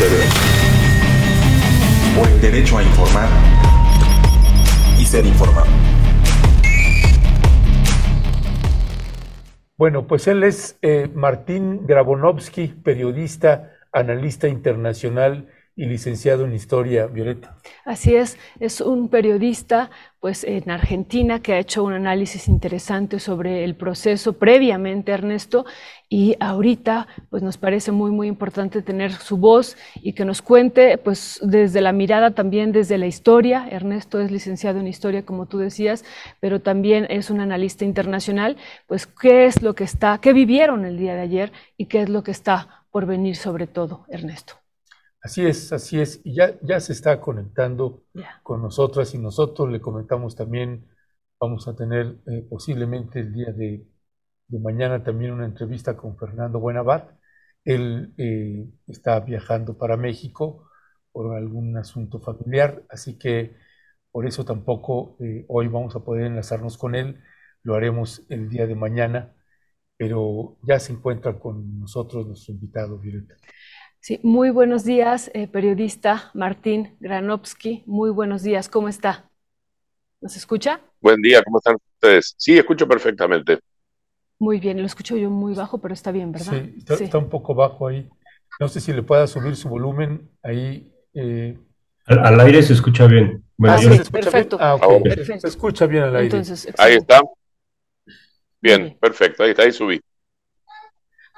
TV. Por el derecho a informar y ser informado. Bueno, pues él es eh, Martín Grabonovsky, periodista, analista internacional y licenciado en Historia, Violeta. Así es, es un periodista pues en Argentina que ha hecho un análisis interesante sobre el proceso previamente, Ernesto, y ahorita pues nos parece muy muy importante tener su voz y que nos cuente pues desde la mirada también desde la historia. Ernesto es licenciado en Historia como tú decías, pero también es un analista internacional, pues qué es lo que está, qué vivieron el día de ayer y qué es lo que está por venir sobre todo, Ernesto. Así es, así es. Y ya, ya se está conectando con nosotras y nosotros le comentamos también, vamos a tener eh, posiblemente el día de, mañana también una entrevista con Fernando Buenavar. Él eh, está viajando para México por algún asunto familiar, así que por eso tampoco eh, hoy vamos a poder enlazarnos con él. Lo haremos el día de mañana, pero ya se encuentra con nosotros nuestro invitado, Violeta. Sí, muy buenos días, eh, periodista Martín Granovsky. Muy buenos días, ¿cómo está? ¿Nos escucha? Buen día, ¿cómo están ustedes? Sí, escucho perfectamente. Muy bien, lo escucho yo muy bajo, pero está bien, ¿verdad? Sí, está, un poco bajo ahí. No sé si le pueda subir su volumen ahí. Eh. Al, aire se escucha bien. Bueno, ah, sí, perfecto. Ah, Se escucha bien al aire. ahí está. Bien, perfecto, ahí está, ahí subí.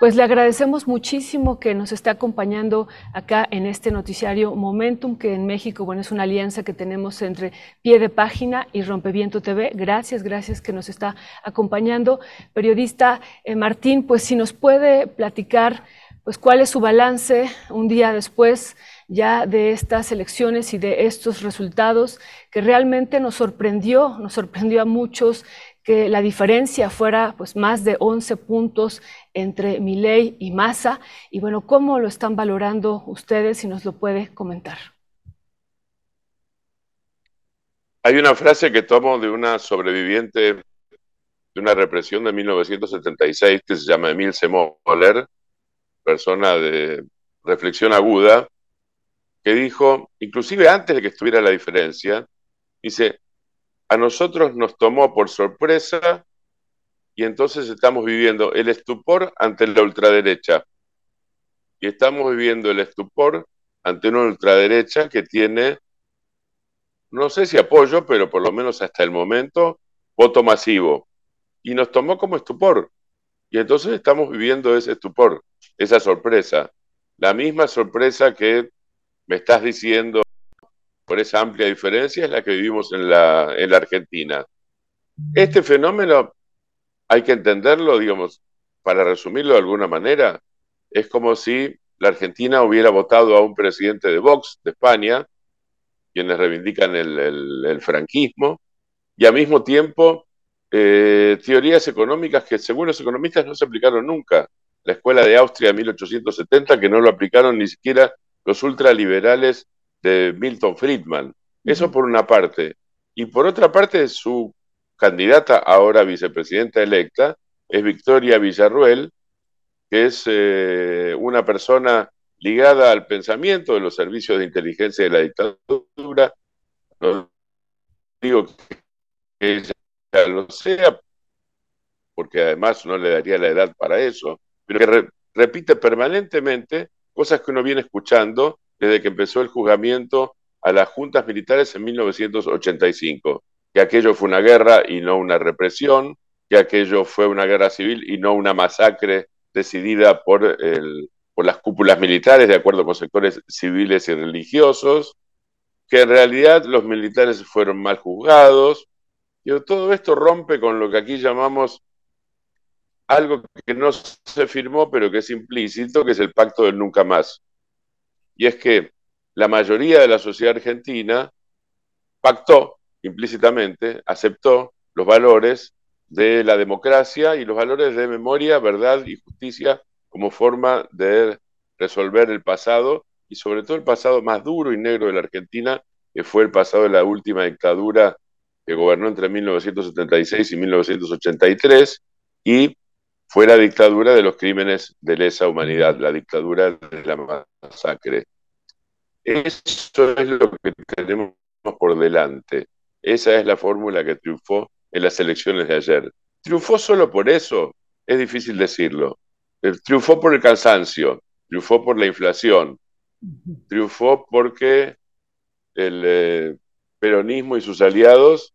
Pues le agradecemos muchísimo que nos esté acompañando acá en este noticiario Momentum, que en México, bueno, es una alianza que tenemos entre Pie de Página y Rompeviento TV. Gracias, gracias que nos está acompañando. Periodista eh, Martín, pues si nos puede platicar, pues cuál es su balance un día después ya de estas elecciones y de estos resultados que realmente nos sorprendió, nos sorprendió a muchos que la diferencia fuera pues más de 11 puntos entre Milei y Massa y bueno, ¿cómo lo están valorando ustedes si nos lo puede comentar? Hay una frase que tomo de una sobreviviente de una represión de 1976 que se llama Emil Semoller, persona de reflexión aguda, que dijo, inclusive antes de que estuviera la diferencia, dice, a nosotros nos tomó por sorpresa y entonces estamos viviendo el estupor ante la ultraderecha. Y estamos viviendo el estupor ante una ultraderecha que tiene, no sé si apoyo, pero por lo menos hasta el momento, voto masivo. Y nos tomó como estupor. Y entonces estamos viviendo ese estupor, esa sorpresa. La misma sorpresa que me estás diciendo por esa amplia diferencia es la que vivimos en la, en la Argentina. Este fenómeno hay que entenderlo, digamos, para resumirlo de alguna manera, es como si la Argentina hubiera votado a un presidente de Vox de España, quienes reivindican el, franquismo, y al mismo tiempo eh, teorías económicas que según los economistas no se aplicaron nunca. La Escuela de Austria de 1870, que no lo aplicaron ni siquiera los ultraliberales de Milton Friedman. Eso por una parte. Y por otra parte, su candidata, ahora vicepresidenta electa, es Victoria Villarruel, que es eh, una persona ligada al pensamiento de los servicios de inteligencia de la dictadura. No digo que ella lo sea, porque además no le daría la edad para eso, pero que repite permanentemente cosas que uno viene escuchando desde que empezó el juzgamiento a las juntas militares en 1985, que aquello fue una guerra y no una represión, que aquello fue una guerra civil y no una masacre decidida por, por las cúpulas militares de acuerdo con sectores civiles y religiosos, que en realidad los militares fueron mal juzgados. Y todo esto rompe con lo que aquí llamamos algo que no se firmó, pero que es implícito, que es el pacto del nunca más y es que la mayoría de la sociedad argentina pactó implícitamente, aceptó los valores de la democracia y los valores de memoria, verdad y justicia como forma de resolver el pasado y sobre todo el pasado más duro y negro de la Argentina, que fue el pasado de la última dictadura que gobernó entre 1976 y 1983 y fue la dictadura de los crímenes de lesa humanidad, la dictadura de la masacre. Eso es lo que tenemos por delante. Esa es la fórmula que triunfó en las elecciones de ayer. ¿Triunfó solo por eso? Es difícil decirlo. Eh, triunfó por el cansancio, triunfó por la inflación, triunfó porque el eh, peronismo y sus aliados,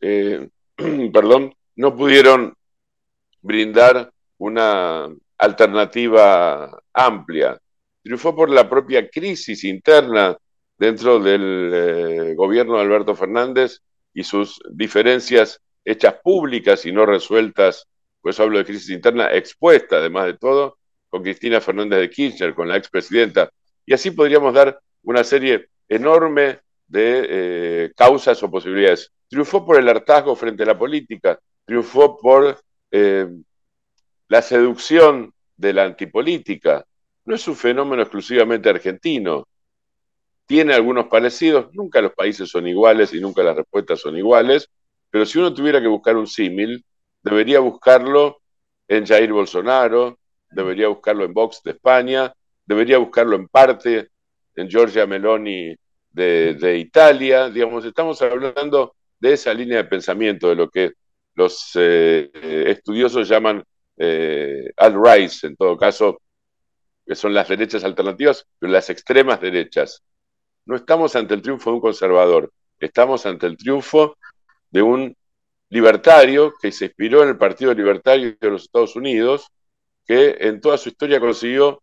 eh, perdón, no pudieron brindar una alternativa amplia. Triunfó por la propia crisis interna dentro del eh, gobierno de Alberto Fernández y sus diferencias hechas públicas y no resueltas, pues hablo de crisis interna expuesta, además de todo, con Cristina Fernández de Kirchner, con la expresidenta. Y así podríamos dar una serie enorme de eh, causas o posibilidades. Triunfó por el hartazgo frente a la política, triunfó por eh, la seducción de la antipolítica. No es un fenómeno exclusivamente argentino tiene algunos parecidos, nunca los países son iguales y nunca las respuestas son iguales, pero si uno tuviera que buscar un símil, debería buscarlo en Jair Bolsonaro, debería buscarlo en Vox de España, debería buscarlo en parte en Giorgia Meloni de, Italia, digamos, estamos hablando de esa línea de pensamiento, de lo que los eh, estudiosos llaman eh, alt-rights, en todo caso, que son las derechas alternativas, pero las extremas derechas no estamos ante el triunfo de un conservador, estamos ante el triunfo de un libertario que se inspiró en el Partido Libertario de los Estados Unidos, que en toda su historia consiguió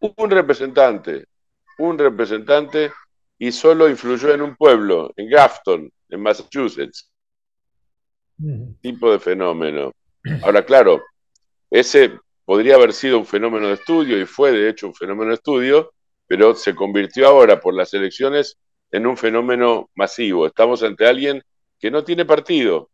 un representante, un representante y solo influyó en un pueblo, en Grafton, en Massachusetts. Tipo de fenómeno. Ahora, claro, ese podría haber sido un fenómeno de estudio y fue de hecho un fenómeno de estudio, pero se convirtió ahora por las elecciones en un fenómeno masivo. Estamos ante alguien que no tiene partido,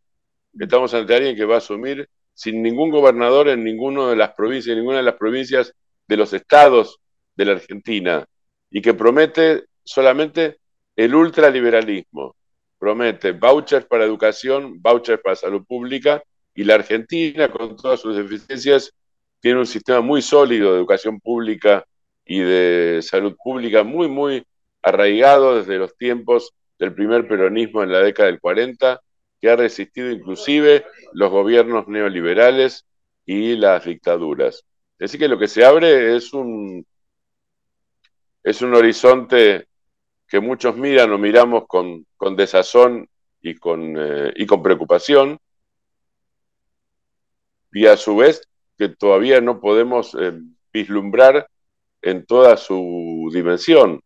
estamos ante alguien que va a asumir sin ningún gobernador en ninguna de las provincias, ninguna de las provincias de los estados de la Argentina, y que promete solamente el ultraliberalismo. Promete vouchers para educación, vouchers para salud pública, y la Argentina, con todas sus deficiencias, tiene un sistema muy sólido de educación pública y de salud pública muy, muy arraigado desde los tiempos del primer peronismo en la década del 40, que ha resistido inclusive los gobiernos neoliberales y las dictaduras. Así que lo que se abre es un, es un horizonte que muchos miran o miramos con, con desazón y con, eh, y con preocupación, y a su vez que todavía no podemos eh, vislumbrar en toda su dimensión.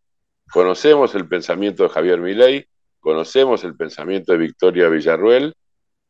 Conocemos el pensamiento de Javier Milei, conocemos el pensamiento de Victoria Villarruel,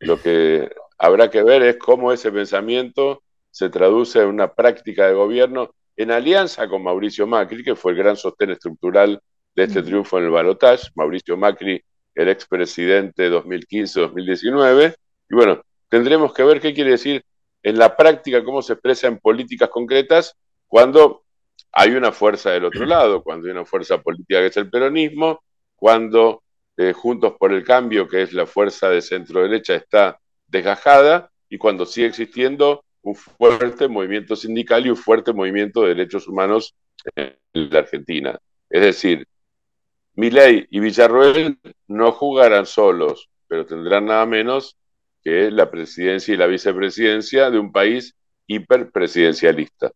lo que habrá que ver es cómo ese pensamiento se traduce en una práctica de gobierno en alianza con Mauricio Macri, que fue el gran sostén estructural de este triunfo en el balotaje. Mauricio Macri, el expresidente 2015-2019. Y bueno, tendremos que ver qué quiere decir en la práctica, cómo se expresa en políticas concretas, cuando hay una fuerza del otro lado, cuando hay una fuerza política que es el peronismo, cuando eh, Juntos por el Cambio, que es la fuerza de centro derecha, está desgajada, y cuando sigue existiendo un fuerte movimiento sindical y un fuerte movimiento de derechos humanos en la Argentina. Es decir, Milei y Villarroel no jugarán solos, pero tendrán nada menos que la presidencia y la vicepresidencia de un país hiperpresidencialista.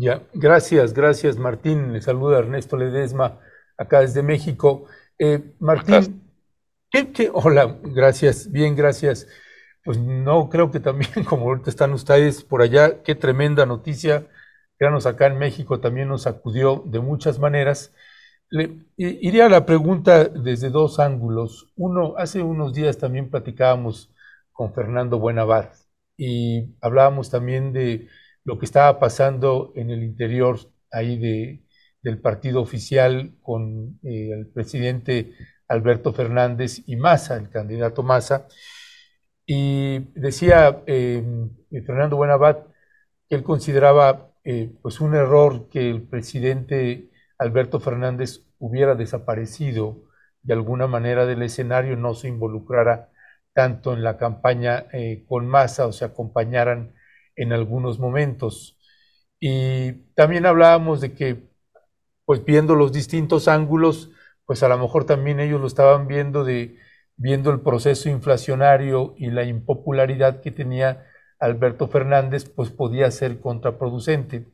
Ya, gracias, gracias Martín. Le saluda Ernesto Ledesma, acá desde México. Eh, Martín, ¿qué, hola, gracias, bien, gracias. Pues no, creo que también, como ahorita están ustedes por allá, qué tremenda noticia. nos acá en México también nos acudió de muchas maneras. Le, iría a la pregunta desde dos ángulos. Uno, hace unos días también platicábamos con Fernando Buenavad y hablábamos también de lo que estaba pasando en el interior ahí de, del partido oficial con eh, el presidente Alberto Fernández y Massa, el candidato Massa. Y decía eh, Fernando Buenabat que él consideraba eh, pues un error que el presidente Alberto Fernández hubiera desaparecido de alguna manera del escenario, no se involucrara tanto en la campaña con Massa o se acompañaran en algunos momentos. Y también hablábamos de que pues viendo los distintos ángulos, pues a lo mejor también ellos lo estaban viendo de viendo el proceso inflacionario y la impopularidad que tenía Alberto Fernández, pues podía ser contraproducente.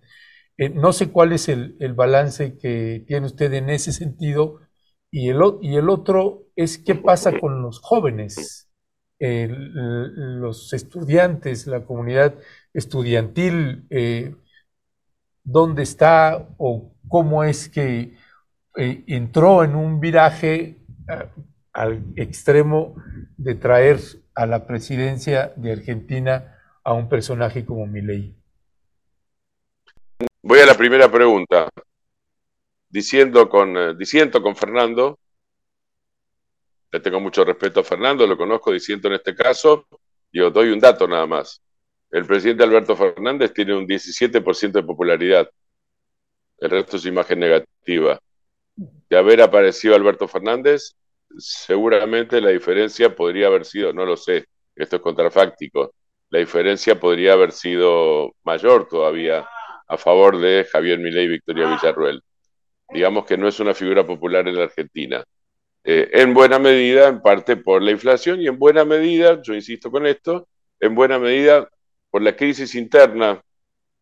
Eh, no sé cuál es el, balance que tiene usted en ese sentido. Y el, y el otro es qué pasa con los jóvenes, los estudiantes, la comunidad estudiantil, eh, dónde está o cómo es que eh, entró en un viraje al extremo de traer a la presidencia de Argentina a un personaje como Milei. Voy a la primera pregunta. Diciendo con, eh, diciendo con Fernando, le tengo mucho respeto a Fernando, lo conozco diciendo en este caso, y os doy un dato nada más. El presidente Alberto Fernández tiene un 17% de popularidad. El resto es imagen negativa. De haber aparecido Alberto Fernández, seguramente la diferencia podría haber sido, no lo sé, esto es contrafáctico, la diferencia podría haber sido mayor todavía a favor de Javier Milei y Victoria Villarruel. Digamos que no es una figura popular en la Argentina. Eh, en buena medida, en parte por la inflación y en buena medida, yo insisto con esto, en buena medida por la crisis interna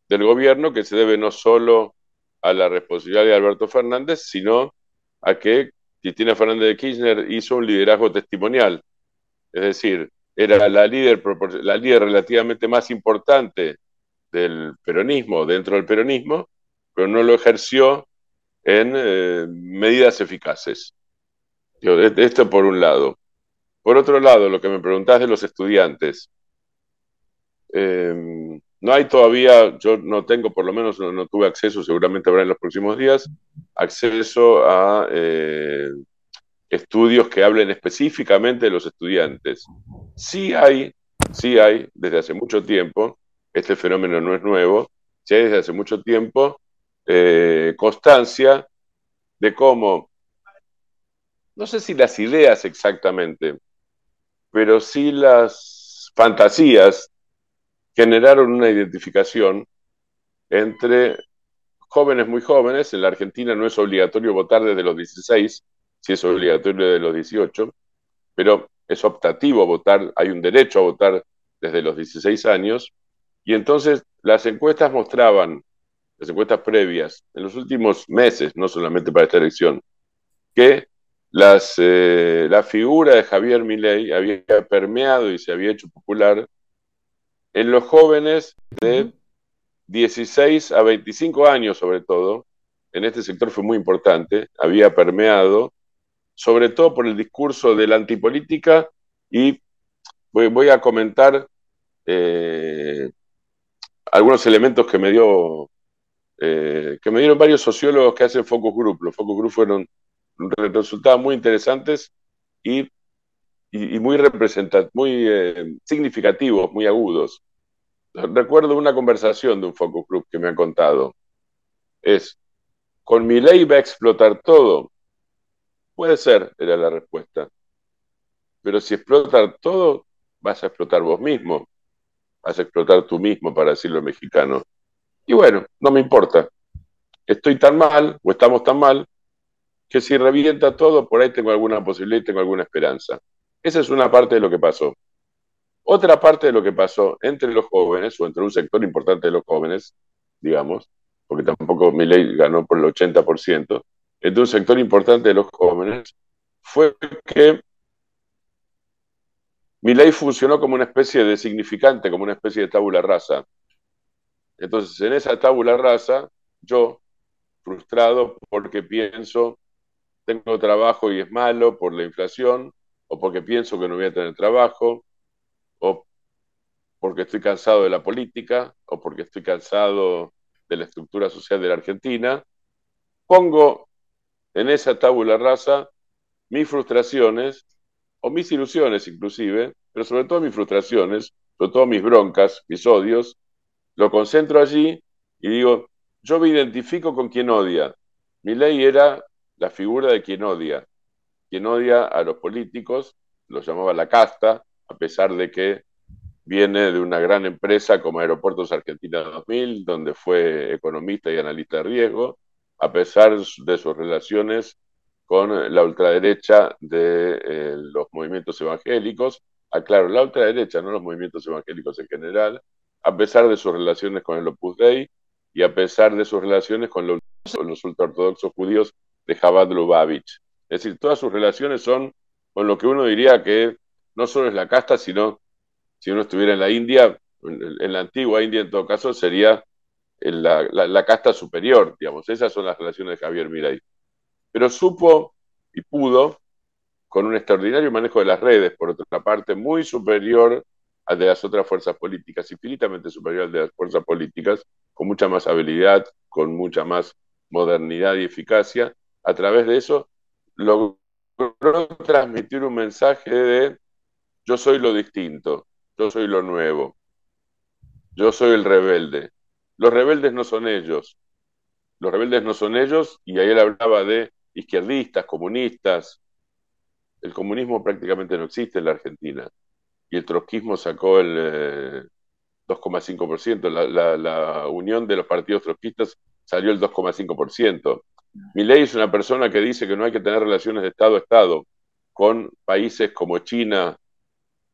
del gobierno que se debe no solo a la responsabilidad de Alberto Fernández, sino a que Cristina Fernández de Kirchner hizo un liderazgo testimonial. Es decir, era la líder, la líder relativamente más importante del peronismo, dentro del peronismo, pero no lo ejerció en eh, medidas eficaces. Esto por un lado. Por otro lado, lo que me preguntás de los estudiantes. Em, no hay todavía, yo no tengo, por lo menos no, tuve acceso, seguramente habrá en los próximos días, acceso a eh, estudios que hablen específicamente de los estudiantes. Sí hay, sí hay, desde hace mucho tiempo, este fenómeno no es nuevo, sí hay desde hace mucho tiempo eh, constancia de cómo, no sé si las ideas exactamente, pero sí las fantasías generaron una identificación entre jóvenes muy jóvenes, en la Argentina no es obligatorio votar desde los 16, si es obligatorio desde los 18, pero es optativo votar, hay un derecho a votar desde los 16 años, y entonces las encuestas mostraban, las encuestas previas, en los últimos meses, no solamente para esta elección, que las, eh, la figura de Javier Milei había permeado y se había hecho popular en los jóvenes de 16 a 25 años sobre todo, en este sector fue muy importante, había permeado, sobre todo por el discurso de la antipolítica. Y voy, a comentar eh, algunos elementos que me dio eh, que me dieron varios sociólogos que hacen focus group. Los focus group fueron resultados muy interesantes y y, muy representativos, muy eh, significativos, muy agudos. Recuerdo una conversación de un focus group que me han contado. Es, ¿con mi ley va a explotar todo? Puede ser, era la respuesta. Pero si explota todo, vas a explotar vos mismo. Vas a explotar tú mismo, para decirlo mexicano. Y bueno, no me importa. Estoy tan mal, o estamos tan mal, que si revienta todo, por ahí tengo alguna posibilidad y tengo alguna esperanza. Esa es una parte de lo que pasó. Otra parte de lo que pasó entre los jóvenes, o entre un sector importante de los jóvenes, digamos, porque tampoco mi ley ganó por el 80%, entre un sector importante de los jóvenes, fue que mi ley funcionó como una especie de significante, como una especie de tabula rasa. Entonces, en esa tabula rasa, yo, frustrado porque pienso, tengo trabajo y es malo por la inflación, o porque pienso que no voy a tener trabajo, o porque estoy cansado de la política, o porque estoy cansado de la estructura social de la Argentina, pongo en esa tabula rasa mis frustraciones, o mis ilusiones inclusive, pero sobre todo mis frustraciones, sobre todo mis broncas, mis odios, lo concentro allí y digo, yo me identifico con quien odia. Mi ley era la figura de quien odia quien odia a los políticos, lo llamaba la casta, a pesar de que viene de una gran empresa como Aeropuertos Argentina 2000, donde fue economista y analista de riesgo, a pesar de sus relaciones con la ultraderecha de eh, los movimientos evangélicos. Aclaro, la ultraderecha, no los movimientos evangélicos en general, a pesar de sus relaciones con el Opus Dei y a pesar de sus relaciones con los, los ultraortodoxos judíos de Chabad Lubavitch. Es decir, todas sus relaciones son con lo que uno diría que no solo es la casta, sino si uno estuviera en la India, en, la antigua India en todo caso, sería la, la, casta superior, digamos. Esas son las relaciones de Javier Miray. Pero supo y pudo, con un extraordinario manejo de las redes, por otra parte, muy superior al de las otras fuerzas políticas, infinitamente superior al de las fuerzas políticas, con mucha más habilidad, con mucha más modernidad y eficacia. A través de eso logró transmitir un mensaje de yo soy lo distinto, yo soy lo nuevo, yo soy el rebelde. Los rebeldes no son ellos, los rebeldes no son ellos, y ahí él hablaba de izquierdistas, comunistas. El comunismo prácticamente no existe en la Argentina, y el trotskismo sacó el 2,5%, eh, la, la, unión de los partidos trotskistas salió el 2,5%. Ley es una persona que dice que no hay que tener relaciones de Estado a Estado con países como China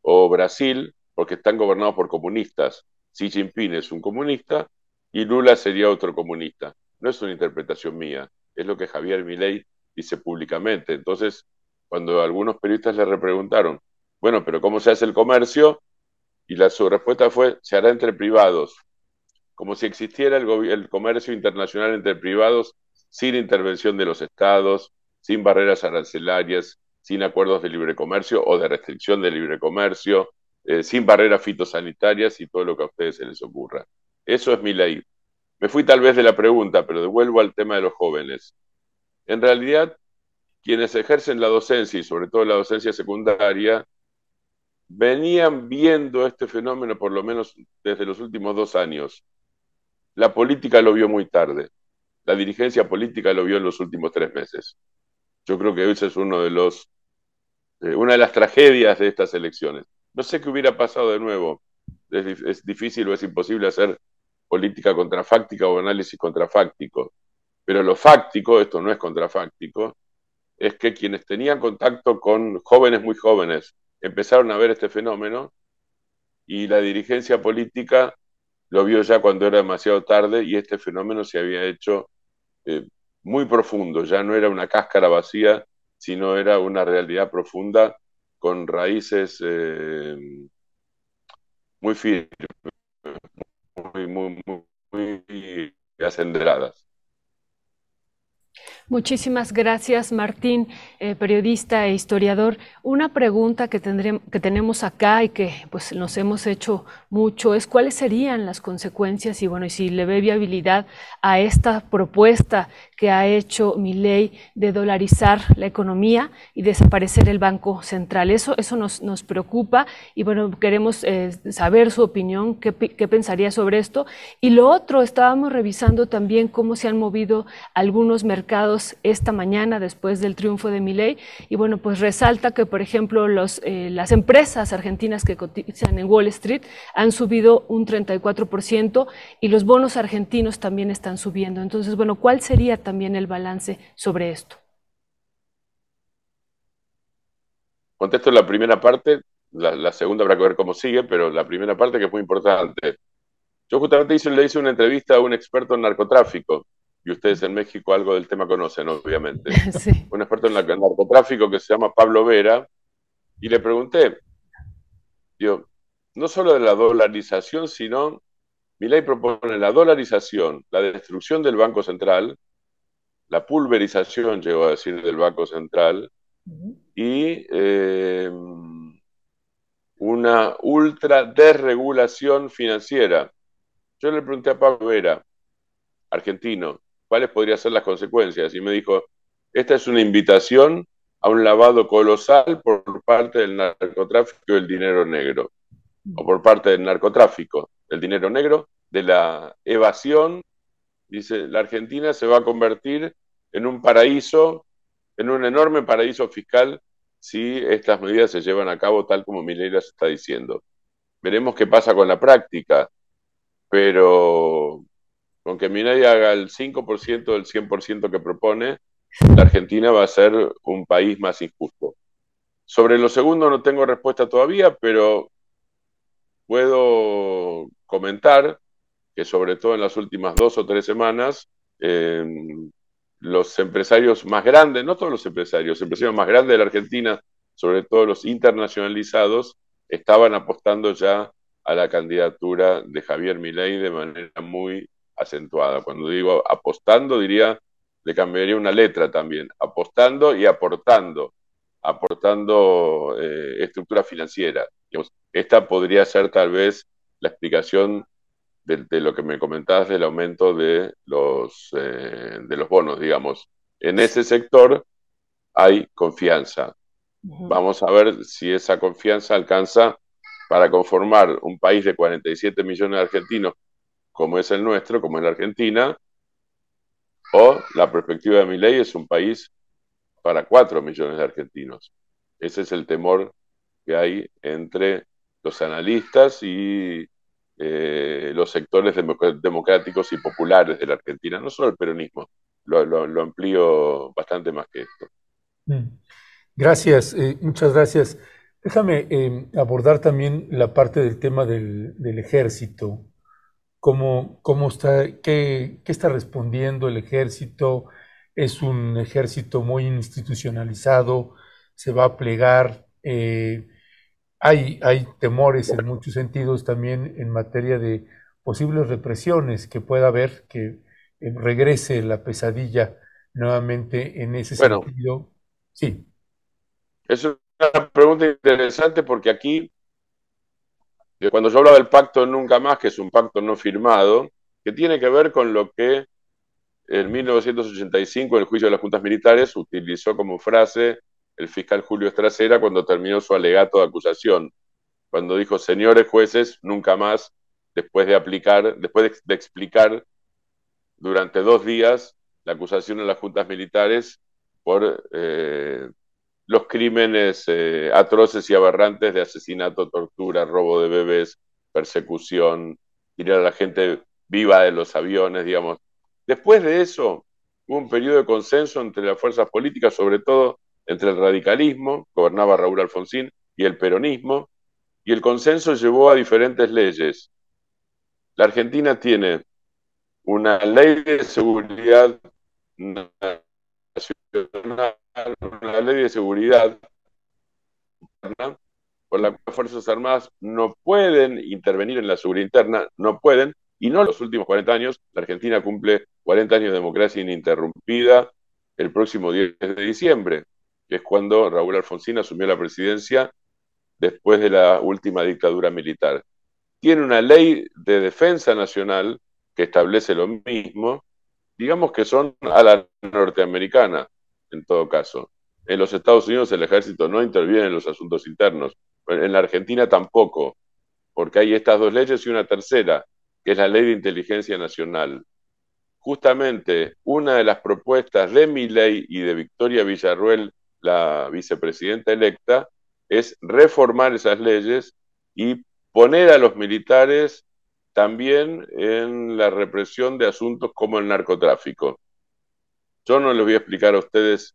o Brasil, porque están gobernados por comunistas. Xi Jinping es un comunista y Lula sería otro comunista. No es una interpretación mía, es lo que Javier Milei dice públicamente. Entonces, cuando algunos periodistas le repreguntaron, bueno, pero ¿cómo se hace el comercio? Y la, su respuesta fue, se hará entre privados, como si existiera el, el comercio internacional entre privados sin intervención de los estados, sin barreras arancelarias, sin acuerdos de libre comercio o de restricción de libre comercio, eh, sin barreras fitosanitarias y todo lo que a ustedes se les ocurra. Eso es mi ley. Me fui tal vez de la pregunta, pero devuelvo al tema de los jóvenes. En realidad, quienes ejercen la docencia y sobre todo la docencia secundaria, venían viendo este fenómeno por lo menos desde los últimos dos años. La política lo vio muy tarde. La dirigencia política lo vio en los últimos tres meses. Yo creo que ese es uno de los, eh, una de las tragedias de estas elecciones. No sé qué hubiera pasado de nuevo. Es, difícil o es imposible hacer política contrafáctica o análisis contrafáctico. Pero lo fáctico, esto no es contrafáctico, es que quienes tenían contacto con jóvenes muy jóvenes empezaron a ver este fenómeno y la dirigencia política lo vio ya cuando era demasiado tarde y este fenómeno se había hecho eh, muy profundo, ya no era una cáscara vacía, sino era una realidad profunda con raíces eh, muy firmes, muy, muy, muy, muy acendradas. Muchísimas gracias, Martín, eh, periodista e historiador. Una pregunta que, que tenemos acá y que pues, nos hemos hecho mucho es cuáles serían las consecuencias y bueno, y si le ve viabilidad a esta propuesta que ha hecho mi ley de dolarizar la economía y desaparecer el Banco Central. Eso, eso nos, nos preocupa y bueno, queremos eh, saber su opinión, qué, qué pensaría sobre esto. Y lo otro, estábamos revisando también cómo se han movido algunos mercados esta mañana después del triunfo de Milei y bueno, pues resalta que por ejemplo eh, las empresas argentinas que cotizan en Wall Street han subido un 34% y los bonos argentinos también están subiendo. Entonces, bueno, ¿cuál sería también el balance sobre esto? Contesto la primera parte, la, segunda habrá que ver cómo sigue, pero la primera parte que es muy importante. Yo justamente hice, le hice una entrevista a un experto en narcotráfico, y ustedes en México algo del tema conocen, obviamente. Un experto en, narcotráfico que se llama Pablo Vera, y le pregunté, yo, no solo de la dolarización, sino, mi ley propone la dolarización, la destrucción del Banco Central, la pulverización, llegó a decir, del Banco Central y eh, una ultra desregulación financiera. Yo le pregunté a Pablo Vera, argentino, cuáles podrían ser las consecuencias y me dijo, esta es una invitación a un lavado colosal por parte del narcotráfico y el dinero negro, o por parte del narcotráfico, del dinero negro, de la evasión Dice, la Argentina se va a convertir en un paraíso, en un enorme paraíso fiscal si estas medidas se llevan a cabo tal como Mileira se está diciendo. Veremos qué pasa con la práctica, pero con aunque Milei haga el 5% del 100% que propone, la Argentina va a ser un país más injusto. Sobre lo segundo no tengo respuesta todavía, pero puedo comentar que sobre todo en las últimas dos o tres semanas, em, los empresarios más grandes, no todos los empresarios, los empresarios más grandes de la Argentina, sobre todo los internacionalizados, estaban apostando ya a la candidatura de Javier Milei de manera muy acentuada. Cuando digo apostando, diría, le cambiaría una letra también, apostando y aportando, aportando eh, estructura financiera. esta podría ser tal vez la explicación de, lo que me comentabas del aumento de los, eh, de los bonos, digamos. En ese sector hay confianza. Vamos a ver si esa confianza alcanza para conformar un país de 47 millones de argentinos como es el nuestro, como es la Argentina, o la perspectiva de mi ley es un país para 4 millones de argentinos. Ese es el temor que hay entre los analistas y eh, los sectores democráticos y populares de la Argentina, no solo el peronismo, lo, lo, amplío bastante más que esto. Mm. Gracias, eh, muchas gracias. Déjame eh, abordar también la parte del tema del, ejército. ¿Cómo, cómo está, qué, qué, está respondiendo el ejército? ¿Es un ejército muy institucionalizado? ¿Se va a plegar? hay, temores en muchos sentidos también en materia de posibles represiones que pueda haber, que eh, regrese la pesadilla nuevamente en ese sentido. Sí. Es una pregunta interesante porque aquí, eh, cuando yo hablaba del pacto nunca más, que es un pacto no firmado, que tiene que ver con lo que en 1985, en el juicio de las juntas militares, utilizó como frase el fiscal Julio Estracera cuando terminó su alegato de acusación, cuando dijo, señores jueces, nunca más, después de aplicar, después de, explicar durante dos días la acusación en las juntas militares por eh, los crímenes eh, atroces y aberrantes de asesinato, tortura, robo de bebés, persecución, tirar a la gente viva de los aviones, digamos. Después de eso, hubo un periodo de consenso entre las fuerzas políticas, sobre todo entre el radicalismo, gobernaba Raúl Alfonsín, y el peronismo, y el consenso llevó a diferentes leyes. La Argentina tiene una ley de seguridad nacional, una ley de seguridad por la cual las Fuerzas Armadas no pueden intervenir en la seguridad interna, no pueden, y no los últimos 40 años. La Argentina cumple 40 años de democracia ininterrumpida el próximo 10 de diciembre que es cuando Raúl Alfonsín asumió la presidencia después de la última dictadura militar. Tiene una ley de defensa nacional que establece lo mismo, digamos que son a la norteamericana, en todo caso. En los Estados Unidos el ejército no interviene en los asuntos internos, en la Argentina tampoco, porque hay estas dos leyes y una tercera, que es la ley de inteligencia nacional. Justamente una de las propuestas de mi ley y de Victoria Villarruel la vicepresidenta electa, es reformar esas leyes y poner a los militares también en la represión de asuntos como el narcotráfico. Yo no les voy a explicar a ustedes,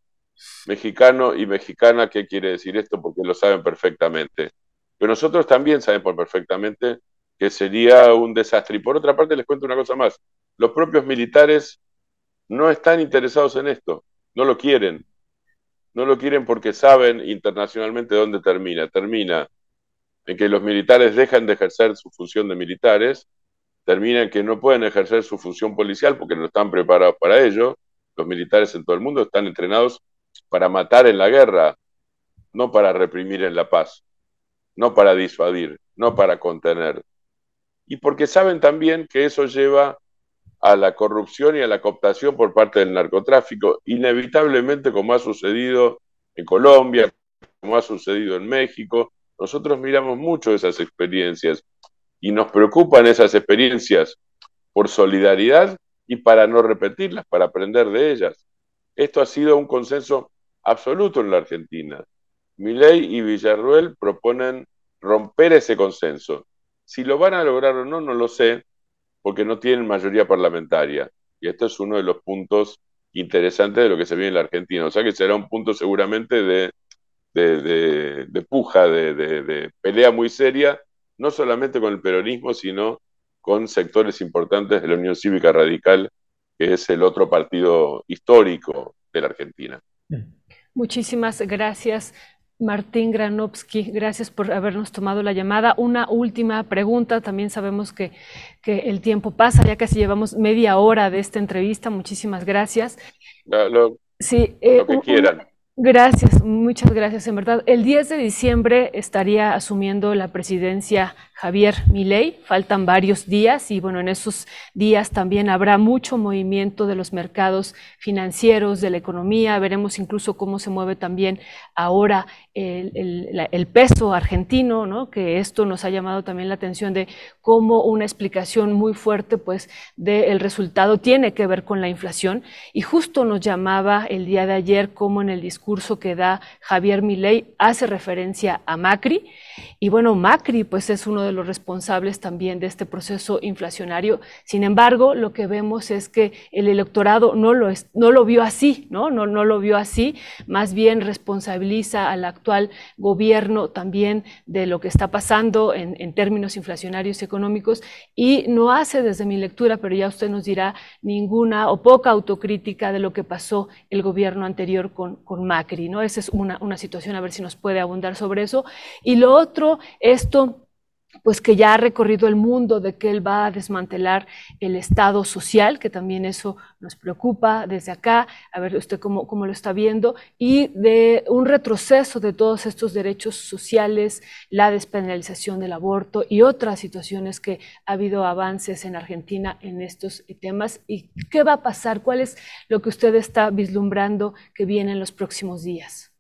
mexicano y mexicana, qué quiere decir esto, porque lo saben perfectamente. Pero nosotros también sabemos perfectamente que sería un desastre. Y por otra parte, les cuento una cosa más. Los propios militares no están interesados en esto, no lo quieren no lo quieren porque saben internacionalmente dónde termina. Termina en que los militares dejan de ejercer su función de militares, termina en que no pueden ejercer su función policial porque no están preparados para ello. Los militares en todo el mundo están entrenados para matar en la guerra, no para reprimir en la paz, no para disuadir, no para contener. Y porque saben también que eso lleva a la corrupción y a la cooptación por parte del narcotráfico, inevitablemente como ha sucedido en Colombia, como ha sucedido en México. Nosotros miramos mucho esas experiencias y nos preocupan esas experiencias por solidaridad y para no repetirlas, para aprender de ellas. Esto ha sido un consenso absoluto en la Argentina. Milei y Villarruel proponen romper ese consenso. Si lo van a lograr o no, no lo sé, porque no tienen mayoría parlamentaria. Y esto es uno de los puntos interesantes de lo que se viene en la Argentina. O sea que será un punto seguramente de, de, puja, de, pelea muy seria, no solamente con el peronismo, sino con sectores importantes de la Unión Cívica Radical, que es el otro partido histórico de la Argentina. Muchísimas gracias. Martín Granovsky, gracias por habernos tomado la llamada. Una última pregunta, también sabemos que, que el tiempo pasa, ya casi llevamos media hora de esta entrevista, muchísimas gracias. Lo, sí, eh, que quieran. Gracias, muchas gracias. En verdad, el 10 de diciembre estaría asumiendo la presidencia Javier Milei. Faltan varios días y bueno, en esos días también habrá mucho movimiento de los mercados financieros, de la economía. Veremos incluso cómo se mueve también ahora el, peso argentino, ¿no? que esto nos ha llamado también la atención de cómo una explicación muy fuerte pues del resultado tiene que ver con la inflación. Y justo nos llamaba el día de ayer cómo en el discurso que da Javier Milei hace referencia a Macri y bueno, Macri pues es uno de los responsables también de este proceso inflacionario. Sin embargo, lo que vemos es que el electorado no lo, no lo vio así, ¿no? ¿no? No lo vio así, más bien responsabiliza al actual gobierno también de lo que está pasando en, en términos inflacionarios y económicos y no hace desde mi lectura, pero ya usted nos dirá, ninguna o poca autocrítica de lo que pasó el gobierno anterior con, con Macri, ¿no? Esa es una, una situación, a ver si nos puede abundar sobre eso. Y otro, esto pues que ya ha recorrido el mundo, de que él va a desmantelar el Estado social, que también eso nos preocupa desde acá, a ver usted cómo, cómo, lo está viendo, y de un retroceso de todos estos derechos sociales, la despenalización del aborto y otras situaciones que ha habido avances en Argentina en estos temas. ¿Y qué va a pasar? ¿Cuál es lo que usted está vislumbrando que viene en los próximos días?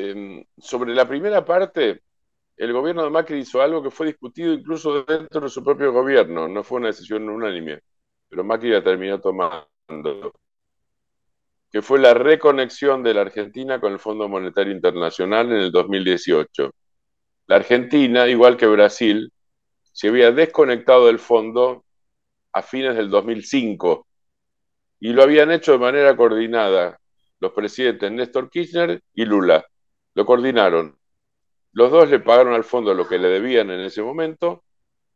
Em, sobre la primera parte, el gobierno de Macri hizo algo que fue discutido incluso dentro de su propio gobierno, no fue una decisión unánime, pero Macri la terminó tomando, que fue la reconexión de la Argentina con el Fondo Monetario Internacional en el 2018. La Argentina, igual que Brasil, se había desconectado del fondo a fines del 2005 y lo habían hecho de manera coordinada los presidentes Néstor Kirchner y Lula lo coordinaron. Los dos le pagaron al fondo lo que le debían en ese momento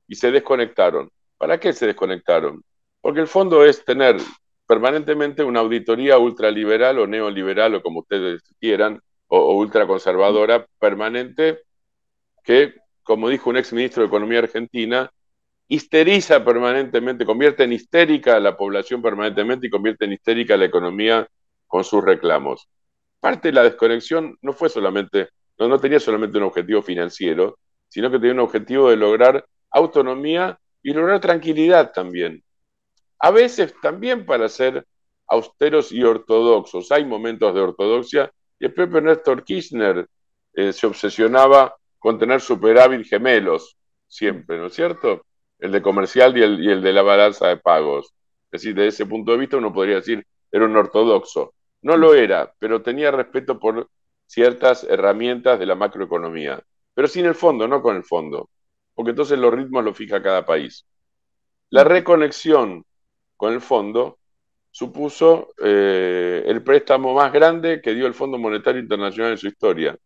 y se desconectaron. ¿Para qué se desconectaron? Porque el fondo es tener permanentemente una auditoría ultraliberal o neoliberal o como ustedes quieran, o, ultraconservadora permanente que, como dijo un ex ministro de Economía argentina, histeriza permanentemente, convierte en histérica a la población permanentemente y convierte en histérica a la economía con sus reclamos parte de la desconexión no fue solamente, no, no tenía solamente un objetivo financiero, sino que tenía un objetivo de lograr autonomía y lograr tranquilidad también. A veces también para ser austeros y ortodoxos. Hay momentos de ortodoxia y el propio Néstor Kirchner eh, se obsesionaba con tener superávit gemelos, siempre, ¿no es cierto? El de comercial y el, y el de la balanza de pagos. Es decir, desde ese punto de vista uno podría decir, era un ortodoxo. No lo era, pero tenía respeto por ciertas herramientas de la macroeconomía, pero sin el fondo, no con el fondo, porque entonces los ritmos los fija cada país. La reconexión con el fondo supuso eh, el préstamo más grande que dio el Fondo Monetario Internacional en su historia,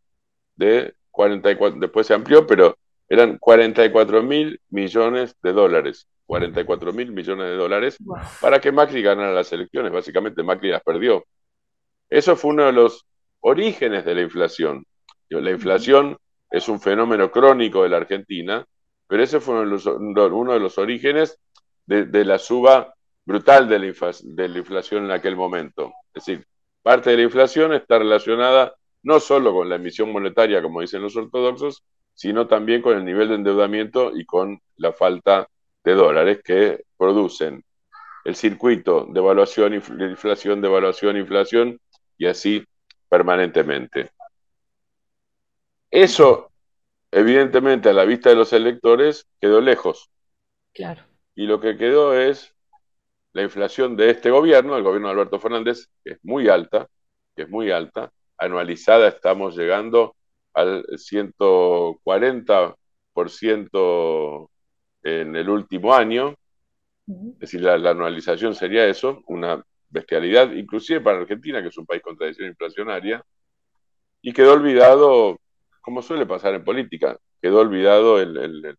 de 44, después se amplió, pero eran 44 mil millones de dólares, 44 mil millones de dólares, para que Macri ganara las elecciones. Básicamente Macri las perdió. Eso fue uno de los orígenes de la inflación. La inflación es un fenómeno crónico de la Argentina, pero ese fue uno de los, orígenes de, la suba brutal de la, de la inflación en aquel momento. Es decir, parte de la inflación está relacionada no solo con la emisión monetaria, como dicen los ortodoxos, sino también con el nivel de endeudamiento y con la falta de dólares que producen el circuito de evaluación, inflación, devaluación, inflación, y así permanentemente. Eso, evidentemente, a la vista de los electores, quedó lejos. Claro. Y lo que quedó es la inflación de este gobierno, el gobierno de Alberto Fernández, que es muy alta, que es muy alta. Anualizada estamos llegando al 140% en el último año, es decir, la, anualización sería eso, una bestialidad, inclusive para Argentina, que es un país con tradición inflacionaria, y quedó olvidado, como suele pasar en política, quedó olvidado el,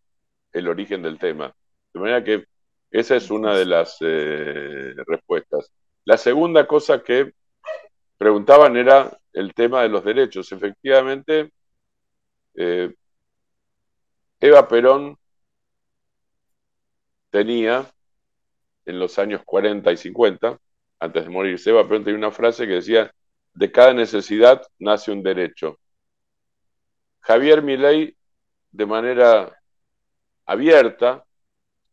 origen del tema. De manera que esa es una de las eh, respuestas. La segunda cosa que preguntaban era el tema de los derechos. Efectivamente, eh, Eva Perón tenía en los años 40 y 50, antes de morirse, Eva Perón tenía una frase que decía, de cada necesidad nace un derecho. Javier Milei, de manera abierta,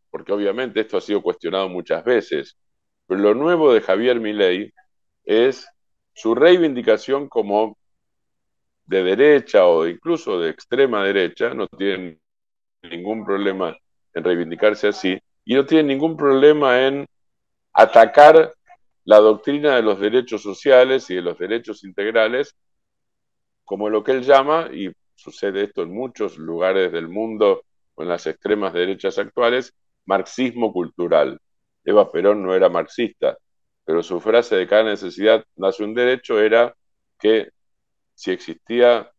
porque obviamente esto ha sido cuestionado muchas veces, pero lo nuevo de Javier Milei es su reivindicación como de derecha o incluso de extrema derecha, no tiene ningún problema en reivindicarse así, y no tiene ningún problema en atacar la doctrina de los derechos sociales y de los derechos integrales, como lo que él llama, y sucede esto en muchos lugares del mundo con las extremas derechas actuales, marxismo cultural. Eva Perón no era marxista, pero su frase de cada necesidad nace un derecho era que si existía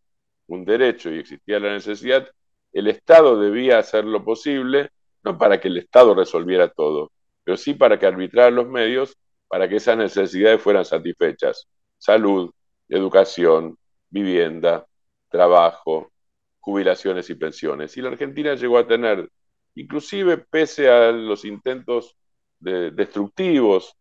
un derecho y existía la necesidad, el Estado debía hacer lo posible, no para que el Estado resolviera todo, pero sí para que arbitrara los medios para que esas necesidades fueran satisfechas. Salud, educación, vivienda, trabajo, jubilaciones y pensiones. Y la Argentina llegó a tener, inclusive pese a los intentos destructivos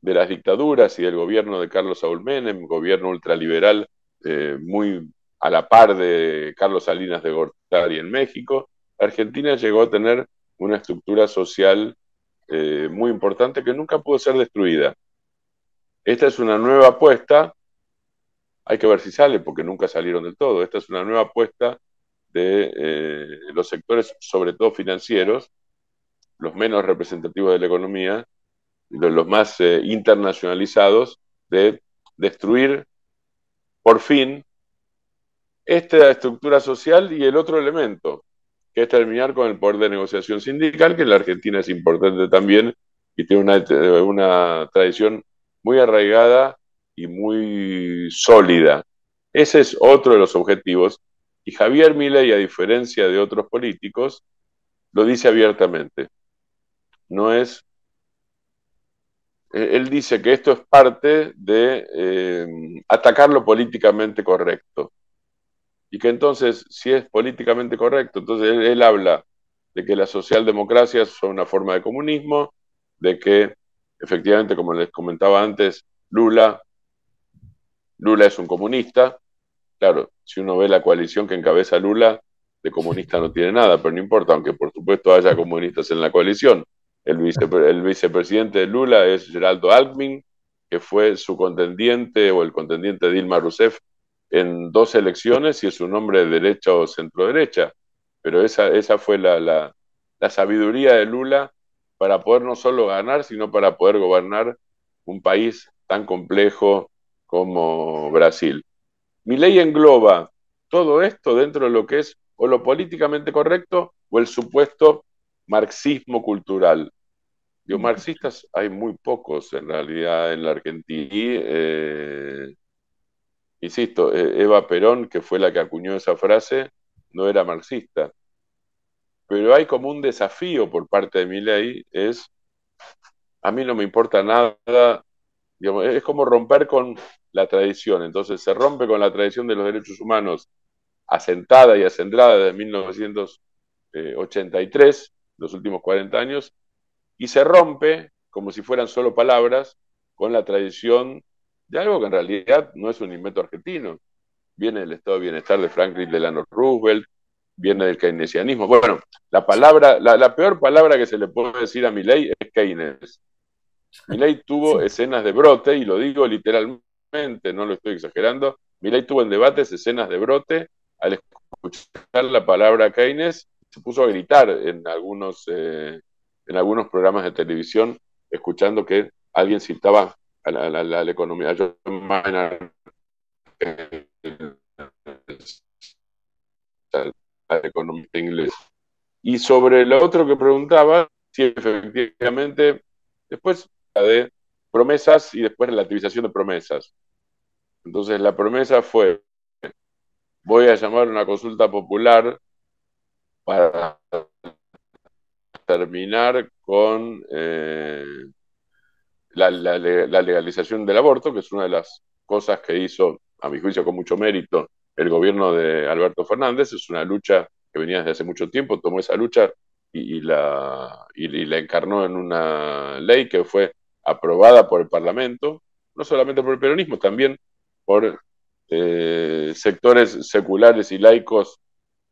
de las dictaduras y del gobierno de Carlos Saúl Menem, gobierno ultraliberal eh, muy a la par de Carlos Salinas de Gortari en México, Argentina llegó a tener una estructura social eh, muy importante que nunca pudo ser destruida. Esta es una nueva apuesta, hay que ver si sale porque nunca salieron del todo, esta es una nueva apuesta de eh, los sectores, sobre todo financieros, los menos representativos de la economía, los más eh, internacionalizados, de destruir por fin esta estructura social y el otro elemento, que es terminar con el poder de negociación sindical, que en la Argentina es importante también y tiene una, una tradición muy arraigada y muy sólida. Ese es otro de los objetivos. Y Javier Milei, a diferencia de otros políticos, lo dice abiertamente. No es eh, él dice que esto es parte de eh, atacar lo políticamente correcto. Y que entonces, si es políticamente correcto, entonces él, habla de que las socialdemocracias son una forma de comunismo, de que efectivamente, como les comentaba antes, Lula, Lula es un comunista. Claro, si uno ve la coalición que encabeza Lula, de comunista no tiene nada, pero no importa, aunque por supuesto haya comunistas en la coalición. El, vicepresidente de Lula es Geraldo Alckmin, que fue su contendiente o el contendiente Dilma Rousseff en dos elecciones y es un hombre de derecha o centro-derecha. Pero esa, esa fue la, la, la sabiduría de Lula para poder no solo ganar, sino para poder gobernar un país tan complejo como Brasil. Mi ley engloba todo esto dentro de lo que es o lo políticamente correcto o el supuesto marxismo cultural. Yo, marxistas hay muy pocos en realidad en la Argentina. Eh, insisto, e, Eva Perón, que fue la que acuñó esa frase, no era marxista. Pero hay como un desafío por parte de mi ley, es, a mí no me importa nada, es como romper con la tradición. Entonces se rompe con la tradición de los derechos humanos asentada y acendrada desde 1983 los últimos 40 años, y se rompe, como si fueran solo palabras, con la tradición de algo que en realidad no es un invento argentino. Viene del estado de bienestar de Franklin Delano Roosevelt, viene del keynesianismo. Bueno, la palabra, la, peor palabra que se le puede decir a ley es Keynes. ley tuvo escenas de brote, y lo digo literalmente, no lo estoy exagerando. ley tuvo en debates escenas de brote al escuchar la palabra Keynes se puso a gritar en algunos, eh, en algunos programas de televisión, escuchando que alguien citaba a la, la, economía, a John Maynard, al economista inglés. Y sobre lo otro que preguntaba, sí, efectivamente, después la de promesas y después relativización de promesas. Entonces la promesa fue, voy a llamar una consulta popular para terminar con eh, la, legalización del aborto, que es una de las cosas que hizo, a mi juicio, con mucho mérito el gobierno de Alberto Fernández. Es una lucha que venía desde hace mucho tiempo, tomó esa lucha y, la, y, la encarnó en una ley que fue aprobada por el Parlamento, no solamente por el peronismo, también por eh, sectores seculares y laicos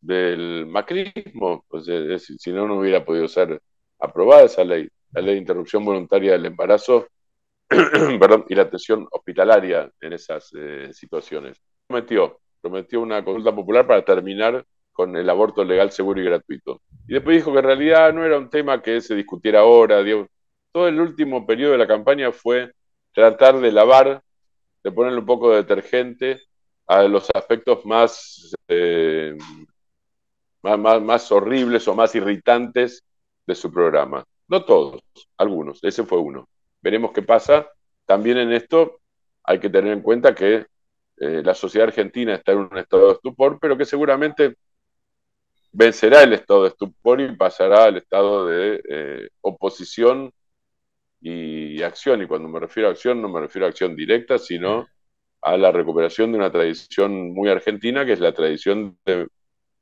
del macrismo, pues, si no, no hubiera podido ser aprobada esa ley, la ley de interrupción voluntaria del embarazo perdón, y la atención hospitalaria en esas eh, situaciones. Prometió, prometió una consulta popular para terminar con el aborto legal, seguro y gratuito. Y después dijo que en realidad no era un tema que se discutiera ahora. todo el último periodo de la campaña fue tratar de lavar, de ponerle un poco de detergente a los aspectos más eh, más, horribles o más irritantes de su programa. No todos, algunos, ese fue uno. Veremos qué pasa. También en esto hay que tener en cuenta que eh, la sociedad argentina está en un estado de estupor, pero que seguramente vencerá el estado de estupor y pasará al estado de eh, oposición y acción. Y cuando me refiero a acción, no me refiero a acción directa, sino a la recuperación de una tradición muy argentina, que es la tradición de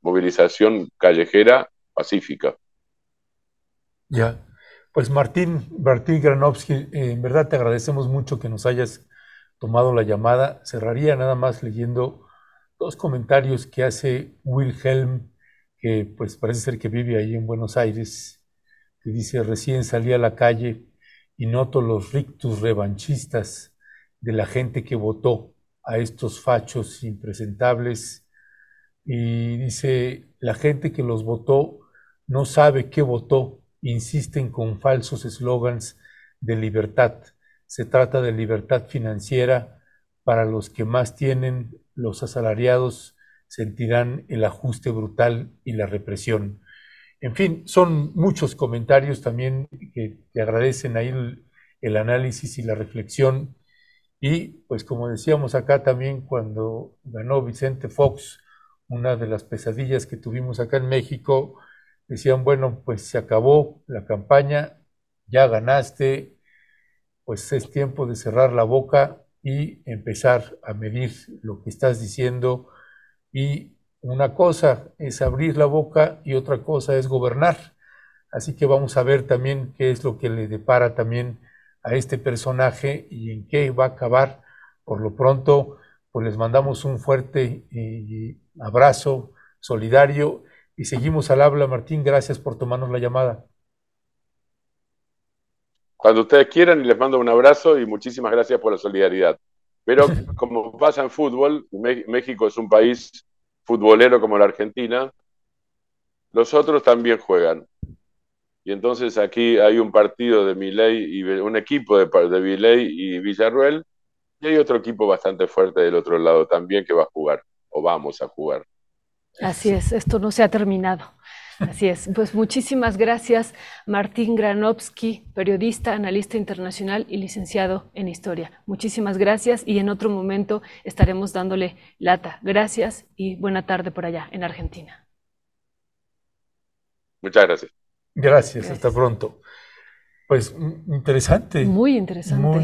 movilización callejera pacífica. Ya, pues Martín, Martín Granovsky, eh, en verdad te agradecemos mucho que nos hayas tomado la llamada. Cerraría nada más leyendo dos comentarios que hace Wilhelm, que pues parece ser que vive ahí en Buenos Aires, que dice, recién salí a la calle y noto los rictus revanchistas de la gente que votó a estos fachos impresentables y dice, la gente que los votó no sabe qué votó, insisten con falsos eslogans de libertad. Se trata de libertad financiera para los que más tienen, los asalariados sentirán el ajuste brutal y la represión. En fin, son muchos comentarios también que te agradecen ahí el, el análisis y la reflexión. Y pues como decíamos acá también cuando ganó Vicente Fox, una de las pesadillas que tuvimos acá en México, decían, bueno, pues se acabó la campaña, ya ganaste, pues es tiempo de cerrar la boca y empezar a medir lo que estás diciendo. Y una cosa es abrir la boca y otra cosa es gobernar. Así que vamos a ver también qué es lo que le depara también a este personaje y en qué va a acabar. Por lo pronto, pues les mandamos un fuerte eh, abrazo solidario y seguimos al habla. Martín, gracias por tomarnos la llamada. Cuando ustedes quieran, y les mando un abrazo y muchísimas gracias por la solidaridad. Pero como pasa en fútbol, México es un país futbolero como la Argentina, los otros también juegan. Y entonces aquí hay un partido de Miley y un equipo de, de Miley y Villarruel, y hay otro equipo bastante fuerte del otro lado también que va a jugar o vamos a jugar. Así es, esto no se ha terminado. Así es. Pues muchísimas gracias, Martín Granovsky, periodista, analista internacional y licenciado en historia. Muchísimas gracias y en otro momento estaremos dándole lata. Gracias y buena tarde por allá en Argentina. Muchas gracias. Gracias, hasta pronto. Pues interesante. Muy interesante. Muy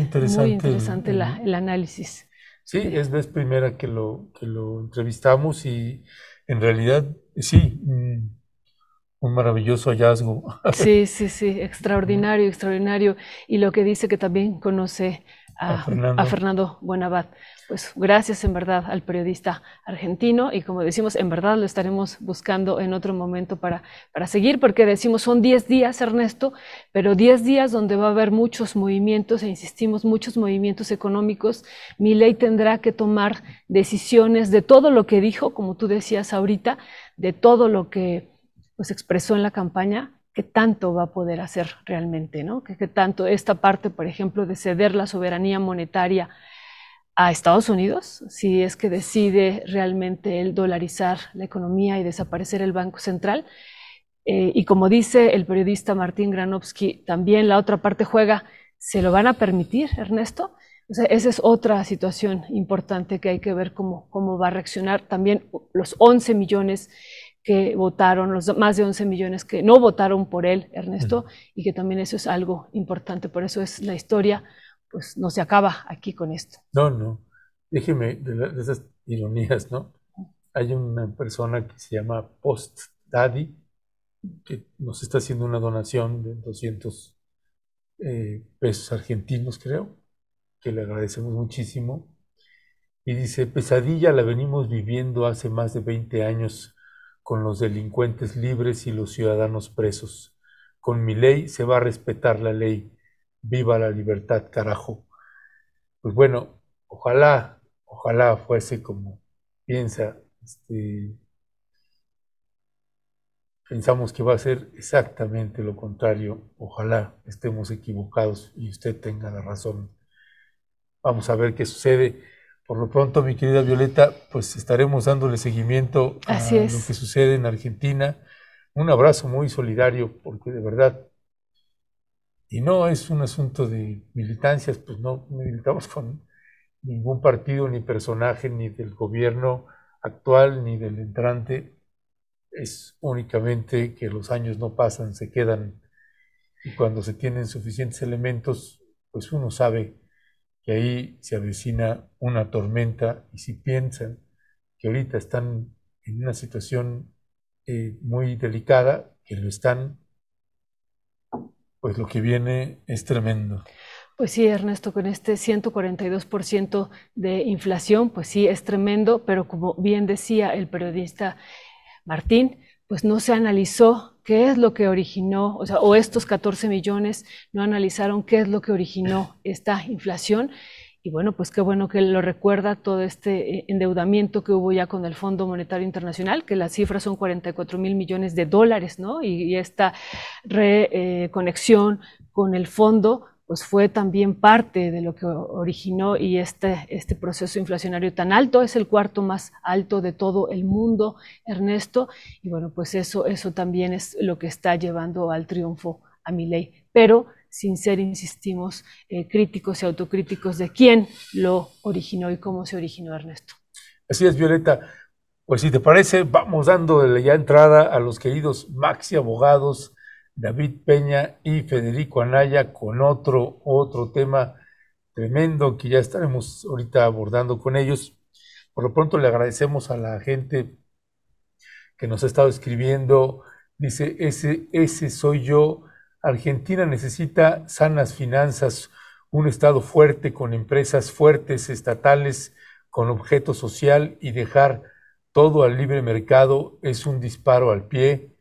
interesante, el análisis. Sí, es vez primera que lo, que lo entrevistamos y en realidad sí, un, maravilloso hallazgo. Sí, sí, sí, extraordinario, extraordinario. Y lo que dice que también conoce a, Fernando. a Fernando Buenabad. Pues gracias en verdad al periodista argentino y como decimos, en verdad lo estaremos buscando en otro momento para, para seguir, porque decimos son 10 días, Ernesto, pero 10 días donde va a haber muchos movimientos, e insistimos, muchos movimientos económicos. Mi ley tendrá que tomar decisiones de todo lo que dijo, como tú decías ahorita, de todo lo que pues, expresó en la campaña, qué tanto va a poder hacer realmente, ¿no? Que, tanto esta parte, por ejemplo, de ceder la soberanía monetaria a Estados Unidos, si es que decide realmente el dolarizar la economía y desaparecer el Banco Central, Eh, y como dice el periodista Martín Granovsky, también la otra parte juega, ¿se lo van a permitir, Ernesto? O sea, esa es otra situación importante que hay que ver cómo, cómo va a reaccionar también los 11 millones que votaron, los más de 11 millones que no votaron por él, Ernesto, y que también eso es algo importante. Por eso es la historia, pues no se acaba aquí con esto. No, no. Déjeme de, esas ironías, ¿no? Hay una persona que se llama Post Daddy, que nos está haciendo una donación de 200 eh, pesos argentinos, creo que le agradecemos muchísimo. Y dice, pesadilla la venimos viviendo hace más de 20 años con los delincuentes libres y los ciudadanos presos. Con mi ley se va a respetar la ley. Viva la libertad, carajo. Pues bueno, ojalá, ojalá fuese como piensa. Este, pensamos que va a ser exactamente lo contrario. Ojalá estemos equivocados y usted tenga la razón. Vamos a ver qué sucede. Por lo pronto, mi querida Violeta, pues estaremos dándole seguimiento a lo que sucede en Argentina. Un abrazo muy solidario, porque de verdad, y no es un asunto de militancias, pues no militamos con ningún partido, ni personaje, ni del gobierno actual, ni del entrante. Es únicamente que los años no pasan, se quedan, y cuando se tienen suficientes elementos, pues uno sabe que ahí se avecina una tormenta y si piensan que ahorita están en una situación eh, muy delicada, que lo están, pues lo que viene es tremendo. Pues sí, Ernesto, con este 142% de inflación, pues sí, es tremendo, pero como bien decía el periodista Martín, pues no se analizó qué es lo que originó, o sea, o estos 14 millones no analizaron qué es lo que originó esta inflación. Y bueno, pues qué bueno que lo recuerda todo este eh, endeudamiento que hubo ya con el Fondo Monetario Internacional, que las cifras son 44 mil millones de dólares, ¿no? Y, esta reconexión con el fondo pues fue también parte de lo que originó y este, este proceso inflacionario tan alto, es el cuarto más alto de todo el mundo, Ernesto, y bueno, pues eso, eso también es lo que está llevando al triunfo a mi ley, pero sin ser, insistimos, eh, críticos y autocríticos de quién lo originó y cómo se originó Ernesto. Así es, Violeta. Pues si te parece, vamos dando ya entrada a los queridos Maxi Abogados, David Peña y Federico Anaya con otro, otro tema tremendo que ya estaremos ahorita abordando con ellos. Por lo pronto le agradecemos a la gente que nos ha estado escribiendo. Dice, ese, ese soy yo. Argentina necesita sanas finanzas, un Estado fuerte con empresas fuertes, estatales, con objeto social y dejar todo al libre mercado es un disparo al pie.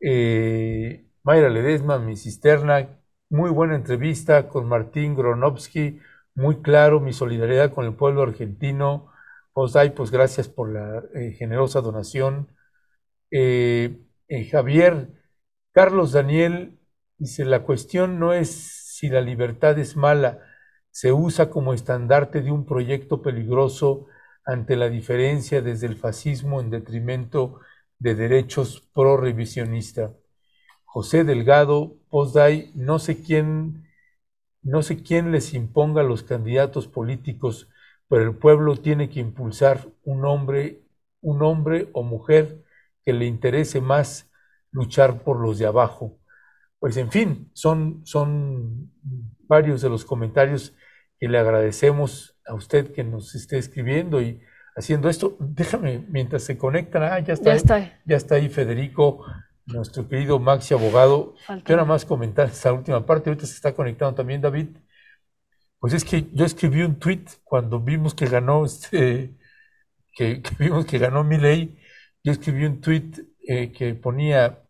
Eh, Mayra Ledesma, mi cisterna, muy buena entrevista con Martín Gronovsky, muy claro mi solidaridad con el pueblo argentino. Osay, pues gracias por la eh, generosa donación. Eh, eh, Javier, Carlos Daniel dice, la cuestión no es si la libertad es mala, se usa como estandarte de un proyecto peligroso ante la diferencia desde el fascismo en detrimento de derechos pro-revisionista. José Delgado, Posday, no sé quién, no sé quién les imponga a los candidatos políticos, pero el pueblo tiene que impulsar un hombre, un hombre o mujer que le interese más luchar por los de abajo. Pues en fin, son, son varios de los comentarios que le agradecemos a usted que nos esté escribiendo y haciendo esto. Déjame, mientras se conectan, ah, ya está, ya está, ya está ahí Federico nuestro querido Maxi Abogado. Quiero nada más comentar esta última parte, ahorita se está conectando también David. Pues es que yo escribí un tweet cuando vimos que ganó este, que, vimos que ganó mi ley, yo escribí un tweet eh, que ponía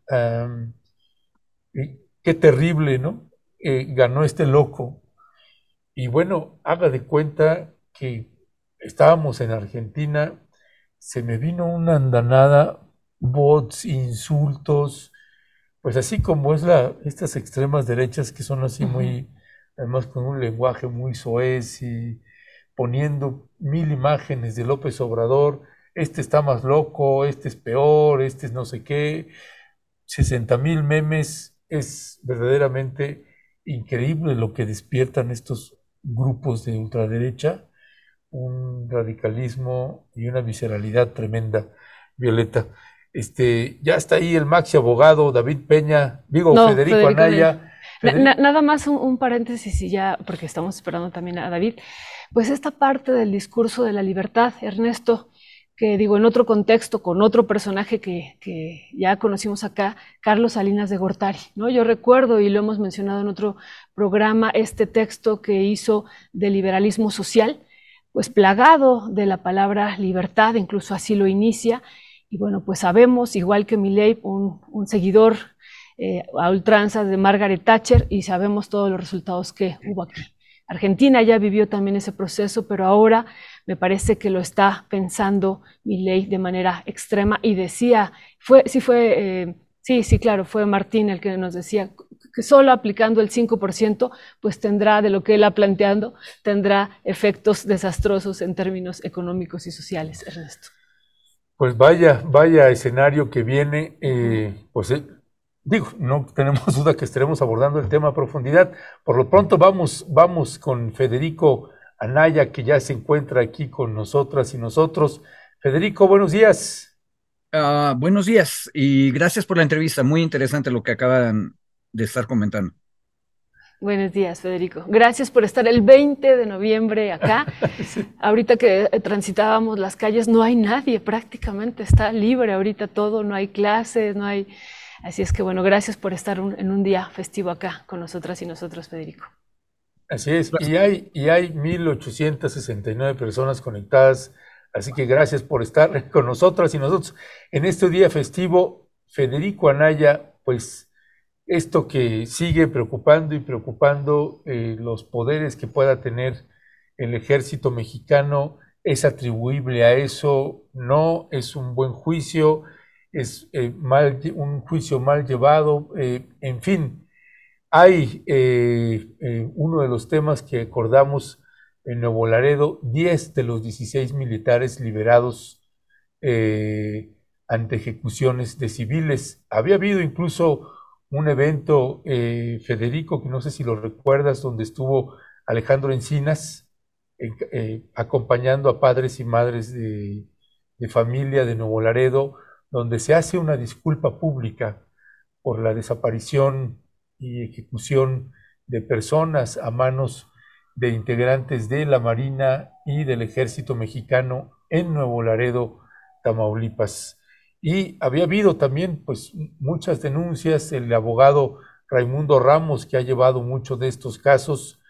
qué terrible, ¿no? Eh, ganó este loco. Y bueno, haga de cuenta que estábamos en Argentina, se me vino una andanada bots, insultos, pues así como es la, estas extremas derechas que son así muy, además con un lenguaje muy soez y poniendo mil imágenes de López Obrador, este está más loco, este es peor, este es no sé qué. 60 mil memes, es verdaderamente increíble lo que despiertan estos grupos de ultraderecha, un radicalismo y una visceralidad tremenda, Violeta. Este, ya está ahí el maxi abogado David Peña, digo Federico, Anaya. nada más un, paréntesis y ya, porque estamos esperando también a David. Pues esta parte del discurso de la libertad, Ernesto, que digo, en otro contexto, con otro personaje que, que, ya conocimos acá, Carlos Salinas de Gortari, ¿no? Yo recuerdo, y lo hemos mencionado en otro programa, este texto que hizo de liberalismo social, pues plagado de la palabra libertad, incluso así lo inicia, y bueno, pues sabemos, igual que Milley, un, un seguidor eh, a ultranza de Margaret Thatcher, y sabemos todos los resultados que hubo aquí. Argentina ya vivió también ese proceso, pero ahora me parece que lo está pensando Milley de manera extrema y decía, fue, sí fue, eh, sí, sí, claro, fue Martín el que nos decía que solo aplicando el 5%, pues tendrá, de lo que él ha planteado, tendrá efectos desastrosos en términos económicos y sociales, Ernesto. Pues vaya, vaya escenario que viene, eh, pues eh, digo, no tenemos duda que estaremos abordando el tema a profundidad. Por lo pronto vamos, vamos con Federico Anaya, que ya se encuentra aquí con nosotras y nosotros. Federico, buenos días. Ah, buenos días y gracias por la entrevista. Muy interesante lo que acaban de estar comentando. Buenos días, Federico. Gracias por estar el 20 de noviembre acá. Ahorita que transitábamos las calles, no hay nadie prácticamente, está libre ahorita todo, no hay clases, no hay... Así es que bueno, gracias por estar en un día festivo acá con nosotras y nosotros, Federico. Así es, y hay, y hay 1.869 personas conectadas, así que gracias por estar con nosotras y nosotros en este día festivo. Federico Anaya, pues esto que sigue preocupando y preocupando eh, los poderes que pueda tener el ejército mexicano es atribuible a eso, no es un buen juicio, es eh, mal, un juicio mal llevado, eh, en fin, hay uno de los temas que acordamos en Nuevo Laredo, 10 de los 16 militares liberados ante ejecuciones de civiles. Había habido incluso un evento, eh, Federico, que no sé si lo recuerdas, donde estuvo Alejandro Encinas eh, acompañando a padres y madres de, familia de Nuevo Laredo, donde se hace una disculpa pública por la desaparición y ejecución de personas a manos de integrantes de la Marina y del Ejército Mexicano en Nuevo Laredo, Tamaulipas. Y había habido también pues muchas denuncias, el abogado Raimundo Ramos que ha llevado muchos de estos casos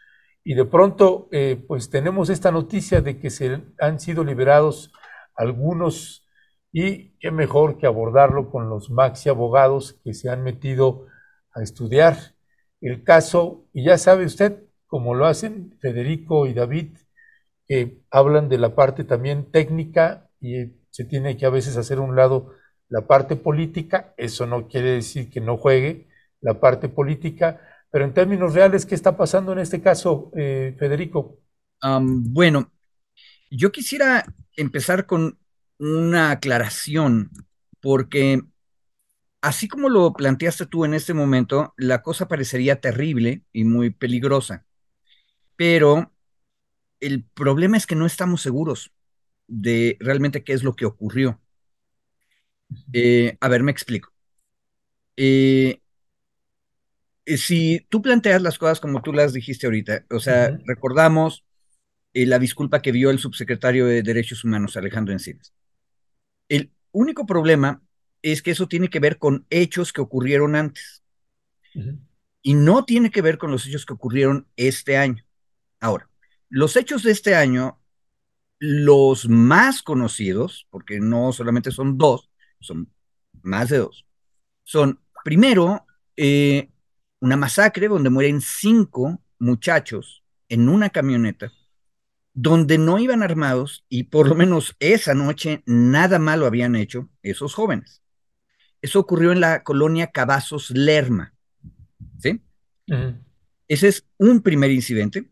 y de pronto eh, pues tenemos esta noticia de que se han sido liberados algunos y qué mejor que abordarlo con los maxi abogados que se han metido a estudiar el caso. Y ya sabe usted, como lo hacen Federico y David, que hablan de la parte también técnica y se tiene que a veces hacer un lado la parte política, eso no quiere decir que no juegue la parte política, pero en términos reales, ¿qué está pasando en este caso, eh, Federico? bueno, yo quisiera empezar con una aclaración, porque así como lo planteaste tú en este momento, la cosa parecería terrible y muy peligrosa, pero el problema es que no estamos seguros de realmente qué es lo que ocurrió. Eh, a ver, me explico. Eh, eh, si tú planteas las cosas como tú las dijiste ahorita, o sea, recordamos la disculpa que dio el subsecretario de Derechos Humanos, Alejandro Encinas. El único problema es que eso tiene que ver con hechos que ocurrieron antes. Y no tiene que ver con los hechos que ocurrieron este año. Ahora, los hechos de este año, los más conocidos, porque no solamente son dos, son más de dos, son primero eh, una masacre donde mueren cinco muchachos en una camioneta donde no iban armados y por lo menos esa noche nada malo habían hecho esos jóvenes. Eso ocurrió en la colonia Cavazos Lerma. ¿Sí? Ese es un primer incidente.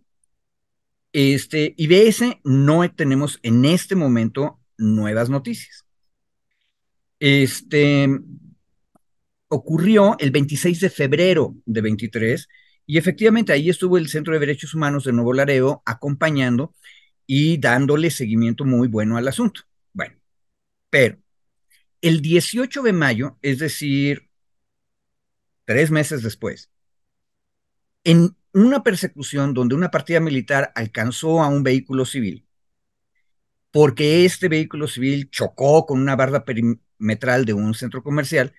Este, y de ese no tenemos en este momento nuevas noticias. Este, ocurrió el 26 de febrero de 23 y efectivamente ahí estuvo el Centro de Derechos Humanos de Nuevo Laredo acompañando y dándole seguimiento muy bueno al asunto. Bueno, pero el 18 de mayo, es decir, tres meses después, en una persecución donde una partida militar alcanzó a un vehículo civil, porque este vehículo civil chocó con una barda perimetral de un centro comercial,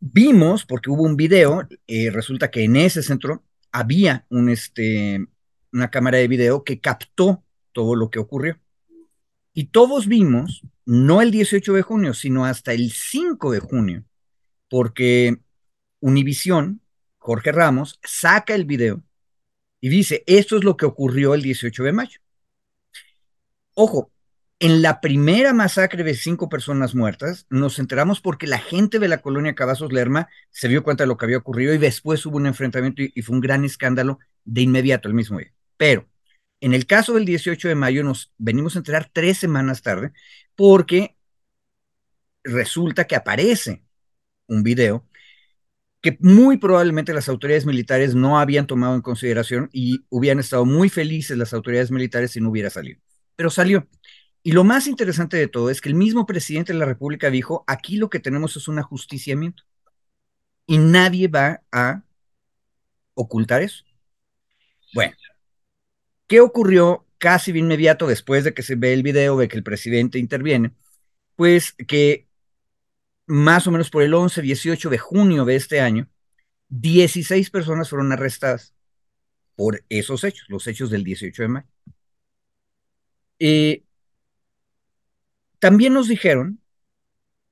vimos, porque hubo un video, eh, resulta que en ese centro había este, una cámara de video que captó todo lo que ocurrió. Y todos vimos, no el 18 de junio, sino hasta el 5 de junio, porque Univisión, Jorge Ramos, saca el video y dice, esto es lo que ocurrió el 18 de mayo. Ojo, en la primera masacre de cinco personas muertas, nos enteramos porque la gente de la colonia Cavazos Lerma se dio cuenta de lo que había ocurrido y después hubo un enfrentamiento y, fue un gran escándalo de inmediato el mismo día. Pero en el caso del 18 de mayo nos venimos a enterar tres semanas tarde porque resulta que aparece un video que muy probablemente las autoridades militares no habían tomado en consideración y hubieran estado muy felices las autoridades militares si no hubiera salido. Pero salió. Y lo más interesante de todo es que el mismo presidente de la República dijo, aquí lo que tenemos es un ajusticiamiento. Y nadie va a ocultar eso. Bueno, ¿qué ocurrió casi de inmediato después de que se ve el video de que el presidente interviene? Pues que más o menos por el 11, 18 de junio de este año, 16 personas fueron arrestadas por esos hechos, los hechos del 18 de mayo. Eh, también nos dijeron,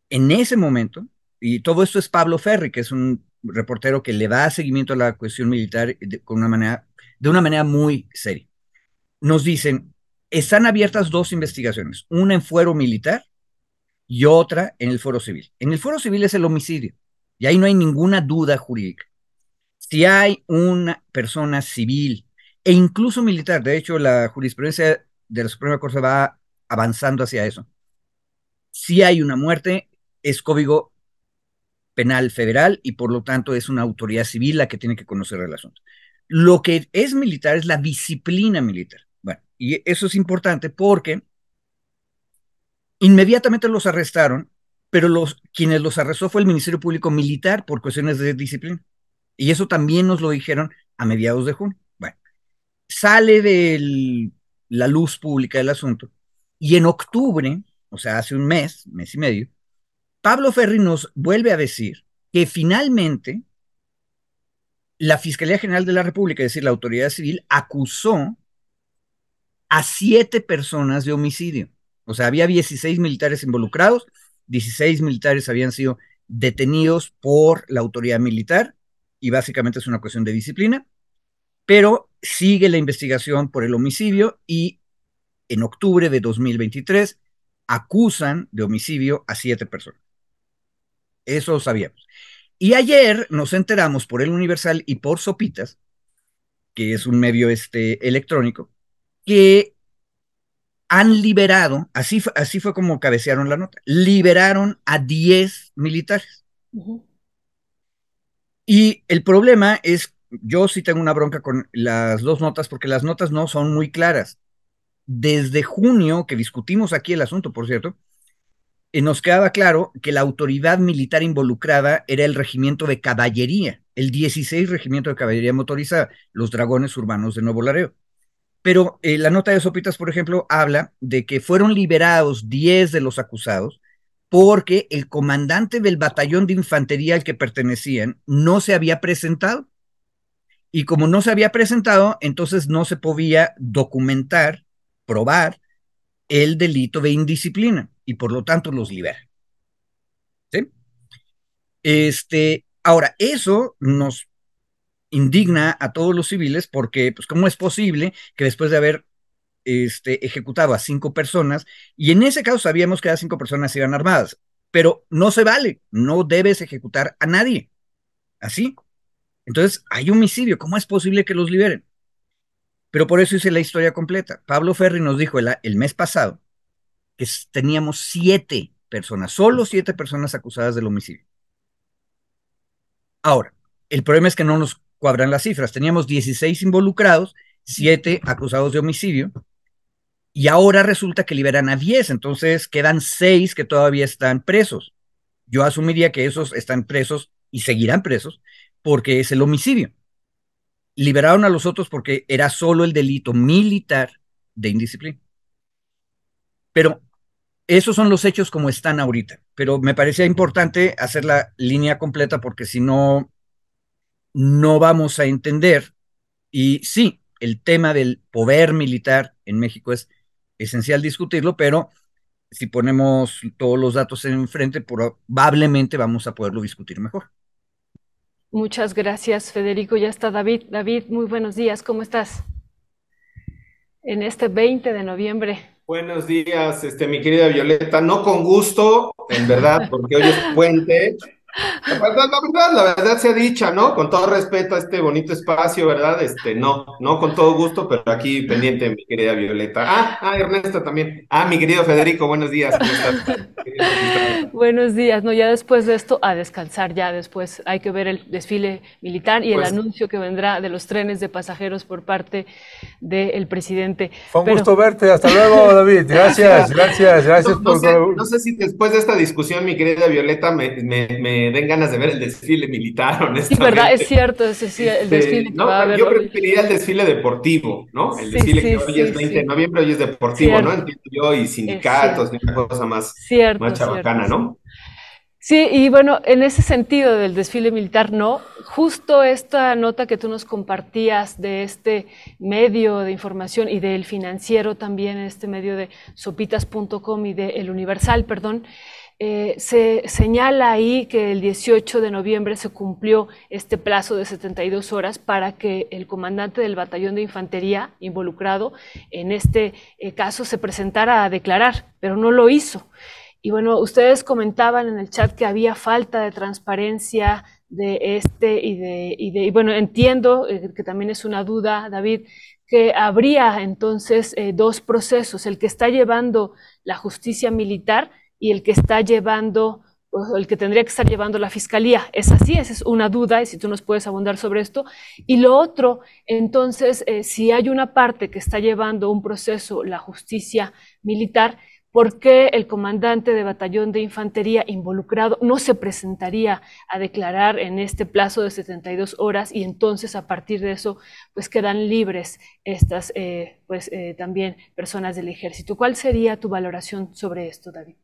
en ese momento, y todo esto es Pablo Ferri, que es un reportero que le da seguimiento a la cuestión militar de, una manera, de una manera muy seria. Nos dicen, están abiertas dos investigaciones, una en fuero militar y otra en el foro civil. En el foro civil es el homicidio, y ahí no hay ninguna duda jurídica. Si hay una persona civil e incluso militar, de hecho la jurisprudencia de la Suprema Corte va avanzando hacia eso, si hay una muerte, es código penal federal y por lo tanto es una autoridad civil la que tiene que conocer el asunto. Lo que es militar es la disciplina militar. Bueno, y eso es importante porque inmediatamente los arrestaron, pero los, quienes los arrestó fue el Ministerio Público Militar por cuestiones de disciplina. Y eso también nos lo dijeron a mediados de junio. Bueno, sale de la luz pública del asunto y en octubre o sea, hace un mes, mes y medio, Pablo Ferri nos vuelve a decir que finalmente la Fiscalía General de la República, es decir, la autoridad civil, acusó a siete personas de homicidio. O sea, había 16 militares involucrados, 16 militares habían sido detenidos por la autoridad militar y básicamente es una cuestión de disciplina, pero sigue la investigación por el homicidio y en octubre de 2023 acusan de homicidio a siete personas. Eso sabíamos. Y ayer nos enteramos por el Universal y por Sopitas, que es un medio este, electrónico, que han liberado, así, así fue como cabecearon la nota, liberaron a 10 militares. Y el problema es, yo sí tengo una bronca con las dos notas, porque las notas no son muy claras desde junio, que discutimos aquí el asunto, por cierto, eh, nos quedaba claro que la autoridad militar involucrada era el regimiento de caballería, el 16 regimiento de caballería motorizada, los dragones urbanos de Nuevo Laredo. Pero eh, la nota de Sopitas, por ejemplo, habla de que fueron liberados 10 de los acusados porque el comandante del batallón de infantería al que pertenecían no se había presentado. Y como no se había presentado, entonces no se podía documentar probar el delito de indisciplina y por lo tanto los libera. Este, ahora, eso nos indigna a todos los civiles porque, pues, ¿cómo es posible que después de haber este, ejecutado a cinco personas, y en ese caso sabíamos que las cinco personas iban armadas, pero no se vale, no debes ejecutar a nadie. Así. Entonces, hay homicidio, ¿cómo es posible que los liberen? Pero por eso hice la historia completa. Pablo Ferri nos dijo el, mes pasado que teníamos siete personas, solo siete personas acusadas del homicidio. Ahora, el problema es que no nos cuadran las cifras. Teníamos 16 involucrados, 7 acusados de homicidio, y ahora resulta que liberan a 10, entonces quedan 6 que todavía están presos. Yo asumiría que esos están presos y seguirán presos porque es el homicidio. Liberaron a los otros porque era solo el delito militar de indisciplina. Pero esos son los hechos como están ahorita. Pero me parecía importante hacer la línea completa porque si no, no vamos a entender. Y sí, el tema del poder militar en México es esencial discutirlo, pero si ponemos todos los datos enfrente, probablemente vamos a poderlo discutir mejor. Muchas gracias, Federico. Ya está David. David, muy buenos días. ¿Cómo estás? En este 20 de noviembre. Buenos días, este, mi querida Violeta. No con gusto, en verdad, porque hoy es puente, la verdad, la verdad, la verdad sea dicha, ¿no? Con todo respeto a este bonito espacio, ¿verdad? Este, no, no con todo gusto, pero aquí pendiente, mi querida Violeta. Ah, ah, Ernesto también. Ah, mi querido Federico, buenos días. buenos días, no, ya después de esto, a descansar, ya después hay que ver el desfile militar y el pues anuncio que vendrá de los trenes de pasajeros por parte del presidente. Fue un gusto verte, hasta luego, David. Gracias, gracias, gracias no, por... Sé, no sé si después de esta discusión, mi querida Violeta, me, me den ganas de ver el desfile militar, honestamente. Sí, verdad, es cierto, ese sí, el desfile. no, yo preferiría el desfile deportivo, ¿no? El desfile que hoy es 20 de noviembre, hoy es deportivo, ¿no? Entiendo yo, y sindicatos, y una cosa más, cierto, más chabacana, ¿no? Sí, y bueno, en ese sentido del desfile militar, no. Justo esta nota que tú nos compartías de este medio de información y del financiero también, este medio de sopitas.com y de El Universal, perdón, eh, se señala ahí que el 18 de noviembre se cumplió este plazo de 72 horas para que el comandante del batallón de infantería involucrado en este eh, caso se presentara a declarar, pero no lo hizo. Y bueno, ustedes comentaban en el chat que había falta de transparencia de este y de, y bueno, entiendo eh, que también es una duda, David, que habría entonces dos procesos, el que está llevando la justicia militar y el que está llevando, el que tendría que estar llevando la fiscalía. Es así, esa es una duda, y si tú nos puedes abundar sobre esto. Y lo otro, entonces, eh, si hay una parte que está llevando un proceso, la justicia militar, ¿por qué el comandante de batallón de infantería involucrado no se presentaría a declarar en este plazo de 72 horas y entonces a partir de eso pues quedan libres estas eh, pues eh, también personas del ejército? ¿Cuál sería tu valoración sobre esto, David?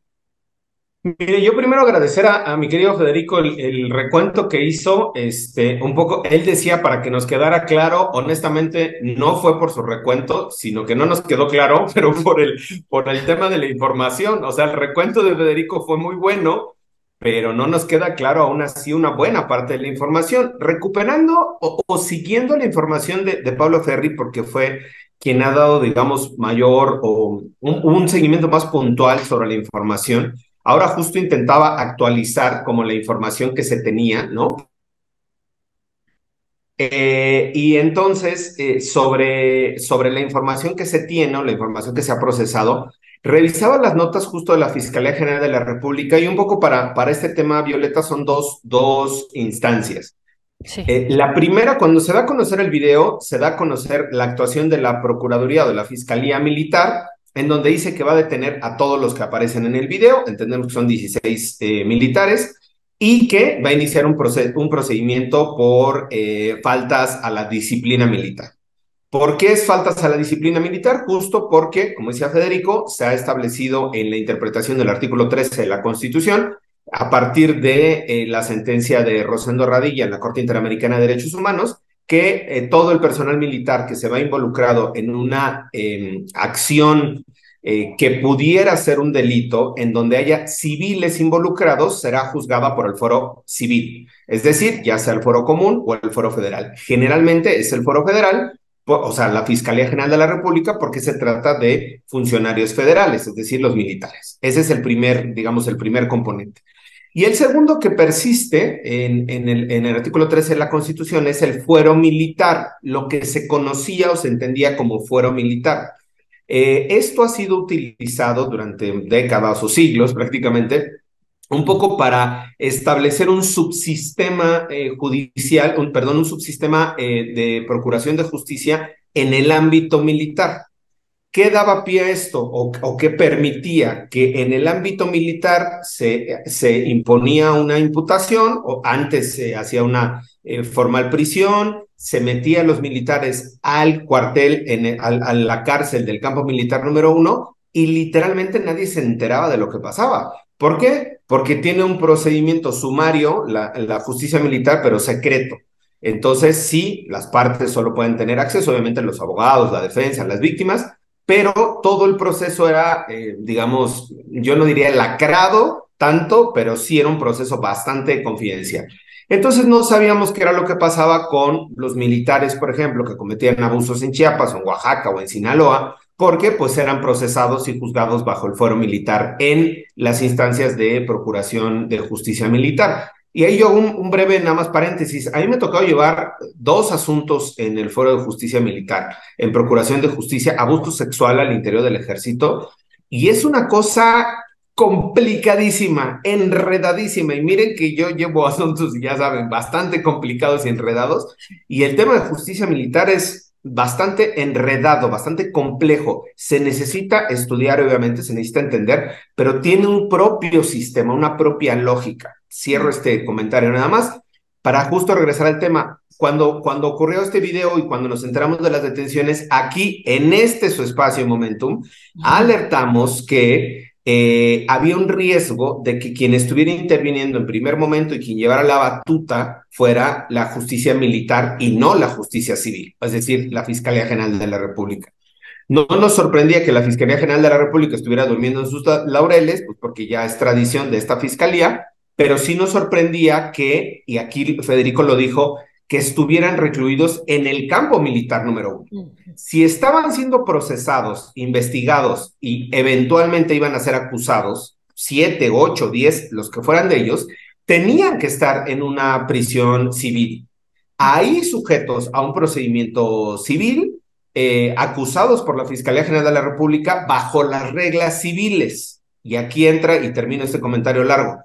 Mire, yo primero agradecer a, mi querido Federico el, recuento que hizo, este, un poco, él decía para que nos quedara claro, honestamente, no fue por su recuento, sino que no nos quedó claro, pero por el, por el tema de la información, o sea, el recuento de Federico fue muy bueno, pero no nos queda claro aún así una buena parte de la información. Recuperando o, siguiendo la información de, de, Pablo Ferri, porque fue quien ha dado, digamos, mayor o un, un seguimiento más puntual sobre la información. Ahora justo intentaba actualizar como la información que se tenía, ¿no? Eh, y entonces, eh, sobre, sobre la información que se tiene o la información que se ha procesado, revisaba las notas justo de la Fiscalía General de la República y un poco para, para este tema, Violeta, son dos, dos instancias. Eh, la primera, cuando se da a conocer el video, se da a conocer la actuación de la Procuraduría o de la Fiscalía Militar en donde dice que va a detener a todos los que aparecen en el video, entendemos que son 16 eh, militares, y que va a iniciar un, un procedimiento por eh, faltas a la disciplina militar. ¿Por qué es faltas a la disciplina militar? Justo porque, como decía Federico, se ha establecido en la interpretación del artículo 13 de la Constitución, a partir de eh, la sentencia de Rosendo Radilla en la Corte Interamericana de Derechos Humanos, que eh, todo el personal militar que se va involucrado en una em, acción eh, que pudiera ser un delito en donde haya civiles involucrados será juzgada por el foro civil, es decir, ya sea el foro común o el foro federal. Generalmente es el foro federal, o sea, la Fiscalía General de la República, porque se trata de funcionarios federales, es decir, los militares. Ese es el primer, digamos, el primer componente. Y el segundo que persiste en, el, en, el, artículo 13 de la Constitución es el fuero militar, lo que se conocía o se entendía como fuero militar. Eh, esto ha sido utilizado durante décadas o siglos prácticamente un poco para establecer un subsistema eh, judicial, un, perdón, un subsistema eh, de procuración de justicia en el ámbito militar. ¿Qué daba pie a esto o, qué permitía que en el ámbito militar se, se imponía una imputación o antes se hacía una formal prisión, se metía a los militares al cuartel, en a la cárcel del campo militar número uno y literalmente nadie se enteraba de lo que pasaba. ¿Por qué? Porque tiene un procedimiento sumario, la, la justicia militar, pero secreto. Entonces, sí, las partes solo pueden tener acceso, obviamente los abogados, la defensa, las víctimas, pero todo el proceso era, eh, digamos, yo no diría lacrado tanto, pero sí era un proceso bastante confidencial. Entonces no sabíamos qué era lo que pasaba con los militares, por ejemplo, que cometían abusos en Chiapas o en Oaxaca o en Sinaloa, porque pues eran procesados y juzgados bajo el fuero militar en las instancias de procuración de justicia militar. Y ahí yo un, breve, nada más paréntesis, a mí me tocó llevar dos asuntos en el Foro de Justicia Militar, en Procuración de Justicia, abuso sexual al interior del ejército, y es una cosa complicadísima, enredadísima, y miren que yo llevo asuntos, ya saben, bastante complicados y enredados, y el tema de justicia militar es bastante enredado, bastante complejo. Se necesita estudiar, obviamente, se necesita entender, pero tiene un propio sistema, una propia lógica cierro este comentario nada más para justo regresar al tema. Cuando, cuando ocurrió este video y cuando nos enteramos de las detenciones, aquí en este su espacio Momentum, alertamos que eh, había un riesgo de que quien estuviera interviniendo en primer momento y quien llevara la batuta fuera la justicia militar y no la justicia civil, es decir, la Fiscalía General de la República. No nos sorprendía que la Fiscalía General de la República estuviera durmiendo en sus laureles, pues porque ya es tradición de esta fiscalía, pero sí nos sorprendía que, y aquí Federico lo dijo, que estuvieran recluidos en el campo militar número uno. Si estaban siendo procesados, investigados y eventualmente iban a ser acusados, siete, ocho, diez, los que fueran de ellos, tenían que estar en una prisión civil. Ahí sujetos a un procedimiento civil, eh, acusados por la Fiscalía General de la República bajo las reglas civiles. Y aquí entra y termino este comentario largo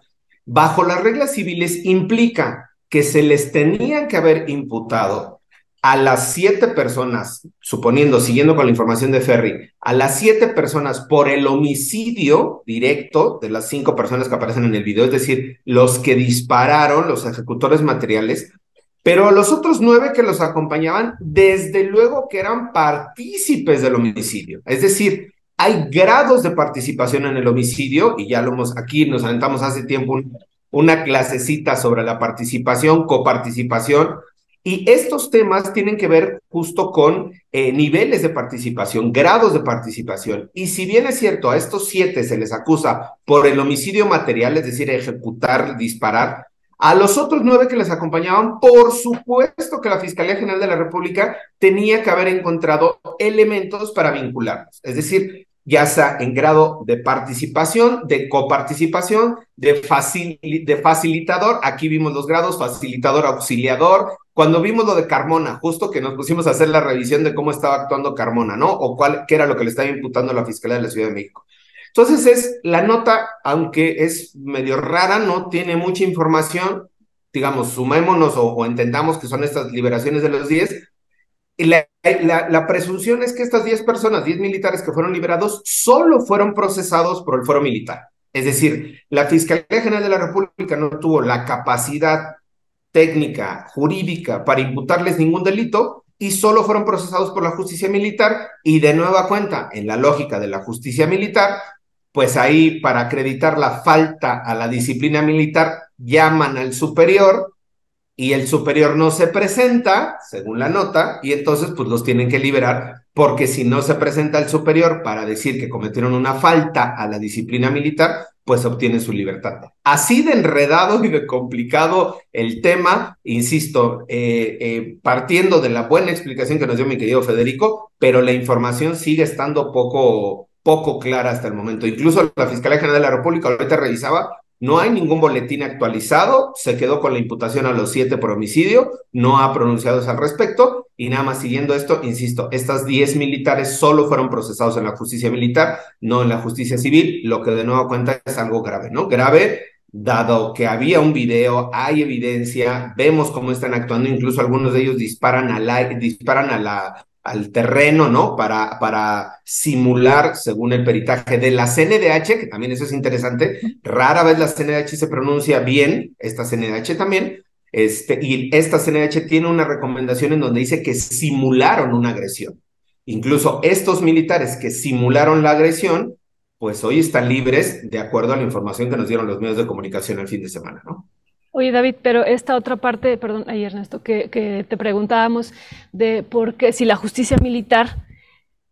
bajo las reglas civiles implica que se les tenían que haber imputado a las siete personas, suponiendo, siguiendo con la información de Ferry, a las siete personas por el homicidio directo de las cinco personas que aparecen en el video, es decir, los que dispararon, los ejecutores materiales, pero los otros nueve que los acompañaban, desde luego que eran partícipes del homicidio. Es decir, hay grados de participación en el homicidio, y ya lo hemos aquí, nos aventamos hace tiempo una clasecita sobre la participación, coparticipación, y estos temas tienen que ver justo con eh, niveles de participación, grados de participación. Y si bien es cierto, a estos siete se les acusa por el homicidio material, es decir, ejecutar, disparar, a los otros nueve que les acompañaban, por supuesto que la Fiscalía General de la República tenía que haber encontrado elementos para vincularlos. Es decir, ya sea en grado de participación, de coparticipación, de, de facilitador. Aquí vimos los grados, facilitador, auxiliador. Cuando vimos lo de Carmona, justo que nos pusimos a hacer la revisión de cómo estaba actuando Carmona, ¿no? O cuál, qué era lo que le estaba imputando la Fiscalía de la Ciudad de México. Entonces es la nota, aunque es medio rara, no tiene mucha información, digamos, sumémonos o, o entendamos que son estas liberaciones de los 10, la, la, presunción es que estas 10 personas, 10 militares que fueron liberados, solo fueron procesados por el foro militar. Es decir, la Fiscalía General de la República no tuvo la capacidad técnica, jurídica, para imputarles ningún delito y solo fueron procesados por la justicia militar y de nueva cuenta, en la lógica de la justicia militar, pues ahí para acreditar la falta a la disciplina militar llaman al superior y el superior no se presenta, según la nota, y entonces pues los tienen que liberar, porque si no se presenta el superior para decir que cometieron una falta a la disciplina militar, pues obtienen su libertad. Así de enredado y de complicado el tema, insisto, eh, eh, partiendo de la buena explicación que nos dio mi querido Federico, pero la información sigue estando poco, poco clara hasta el momento. Incluso la Fiscalía General de la República ahorita revisaba no hay ningún boletín actualizado, se quedó con la imputación a los siete por homicidio, no ha pronunciado al respecto y nada más siguiendo esto, insisto, estas diez militares solo fueron procesados en la justicia militar, no en la justicia civil, lo que de nuevo cuenta es algo grave, ¿no? Grave dado que había un video, hay evidencia, vemos cómo están actuando, incluso algunos de ellos disparan, a disparan a la, al terreno, ¿no? Para, para simular, según el peritaje de la CNDH, que también eso es interesante, rara vez la CNDH se pronuncia bien, esta CNDH también, este, y esta CNDH tiene una recomendación en donde dice que simularon una agresión. Incluso estos militares que simularon la agresión, pues hoy están libres de acuerdo a la información que nos dieron los medios de comunicación el fin de semana, ¿no? Oye, David, pero esta otra parte, perdón, ahí Ernesto, que, que te preguntábamos de por qué, si la justicia militar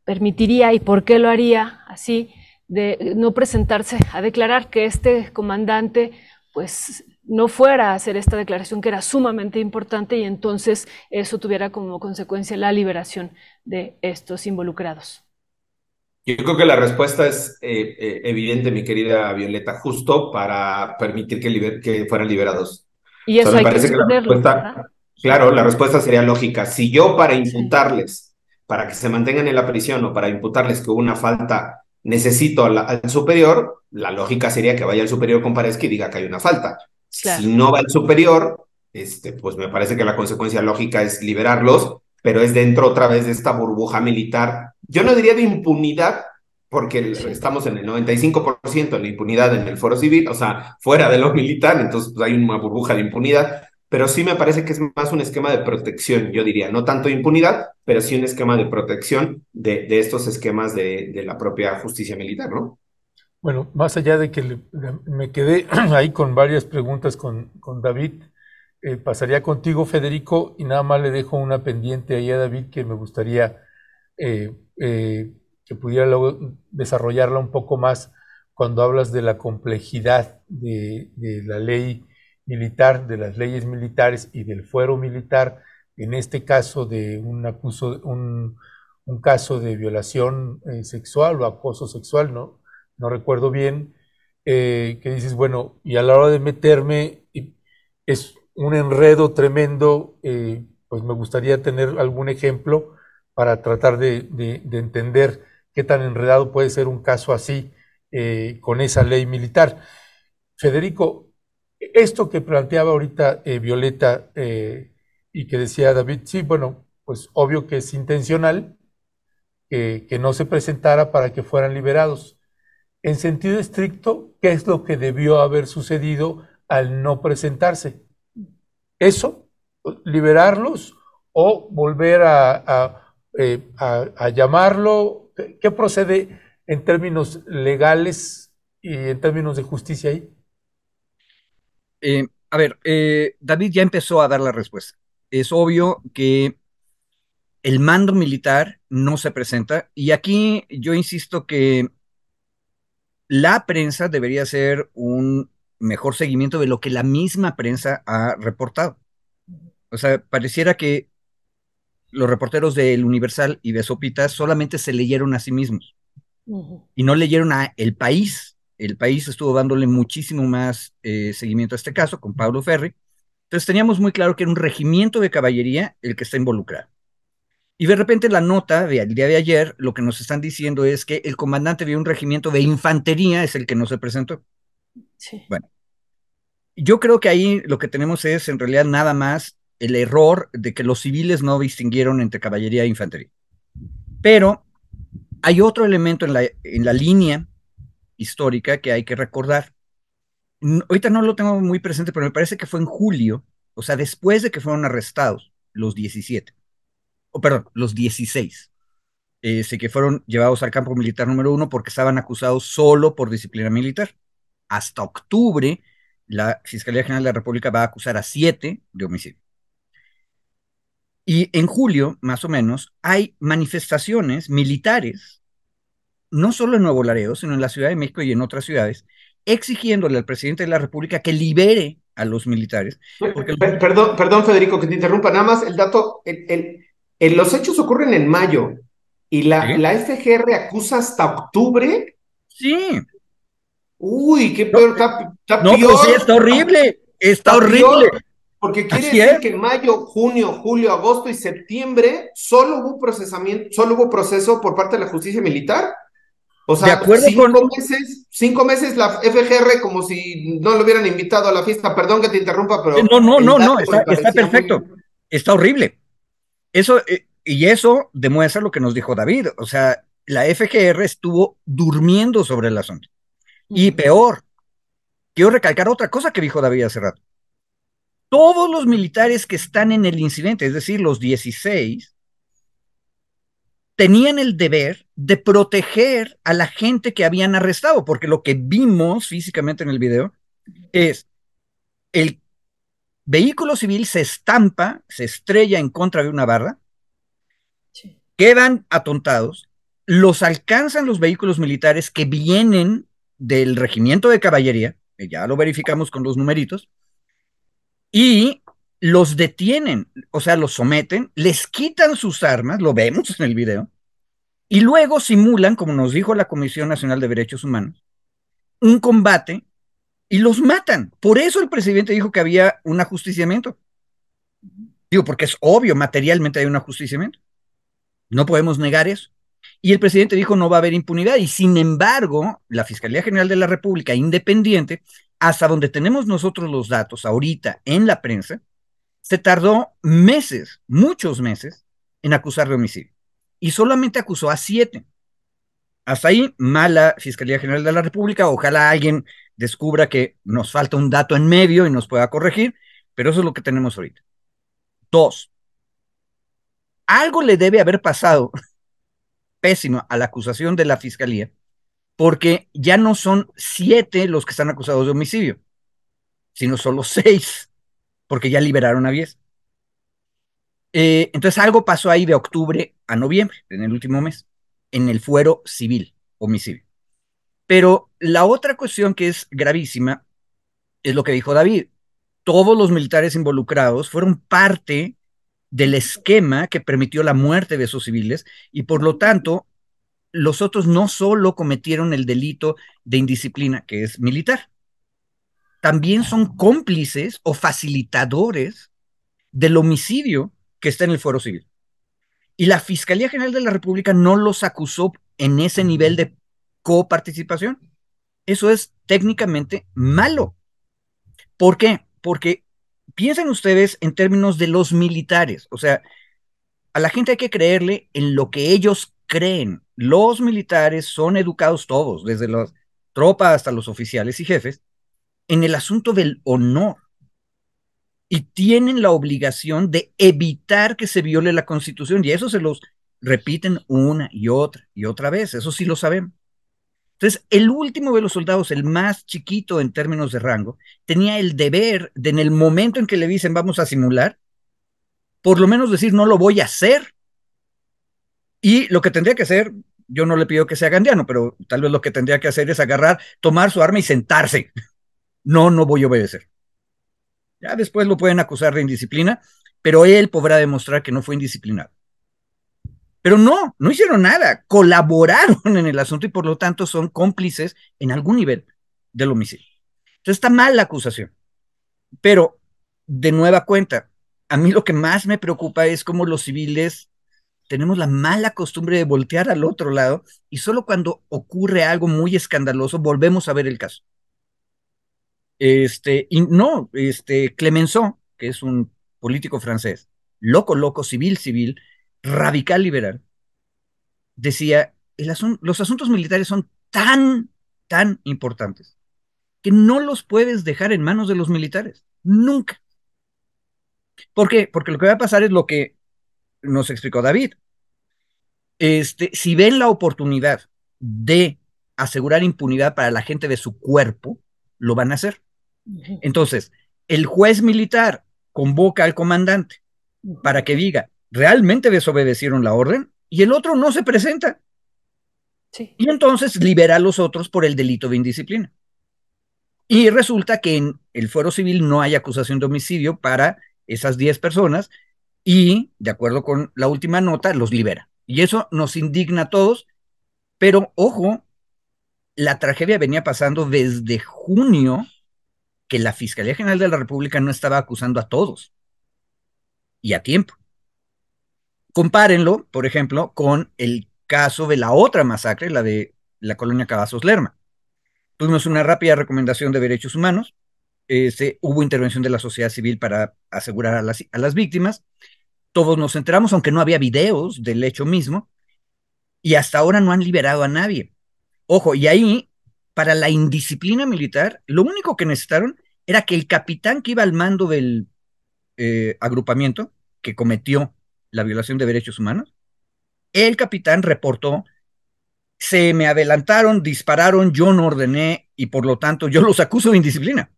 permitiría y por qué lo haría así, de no presentarse a declarar que este comandante, pues no fuera a hacer esta declaración que era sumamente importante y entonces eso tuviera como consecuencia la liberación de estos involucrados. Yo creo que la respuesta es eh, eh, evidente, mi querida Violeta, justo para permitir que, fueran liberados. Y eso hay que, Claro, la respuesta sería lógica. Si yo para imputarles, para que se mantengan en la prisión o para imputarles que hubo una falta, necesito al superior, la lógica sería que vaya el superior, comparezca y diga que hay una falta. Si no va el superior, este, pues me parece que la consecuencia lógica es liberarlos, pero es dentro otra vez de esta burbuja militar. Yo no diría de impunidad, porque estamos en el 95% de la impunidad en el foro civil, o sea, fuera de lo militar, entonces pues, hay una burbuja de impunidad, pero sí me parece que es más un esquema de protección, yo diría, no tanto impunidad, pero sí un esquema de protección de, de estos esquemas de, de, la propia justicia militar, ¿no? Bueno, más allá de que me quedé ahí con varias preguntas con, con David, eh, pasaría contigo, Federico, y nada más le dejo una pendiente ahí a David que me gustaría eh, eh, que pudiera luego desarrollarla un poco más cuando hablas de la complejidad de, la ley militar, de las leyes militares y del fuero militar, en este caso de un acuso, un, un caso de violación sexual o acoso sexual, ¿no? no recuerdo bien, que dices, bueno, y a la hora de meterme, es un enredo tremendo, eh, pues me gustaría tener algún ejemplo para tratar de, entender qué tan enredado puede ser un caso así eh, con esa ley militar. Federico, esto que planteaba ahorita Violeta y que decía David, sí, bueno, pues obvio que es intencional que no se presentara para que fueran liberados en sentido estricto, ¿qué es lo que debió haber sucedido al no presentarse? ¿Eso? ¿Liberarlos o volver a, eh, llamarlo? ¿Qué procede en términos legales y en términos de justicia ahí? Eh, a ver, eh, David ya empezó a dar la respuesta. Es obvio que el mando militar no se presenta y aquí yo insisto que la prensa debería hacer un mejor seguimiento de lo que la misma prensa ha reportado. O sea, pareciera que los reporteros del Universal y de Sopitas solamente se leyeron a sí mismos y no leyeron a El País. El País estuvo dándole muchísimo más eh, seguimiento a este caso con Pablo Ferri. Entonces teníamos muy claro que era un regimiento de caballería el que está involucrado. Y de repente la nota del día de ayer, lo que nos están diciendo es que el comandante de un regimiento de infantería es el que no se presentó. Bueno, yo creo que ahí lo que tenemos es en realidad nada más el error de que los civiles no distinguieron entre caballería e infantería. Pero hay otro elemento en la, en la línea histórica que hay que recordar. Ahorita no lo tengo muy presente, pero me parece que fue en julio, o sea, después de que fueron arrestados los 17 o perdón, los 16, este, que fueron llevados al campo militar número uno porque estaban acusados solo por disciplina militar. Hasta octubre, la Fiscalía General de la República va a acusar a siete de homicidio. Y en julio, más o menos, hay manifestaciones militares, no solo en Nuevo Laredo, sino en la Ciudad de México y en otras ciudades, exigiéndole al presidente de la República que libere a los militares. Perdón, perdón, Federico, que te interrumpa. Nada más el dato, el, los hechos ocurren en mayo y la, la FGR acusa hasta octubre. Sí. Uy, qué peor, está, no, Pues sí, está horrible, está, horrible. porque quiere decir que en mayo, junio, julio, agosto y septiembre solo hubo procesamiento, solo hubo proceso por parte de la justicia militar. O sea, cinco, meses, cinco meses la FGR como si no lo hubieran invitado a la fiesta. Perdón que te interrumpa, pero... No, no, no, no, está, perfecto. Está horrible. Eso, eh, y eso demuestra lo que nos dijo David. O sea, la FGR estuvo durmiendo sobre el asunto. Y peor, quiero recalcar otra cosa que dijo David hace rato. Todos los militares que están en el incidente, es decir, los 16, tenían el deber de proteger a la gente que habían arrestado, porque lo que vimos físicamente en el video es el vehículo civil se estampa, se estrella en contra de una barra, quedan atontados, los alcanzan los vehículos militares que vienen del regimiento de caballería, que ya lo verificamos con los numeritos, y los detienen, o sea, los someten, les quitan sus armas, lo vemos en el video, y luego simulan, como nos dijo la Comisión Nacional de Derechos Humanos, un combate y los matan. Por eso el presidente dijo que había un ajusticiamiento. Digo, porque es obvio, materialmente hay un ajusticiamiento. No podemos negar eso. Y el presidente dijo no va a haber impunidad. Y sin embargo, la Fiscalía General de la República, independiente, hasta donde tenemos nosotros los datos ahorita en la prensa, se tardó meses, muchos meses, en acusar de homicidio. Y solamente acusó a siete. Hasta ahí, mala Fiscalía General de la República. Ojalá alguien descubra que nos falta un dato en medio y nos pueda corregir, pero eso es lo que tenemos ahorita. Dos, algo le debe haber pasado pésimo a la acusación de la Fiscalía porque ya no son siete los que están acusados de homicidio, sino solo seis, porque ya liberaron a diez. Eh, entonces algo pasó ahí de octubre a noviembre, en el último mes, en el fuero civil, homicidio. Pero la otra cuestión que es gravísima es lo que dijo David. Todos los militares involucrados fueron parte del esquema que permitió la muerte de esos civiles y por lo tanto los otros no solo cometieron el delito de indisciplina, que es militar, también son cómplices o facilitadores del homicidio que está en el fuero civil. Y la Fiscalía General de la República no los acusó en ese nivel de coparticipación. Eso es técnicamente malo. ¿Por qué? Porque piensen ustedes en términos de los militares. O sea, a la gente hay que creerle en lo que ellos creen. Los militares son educados todos, desde las tropas hasta los oficiales y jefes, en el asunto del honor. Y tienen la obligación de evitar que se viole la constitución. Y eso se los repiten una y otra y otra vez. Eso sí lo sabemos. Entonces, el último de los soldados, el más chiquito en términos de rango, tenía el deber de en el momento en que le dicen vamos a simular, por lo menos decir no lo voy a hacer y lo que tendría que hacer, yo no le pido que sea gandiano, pero tal vez lo que tendría que hacer es agarrar, tomar su arma y sentarse. No, no voy a obedecer. Ya después lo pueden acusar de indisciplina, pero él podrá demostrar que no fue indisciplinado. Pero no, no hicieron nada, colaboraron en el asunto y por lo tanto son cómplices en algún nivel del homicidio. Entonces está mal la acusación. Pero, de nueva cuenta, a mí lo que más me preocupa es cómo los civiles tenemos la mala costumbre de voltear al otro lado y solo cuando ocurre algo muy escandaloso volvemos a ver el caso. Este, y no, este, Clemenceau, que es un político francés, loco, loco, civil, civil, radical liberal, decía, los asuntos militares son tan, tan importantes que no los puedes dejar en manos de los militares, nunca. ¿Por qué? Porque lo que va a pasar es lo que nos explicó David. Este, si ven la oportunidad de asegurar impunidad para la gente de su cuerpo, lo van a hacer. Entonces, el juez militar convoca al comandante para que diga, realmente desobedecieron la orden y el otro no se presenta. Y entonces libera a los otros por el delito de indisciplina. Y resulta que en el fuero civil no hay acusación de homicidio para esas 10 personas y, de acuerdo con la última nota, los libera. Y eso nos indigna a todos, pero ojo, la tragedia venía pasando desde junio que la Fiscalía General de la República no estaba acusando a todos y a tiempo. Compárenlo, por ejemplo, con el caso de la otra masacre, la de la colonia Cavazos Lerma. Tuvimos una rápida recomendación de derechos humanos, este, hubo intervención de la sociedad civil para asegurar a las, a las víctimas, todos nos enteramos, aunque no había videos del hecho mismo, y hasta ahora no han liberado a nadie. Ojo, y ahí, para la indisciplina militar, lo único que necesitaron era que el capitán que iba al mando del eh, agrupamiento, que cometió la violación de derechos humanos, el capitán reportó, se me adelantaron, dispararon, yo no ordené y por lo tanto yo los acuso de indisciplina.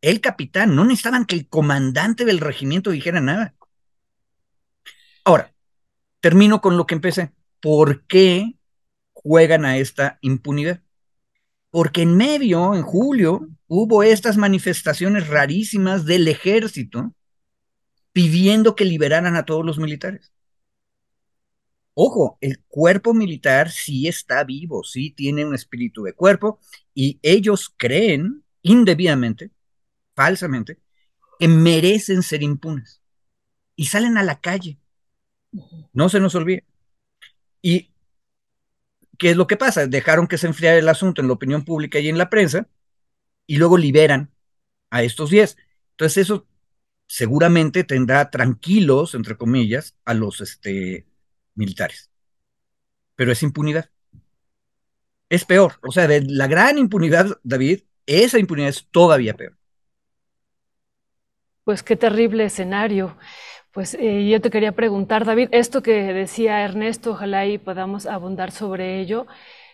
El capitán, no necesitaban que el comandante del regimiento dijera nada. Ahora, termino con lo que empecé. ¿Por qué juegan a esta impunidad? Porque en medio, en julio, hubo estas manifestaciones rarísimas del ejército pidiendo que liberaran a todos los militares. Ojo, el cuerpo militar sí está vivo, sí tiene un espíritu de cuerpo y ellos creen indebidamente, falsamente, que merecen ser impunes y salen a la calle. No se nos olvide. ¿Y qué es lo que pasa? Dejaron que se enfriara el asunto en la opinión pública y en la prensa y luego liberan a estos 10. Entonces eso seguramente tendrá tranquilos, entre comillas, a los este, militares. Pero es impunidad. Es peor. O sea, de la gran impunidad, David, esa impunidad es todavía peor. Pues qué terrible escenario. Pues eh, yo te quería preguntar, David, esto que decía Ernesto, ojalá y podamos abundar sobre ello,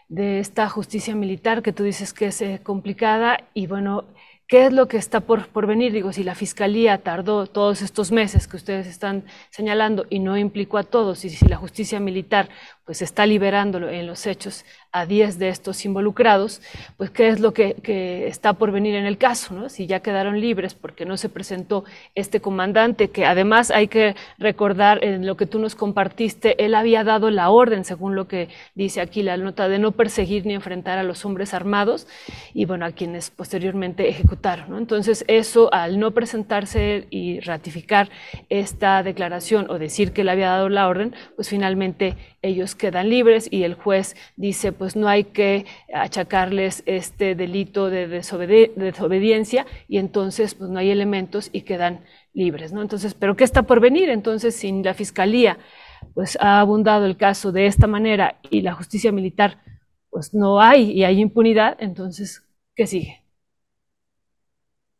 de esta justicia militar que tú dices que es eh, complicada y bueno, ¿Qué es lo que está por, por, venir? Digo, si la Fiscalía tardó todos estos meses que ustedes están señalando y no implicó a todos, y si la justicia militar pues está liberándolo en los hechos a 10 de estos involucrados, pues qué es lo que, que, está por venir en el caso, ¿no? Si ya quedaron libres porque no se presentó este comandante, que además hay que recordar en lo que tú nos compartiste, él había dado la orden, según lo que dice aquí la nota, de no perseguir ni enfrentar a los hombres armados y bueno, a quienes posteriormente ejecutaron. Entonces eso, al no presentarse y ratificar esta declaración o decir que le había dado la orden, pues finalmente ellos quedan libres y el juez dice, pues no hay que achacarles este delito de desobediencia y entonces pues no hay elementos y quedan libres, ¿no? Entonces, ¿pero qué está por venir? Entonces, sin la fiscalía pues ha abundado el caso de esta manera y la justicia militar pues no hay y hay impunidad, entonces, ¿qué sigue?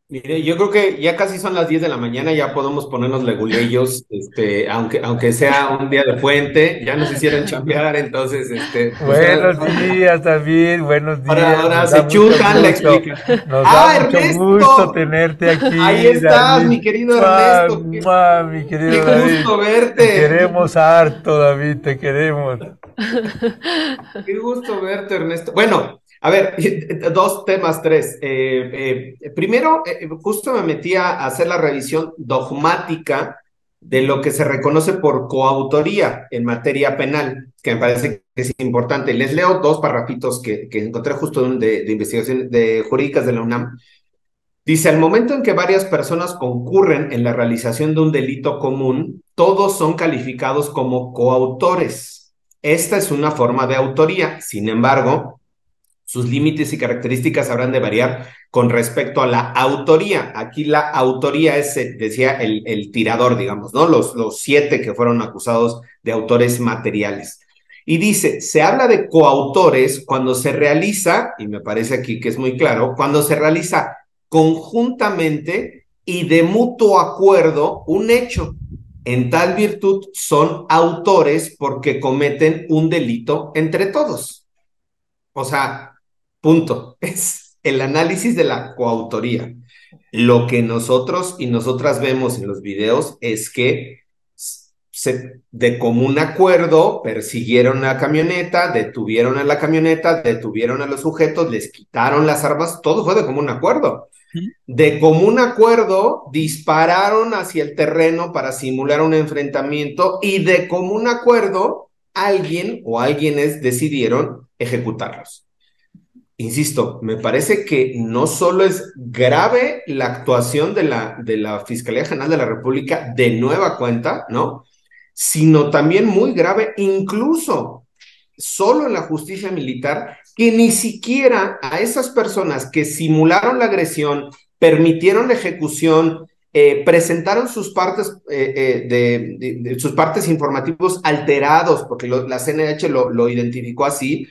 Mire, yo creo que ya casi son las 10 de la mañana, ya podemos ponernos leguleyos, este, aunque, aunque sea un día de puente, ya nos hicieron chambear, entonces, este. Pues, buenos días, David, buenos días. Ahora, ahora se chutan la explicación. Nos ah, da mucho gusto tenerte aquí. Ahí estás, mi querido Ernesto. Mi querido qué David. gusto verte. Te queremos harto, David, te queremos. Qué gusto verte, Ernesto. Bueno, a ver, dos temas, tres. Eh, eh, primero, eh, justo me metí a hacer la revisión dogmática de lo que se reconoce por coautoría en materia penal, que me parece que es importante. Les leo dos parrafitos que, que encontré justo de, de investigación de jurídicas de la UNAM. Dice, al momento en que varias personas concurren en la realización de un delito común, todos son calificados como coautores. Esta es una forma de autoría. Sin embargo, sus límites y características habrán de variar con respecto a la autoría. Aquí la autoría es, eh, decía, el, tirador, digamos, ¿no? Los, los siete que fueron acusados de autores materiales. Y dice, se habla de coautores cuando se realiza, y me parece aquí que es muy claro, cuando se realiza conjuntamente y de mutuo acuerdo un hecho. En tal virtud son autores porque cometen un delito entre todos. O sea, Punto. Es el análisis de la coautoría. Lo que nosotros y nosotras vemos en los videos es que se, de común acuerdo persiguieron la camioneta, detuvieron a la camioneta, detuvieron a los sujetos, les quitaron las armas, todo fue de común acuerdo. De común acuerdo dispararon hacia el terreno para simular un enfrentamiento y de común acuerdo alguien o alguienes decidieron ejecutarlos insisto, me parece que no solo es grave la actuación de la, de la Fiscalía General de la República de nueva cuenta, ¿no? Sino también muy grave incluso solo en la justicia militar que ni siquiera a esas personas que simularon la agresión, permitieron la ejecución, eh, presentaron sus partes, eh, eh, de, sus partes informativos alterados, porque la CNH lo, lo identificó así,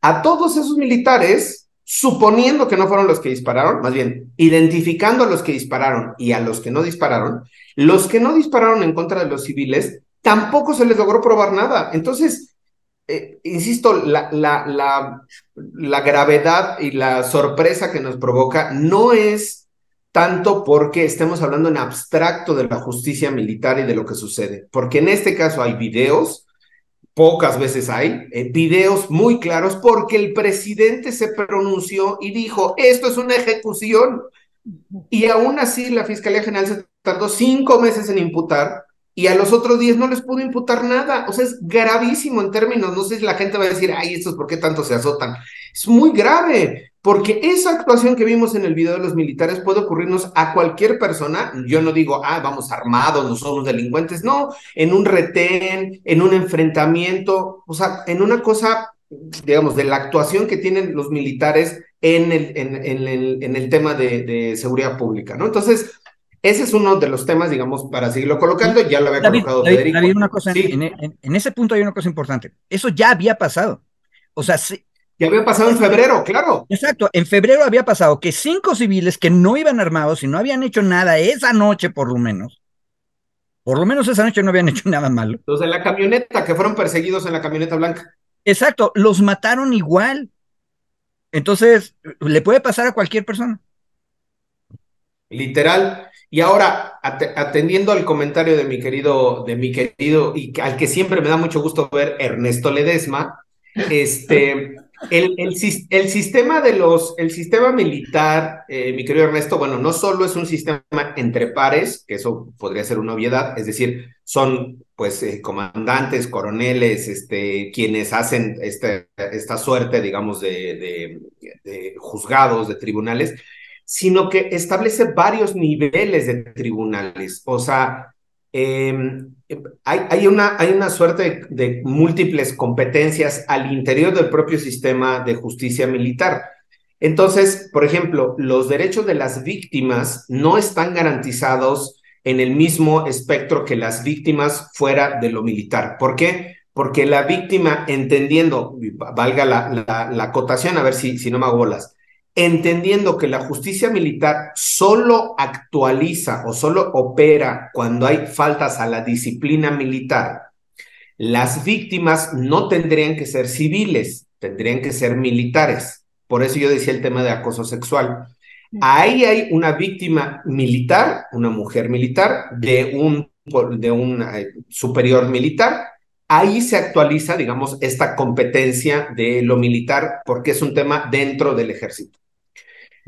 a todos esos militares, suponiendo que no fueron los que dispararon, más bien, identificando a los que dispararon y a los que no dispararon, los que no dispararon en contra de los civiles, tampoco se les logró probar nada. Entonces, insisto, la, la, la, la, gravedad y la sorpresa que nos provoca no es tanto porque estemos hablando en abstracto de la justicia militar y de lo que sucede, porque en este caso hay videos, pocas veces hay, eh, videos muy claros porque el presidente se pronunció y dijo, esto es una ejecución. Y aún así la Fiscalía General se tardó cinco meses en imputar y a los otros días no les pudo imputar nada. O sea, es gravísimo en términos, no sé si la gente va a decir, ay, estos por qué tanto se azotan. Es muy grave. Porque esa actuación que vimos en el video de los militares puede ocurrirnos a cualquier persona. Yo no digo, ah, vamos armados, no somos delincuentes. No, en un retén, en un enfrentamiento, o sea, en una cosa, digamos, de la actuación que tienen los militares en el, en, el, en el tema de, seguridad pública, ¿no? Entonces, ese es uno de los temas, digamos, para seguirlo colocando. Ya lo había colocado Federico. una cosa, en, en, ese punto hay una cosa importante. Eso ya había pasado. O sea, ya había pasado en febrero, claro. Exacto, en febrero había pasado que cinco civiles que no iban armados y no habían hecho nada esa noche por lo menos, por lo menos esa noche no habían hecho nada malo. Los de la camioneta, que fueron perseguidos en la camioneta blanca. Exacto, los mataron igual. Entonces, le puede pasar a cualquier persona. Literal. Y ahora, atendiendo al comentario de mi querido, de mi querido, y al que siempre me da mucho gusto ver, Ernesto Ledesma, este, el, el, sistema de los, el sistema militar, eh, mi querido Ernesto, bueno, no solo es un sistema entre pares, que eso podría ser una obviedad, es decir, son pues eh, comandantes, coroneles, este, quienes hacen este, esta suerte, digamos, de, de juzgados, de tribunales, sino que establece varios niveles de tribunales. O sea, Em, hay, hay, una, hay una suerte de, múltiples competencias al interior del propio sistema de justicia militar. Entonces, por ejemplo, los derechos de las víctimas no están garantizados en el mismo espectro que las víctimas fuera de lo militar. ¿Por qué? Porque la víctima, entendiendo, valga la, la, la acotación, a ver si, si no me hago bolas, entendiendo que la justicia militar solo actualiza o solo opera cuando hay faltas a la disciplina militar, las víctimas no tendrían que ser civiles, tendrían que ser militares. Por eso yo decía el tema de acoso sexual. Ahí hay una víctima militar, una mujer militar, de un, de un eh, superior militar. Ahí se actualiza, digamos, esta competencia de lo militar porque es un tema dentro del ejército.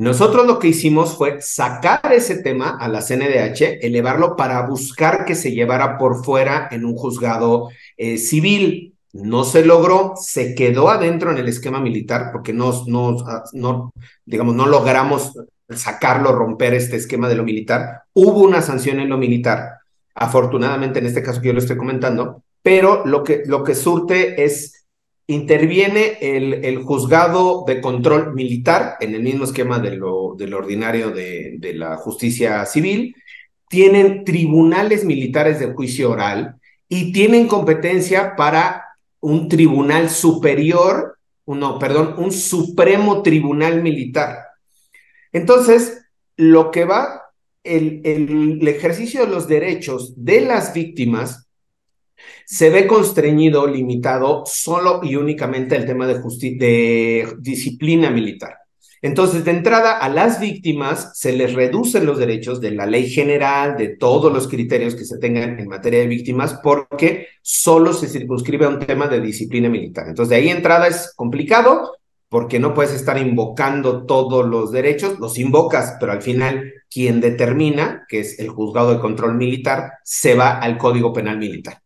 Nosotros lo que hicimos fue sacar ese tema a la CNDH, elevarlo para buscar que se llevara por fuera en un juzgado eh, civil. No se logró, se quedó adentro en el esquema militar porque no, no, no, digamos, no logramos sacarlo, romper este esquema de lo militar. Hubo una sanción en lo militar, afortunadamente en este caso que yo lo estoy comentando, pero lo que, lo que surte es interviene el, el, juzgado de control militar en el mismo esquema de lo, ordinario de, de, la justicia civil, tienen tribunales militares de juicio oral y tienen competencia para un tribunal superior, no, perdón, un supremo tribunal militar. Entonces, lo que va, el, el ejercicio de los derechos de las víctimas se ve constreñido, limitado solo y únicamente al tema de, de disciplina militar. Entonces, de entrada, a las víctimas se les reducen los derechos de la ley general, de todos los criterios que se tengan en materia de víctimas, porque solo se circunscribe a un tema de disciplina militar. Entonces, de ahí entrada es complicado, porque no puedes estar invocando todos los derechos, los invocas, pero al final quien determina, que es el juzgado de control militar, se va al Código Penal Militar.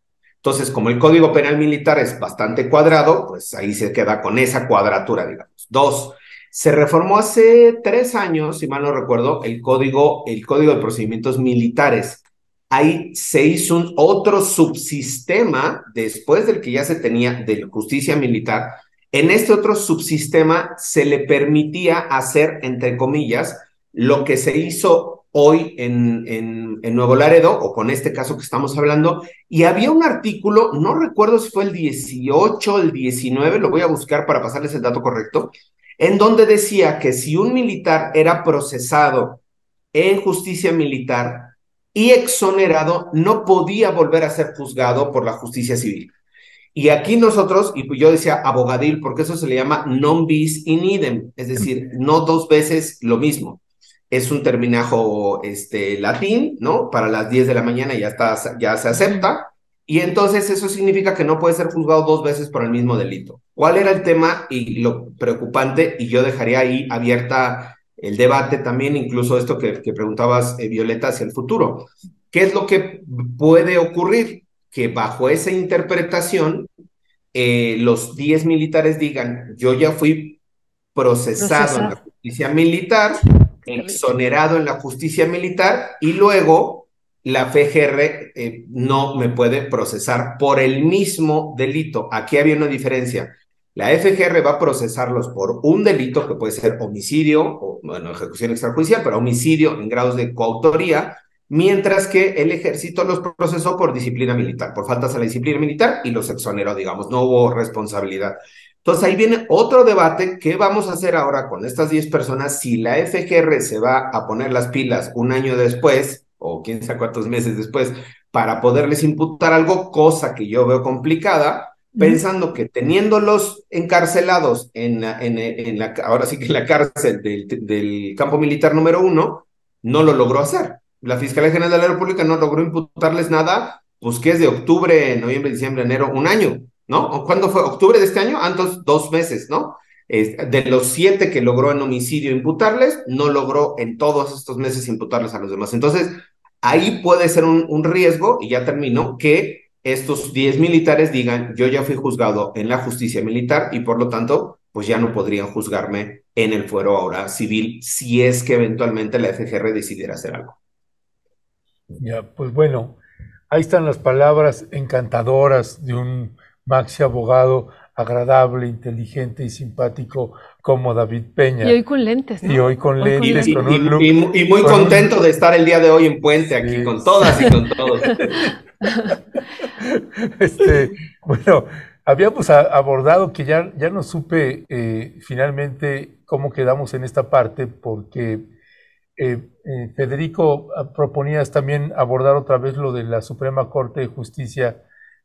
Entonces, como el Código Penal Militar es bastante cuadrado, pues ahí se queda con esa cuadratura, digamos. Dos, se reformó hace tres años, si mal no recuerdo, el Código, el Código de Procedimientos Militares. ahí se hizo un otro subsistema después del que ya se tenía de justicia militar. En este otro subsistema se le permitía hacer, entre comillas, lo que se hizo hoy en, Nuevo Laredo, o con este caso que estamos hablando, y había un artículo, no recuerdo si fue el 18 o el 19, lo voy a buscar para pasarles el dato correcto, en donde decía que si un militar era procesado en justicia militar y exonerado, no podía volver a ser juzgado por la justicia civil. Y aquí nosotros, y yo decía abogadil, porque eso se le llama non bis in idem, es decir, no dos veces lo mismo. Es un terminajo este, latín, ¿no? Para las 10 de la mañana ya, está, ya se acepta. Y entonces eso significa que no puede ser juzgado dos veces por el mismo delito. ¿Cuál era el tema y lo preocupante? Y yo dejaría ahí abierta el debate también, incluso esto que, preguntabas, eh, Violeta, hacia el futuro. ¿Qué es lo que puede ocurrir? Que bajo esa interpretación, eh, los 10 militares digan, yo ya fui procesado en la justicia militar, exonerado en la justicia militar, y luego la FGR eh, no me puede procesar por el mismo delito. Aquí había una diferencia. La FGR va a procesarlos por un delito que puede ser homicidio o, bueno, ejecución extrajudicial, pero homicidio en grados de coautoría, mientras que el ejército los procesó por disciplina militar, por faltas a la disciplina militar y los exoneró, digamos, no hubo responsabilidad. Entonces ahí viene otro debate, ¿qué vamos a hacer ahora con estas 10 personas si la FGR se va a poner las pilas un año después o quién sabe cuántos meses después para poderles imputar algo, cosa que yo veo complicada? pensando que teniéndolos encarcelados en la, en, la, ahora sí que en la cárcel del, del, campo militar número uno, no lo logró hacer. La Fiscalía General de la República no logró imputarles nada, pues que es de octubre, noviembre, diciembre, enero, un año, ¿no? ¿Cuándo fue? ¿Octubre de este año? Antes, dos meses, ¿no? de los siete que logró en homicidio imputarles, no logró en todos estos meses imputarles a los demás. Entonces, ahí puede ser un, un riesgo, y ya termino, que estos 10 militares digan, yo ya fui juzgado en la justicia militar y por lo tanto, pues ya no podrían juzgarme en el fuero ahora civil si es que eventualmente la FGR decidiera hacer algo. Ya, pues bueno, ahí están las palabras encantadoras de un maxi abogado agradable, inteligente y simpático como David Peña. Y hoy con lentes, ¿no? Y hoy con lentes, y, muy contento de estar el día de hoy en Puente aquí, con todas y con todos. este, bueno, habíamos abordado que ya, ya no supe eh, finalmente cómo quedamos en esta parte, porque eh, eh, Federico, ah, proponías también abordar otra vez lo de la Suprema Corte de Justicia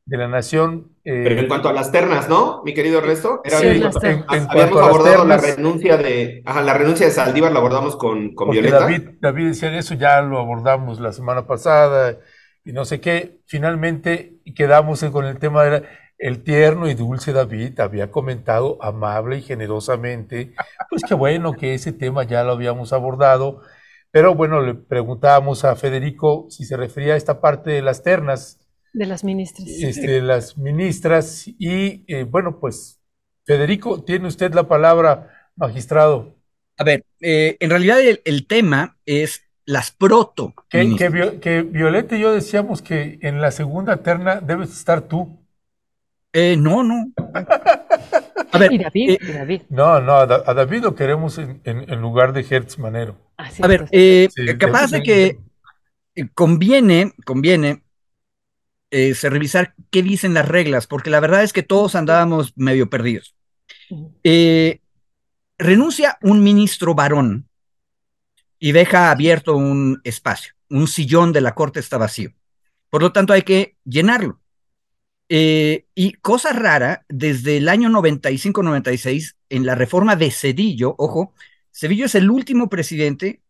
de la Nación. Pero en cuanto a las ternas, ¿no, mi querido Resto? Era sí, habíamos abordado la renuncia de, ajá, la renuncia de Saldívar, la abordamos con, con Violeta. David, David decía eso, ya lo abordamos la semana pasada y no sé qué. Finalmente quedamos con el tema de el tierno y dulce David había comentado amable y generosamente, pues qué bueno que ese tema ya lo habíamos abordado, pero bueno, le preguntábamos a Federico si se refería a esta parte de las ternas. De las ministras. Este, las ministras y eh, bueno, pues Federico, tiene usted la palabra, magistrado. A ver, eh, en realidad el tema es las proto. Que, que, Violeta y yo decíamos que en la segunda terna debes estar tú. Eh, no, no. A ver, ¿Y David? Eh, David? No, no, a, David lo queremos en, lugar de Hertz Manero. a ver, eh, capaz de que conviene, conviene se revisar qué dicen las reglas, porque la verdad es que todos andábamos medio perdidos. renuncia un ministro varón y deja abierto un espacio. Un sillón de la corte está vacío. Por lo tanto, hay que llenarlo. Eh, y cosa rara, desde el año 95-96, en la reforma de Cedillo, ojo, Cedillo es el último presidente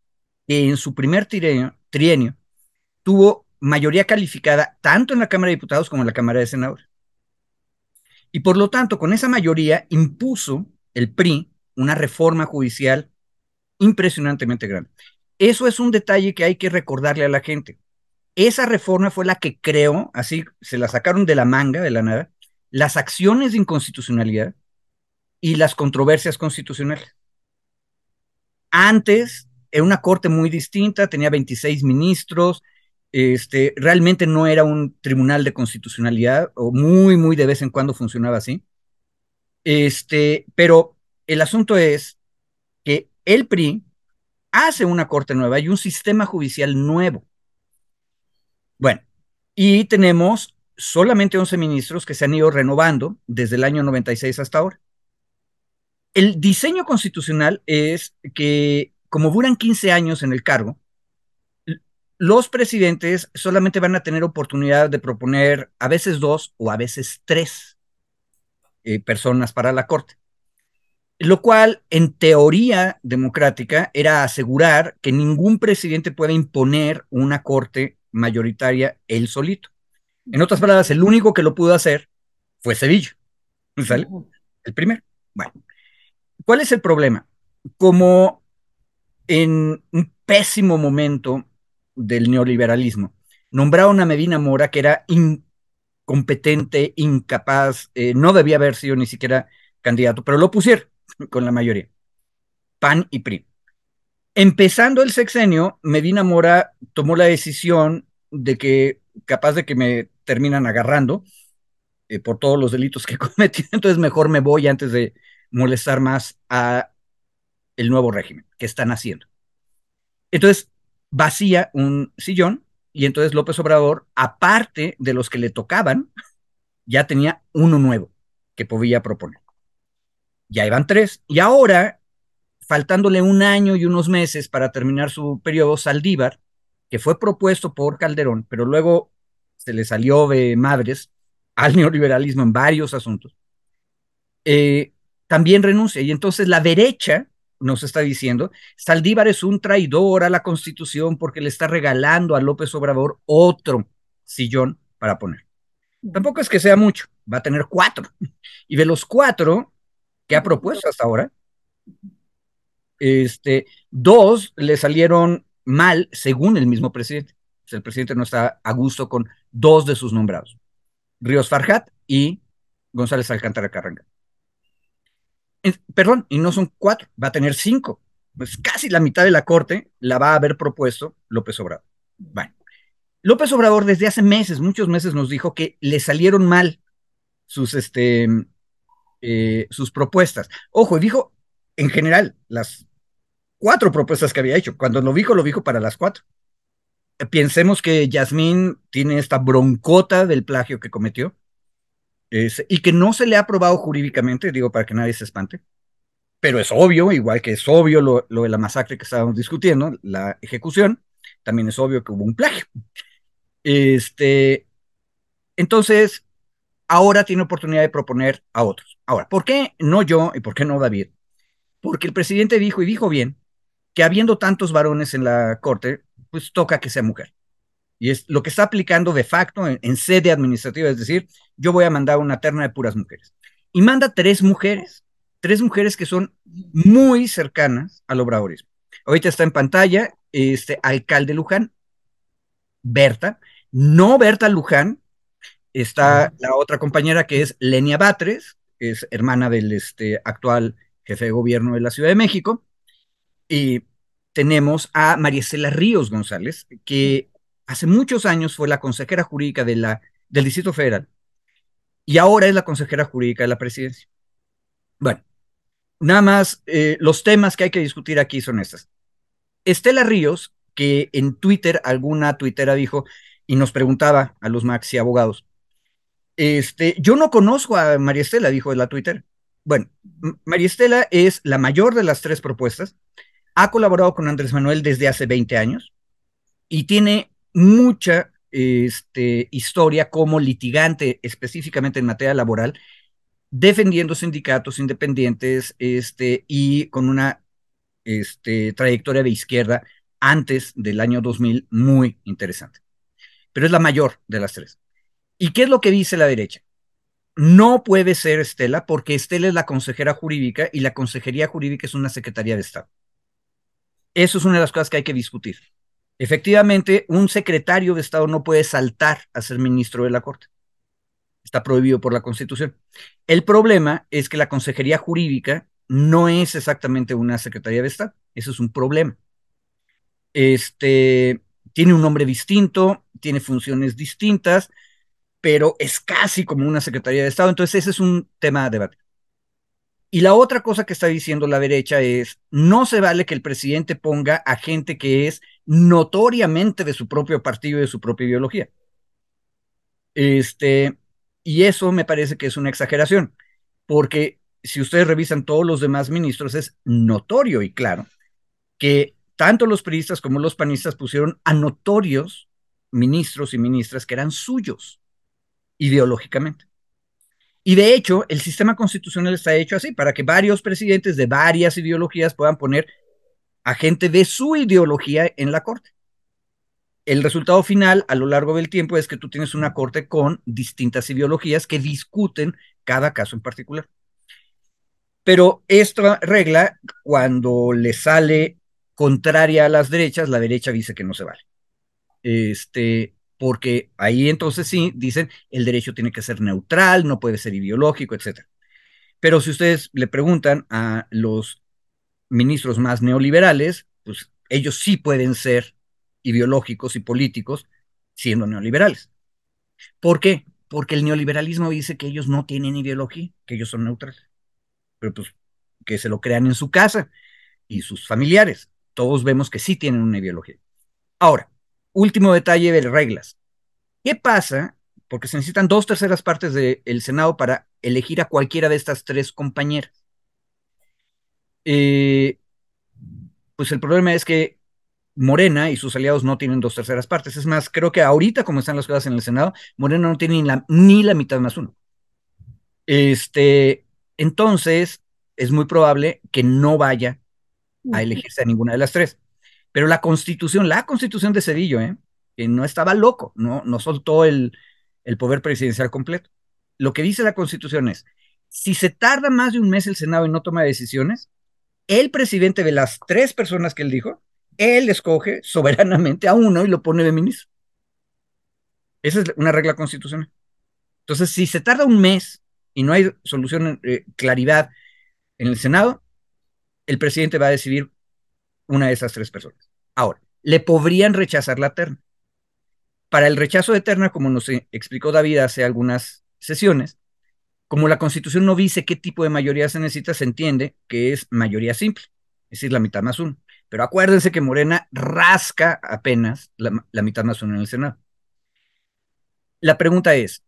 que en su primer trienio, trienio tuvo mayoría calificada tanto en la Cámara de Diputados como en la Cámara de Senadores. Y por lo tanto, con esa mayoría impuso el PRI una reforma judicial impresionantemente grande. Eso es un detalle que hay que recordarle a la gente. Esa reforma fue la que creó, así se la sacaron de la manga, de la nada, las acciones de inconstitucionalidad y las controversias constitucionales. Antes era una corte muy distinta, tenía 26 ministros, este, realmente no era un tribunal de constitucionalidad, o muy, muy de vez en cuando funcionaba así. Este, pero el asunto es que el PRI hace una corte nueva y un sistema judicial nuevo. Bueno, y tenemos solamente 11 ministros que se han ido renovando desde el año 96 hasta ahora. El diseño constitucional es que, como duran 15 años en el cargo, los presidentes solamente van a tener oportunidad de proponer a veces dos o a veces tres eh, personas para la Corte. Lo cual, en teoría democrática, era asegurar que ningún presidente pueda imponer una Corte mayoritaria él solito. En otras palabras, el único que lo pudo hacer fue Sevilla. ¿Sale? El primero. Bueno, ¿cuál es el problema? Como en un pésimo momento del neoliberalismo, nombraron a Medina Mora, que era incompetente, incapaz, eh, no debía haber sido ni siquiera candidato, pero lo pusieron con la mayoría. PAN y PRI. Empezando el sexenio, Medina Mora tomó la decisión de que, capaz de que me terminan agarrando eh, por todos los delitos que cometí, entonces mejor me voy antes de molestar más a el nuevo régimen que están haciendo. Entonces, vacía un sillón y entonces López Obrador, aparte de los que le tocaban, ya tenía uno nuevo que podía proponer. Ya iban tres. Y ahora, faltándole un año y unos meses para terminar su periodo, Saldívar, que fue propuesto por Calderón, pero luego se le salió de madres al neoliberalismo en varios asuntos, eh, también renuncia. Y entonces la derecha nos está diciendo, Saldívar es un traidor a la Constitución porque le está regalando a López Obrador otro sillón para poner. Tampoco es que sea mucho, va a tener cuatro. Y de los cuatro que ha propuesto hasta ahora, este, dos le salieron mal según el mismo presidente. el presidente no está a gusto con dos de sus nombrados, Ríos Farjat y González Alcántara Carranga perdón, y no son cuatro, va a tener cinco. Pues casi la mitad de la corte la va a haber propuesto López Obrador. Bueno, López Obrador desde hace meses, muchos meses nos dijo que le salieron mal sus, este, eh, sus propuestas. Ojo, dijo en general las cuatro propuestas que había hecho. Cuando lo dijo, lo dijo para las cuatro. Pensemos que Yasmín tiene esta broncota del plagio que cometió y que no se le ha aprobado jurídicamente, digo para que nadie se espante, pero es obvio, igual que es obvio lo, de la masacre que estábamos discutiendo, la ejecución, también es obvio que hubo un plagio. Este, entonces, ahora tiene oportunidad de proponer a otros. Ahora, ¿por qué no yo y por qué no David? Porque el presidente dijo, y dijo bien, que habiendo tantos varones en la corte, pues toca que sea mujer y es lo que está aplicando de facto en, sede administrativa, es decir, yo voy a mandar una terna de puras mujeres. Y manda tres mujeres, tres mujeres que son muy cercanas al obradorismo. Ahorita está en pantalla este alcalde Luján, Berta, no Berta Luján, está la otra compañera que es Lenia Batres, que es hermana del este, actual jefe de gobierno de la Ciudad de México, y tenemos a María Estela Ríos González, que hace muchos años fue la consejera jurídica del Distrito Federal y ahora es la consejera jurídica de la presidencia. Bueno, nada más eh, los temas que hay que discutir aquí son estos. Estela Ríos, que en Twitter alguna tuitera dijo y nos preguntaba a los maxi abogados, este, yo no conozco a María Estela, dijo la Twitter. Bueno, María Estela es la mayor de las tres propuestas, ha colaborado con Andrés Manuel desde hace 20 años y tiene mucha este, historia como litigante específicamente en materia laboral, defendiendo sindicatos independientes este, y con una este, trayectoria de izquierda antes del año 2000 muy interesante. Pero es la mayor de las tres. ¿Y qué es lo que dice la derecha? No puede ser Estela porque Estela es la consejera jurídica y la consejería jurídica es una secretaría de Estado. Eso es una de las cosas que hay que discutir. Efectivamente, un secretario de Estado no puede saltar a ser ministro de la Corte. Está prohibido por la Constitución. El problema es que la Consejería Jurídica no es exactamente una Secretaría de Estado. Eso es un problema. Este, tiene un nombre distinto, tiene funciones distintas, pero es casi como una Secretaría de Estado. Entonces ese es un tema a debate. Y la otra cosa que está diciendo la derecha es, no se vale que el presidente ponga a gente que es notoriamente de su propio partido y de su propia ideología. Este, y eso me parece que es una exageración, porque si ustedes revisan todos los demás ministros, es notorio y claro que tanto los periodistas como los panistas pusieron a notorios ministros y ministras que eran suyos ideológicamente. Y de hecho, el sistema constitucional está hecho así, para que varios presidentes de varias ideologías puedan poner a gente de su ideología en la corte. El resultado final a lo largo del tiempo es que tú tienes una corte con distintas ideologías que discuten cada caso en particular. Pero esta regla, cuando le sale contraria a las derechas, la derecha dice que no se vale. Este, porque ahí entonces sí dicen el derecho tiene que ser neutral, no puede ser ideológico, etc. Pero si ustedes le preguntan a los ministros más neoliberales, pues ellos sí pueden ser ideológicos y políticos siendo neoliberales. ¿Por qué? Porque el neoliberalismo dice que ellos no tienen ideología, que ellos son neutrales. Pero pues que se lo crean en su casa y sus familiares. Todos vemos que sí tienen una ideología. Ahora, último detalle de reglas. ¿Qué pasa? Porque se necesitan dos terceras partes del Senado para elegir a cualquiera de estas tres compañeras. Eh, pues el problema es que Morena y sus aliados no tienen dos terceras partes. Es más, creo que ahorita, como están las cosas en el Senado, Morena no tiene ni la, ni la mitad más uno. Este, entonces, es muy probable que no vaya a elegirse a ninguna de las tres. Pero la constitución, la constitución de Cedillo, ¿eh? que no estaba loco, no, no soltó el, el poder presidencial completo. Lo que dice la constitución es, si se tarda más de un mes el Senado y no toma decisiones, el presidente de las tres personas que él dijo, él escoge soberanamente a uno y lo pone de ministro. Esa es una regla constitucional. Entonces, si se tarda un mes y no hay solución, eh, claridad en el Senado, el presidente va a decidir una de esas tres personas. Ahora, le podrían rechazar la terna. Para el rechazo de terna, como nos explicó David hace algunas sesiones, como la Constitución no dice qué tipo de mayoría se necesita, se entiende que es mayoría simple, es decir, la mitad más uno. Pero acuérdense que Morena rasca apenas la, mitad más uno en el Senado. La pregunta es,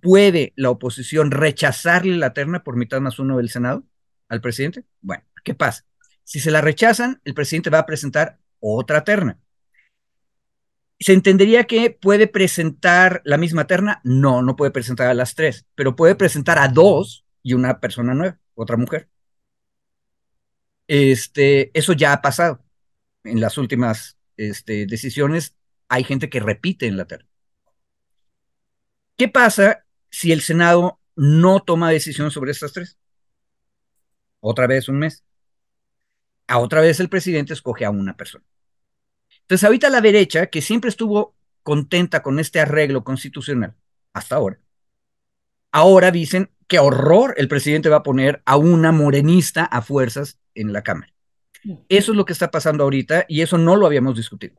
¿puede la oposición rechazarle la terna por mitad más uno del Senado al presidente? Bueno, ¿qué pasa? Si se la rechazan, el presidente va a presentar otra terna. ¿Se entendería que puede presentar la misma terna? No, no puede presentar a las tres, pero puede presentar a dos y una persona nueva, otra mujer. Este, eso ya ha pasado. En las últimas este, decisiones hay gente que repite en la terna. ¿Qué pasa si el Senado no toma decisión sobre estas tres? Otra vez un mes a otra vez el presidente escoge a una persona. Entonces, ahorita la derecha, que siempre estuvo contenta con este arreglo constitucional, hasta ahora, ahora dicen que horror el presidente va a poner a una morenista a fuerzas en la Cámara. Eso es lo que está pasando ahorita y eso no lo habíamos discutido.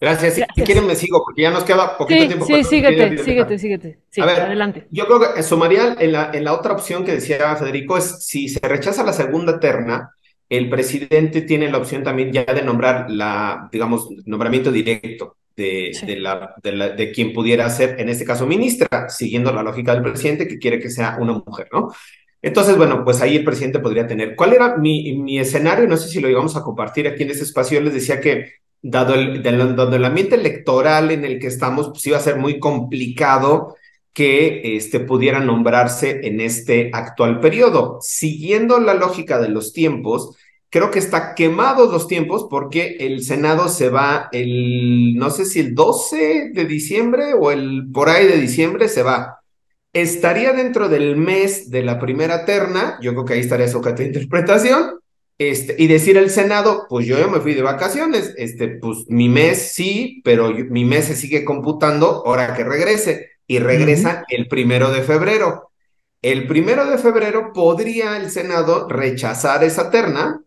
Gracias. Si, quieren me sigo, porque ya nos queda poquito tiempo. Sí, síguete, síguete, síguete. Sí, a ver, adelante. Yo creo que sumaría en la, en la otra opción que decía Federico, es si se rechaza la segunda terna, el presidente tiene la opción también ya de nombrar la, digamos, nombramiento directo de, de, la, de, la, de quien pudiera ser, en este caso, ministra, siguiendo la lógica del presidente que quiere que sea una mujer, ¿no? Entonces, bueno, pues ahí el presidente podría tener. ¿Cuál era mi, mi escenario? No sé si lo íbamos a compartir aquí en este espacio. Yo les decía que dado el, dado el ambiente electoral en el que estamos, pues iba a ser muy complicado que este, pudiera nombrarse en este actual periodo. Siguiendo la lógica de los tiempos, creo que está quemados los tiempos porque el Senado se va el, no sé si el 12 de diciembre o el por ahí de diciembre se va. Estaría dentro del mes de la primera terna, yo creo que ahí estaría su de interpretación, este, y decir al Senado, pues yo ya me fui de vacaciones, este, pues mi mes sí, pero mi mes se sigue computando ahora que regrese y regresa el primero de febrero. El primero de febrero podría el Senado rechazar esa terna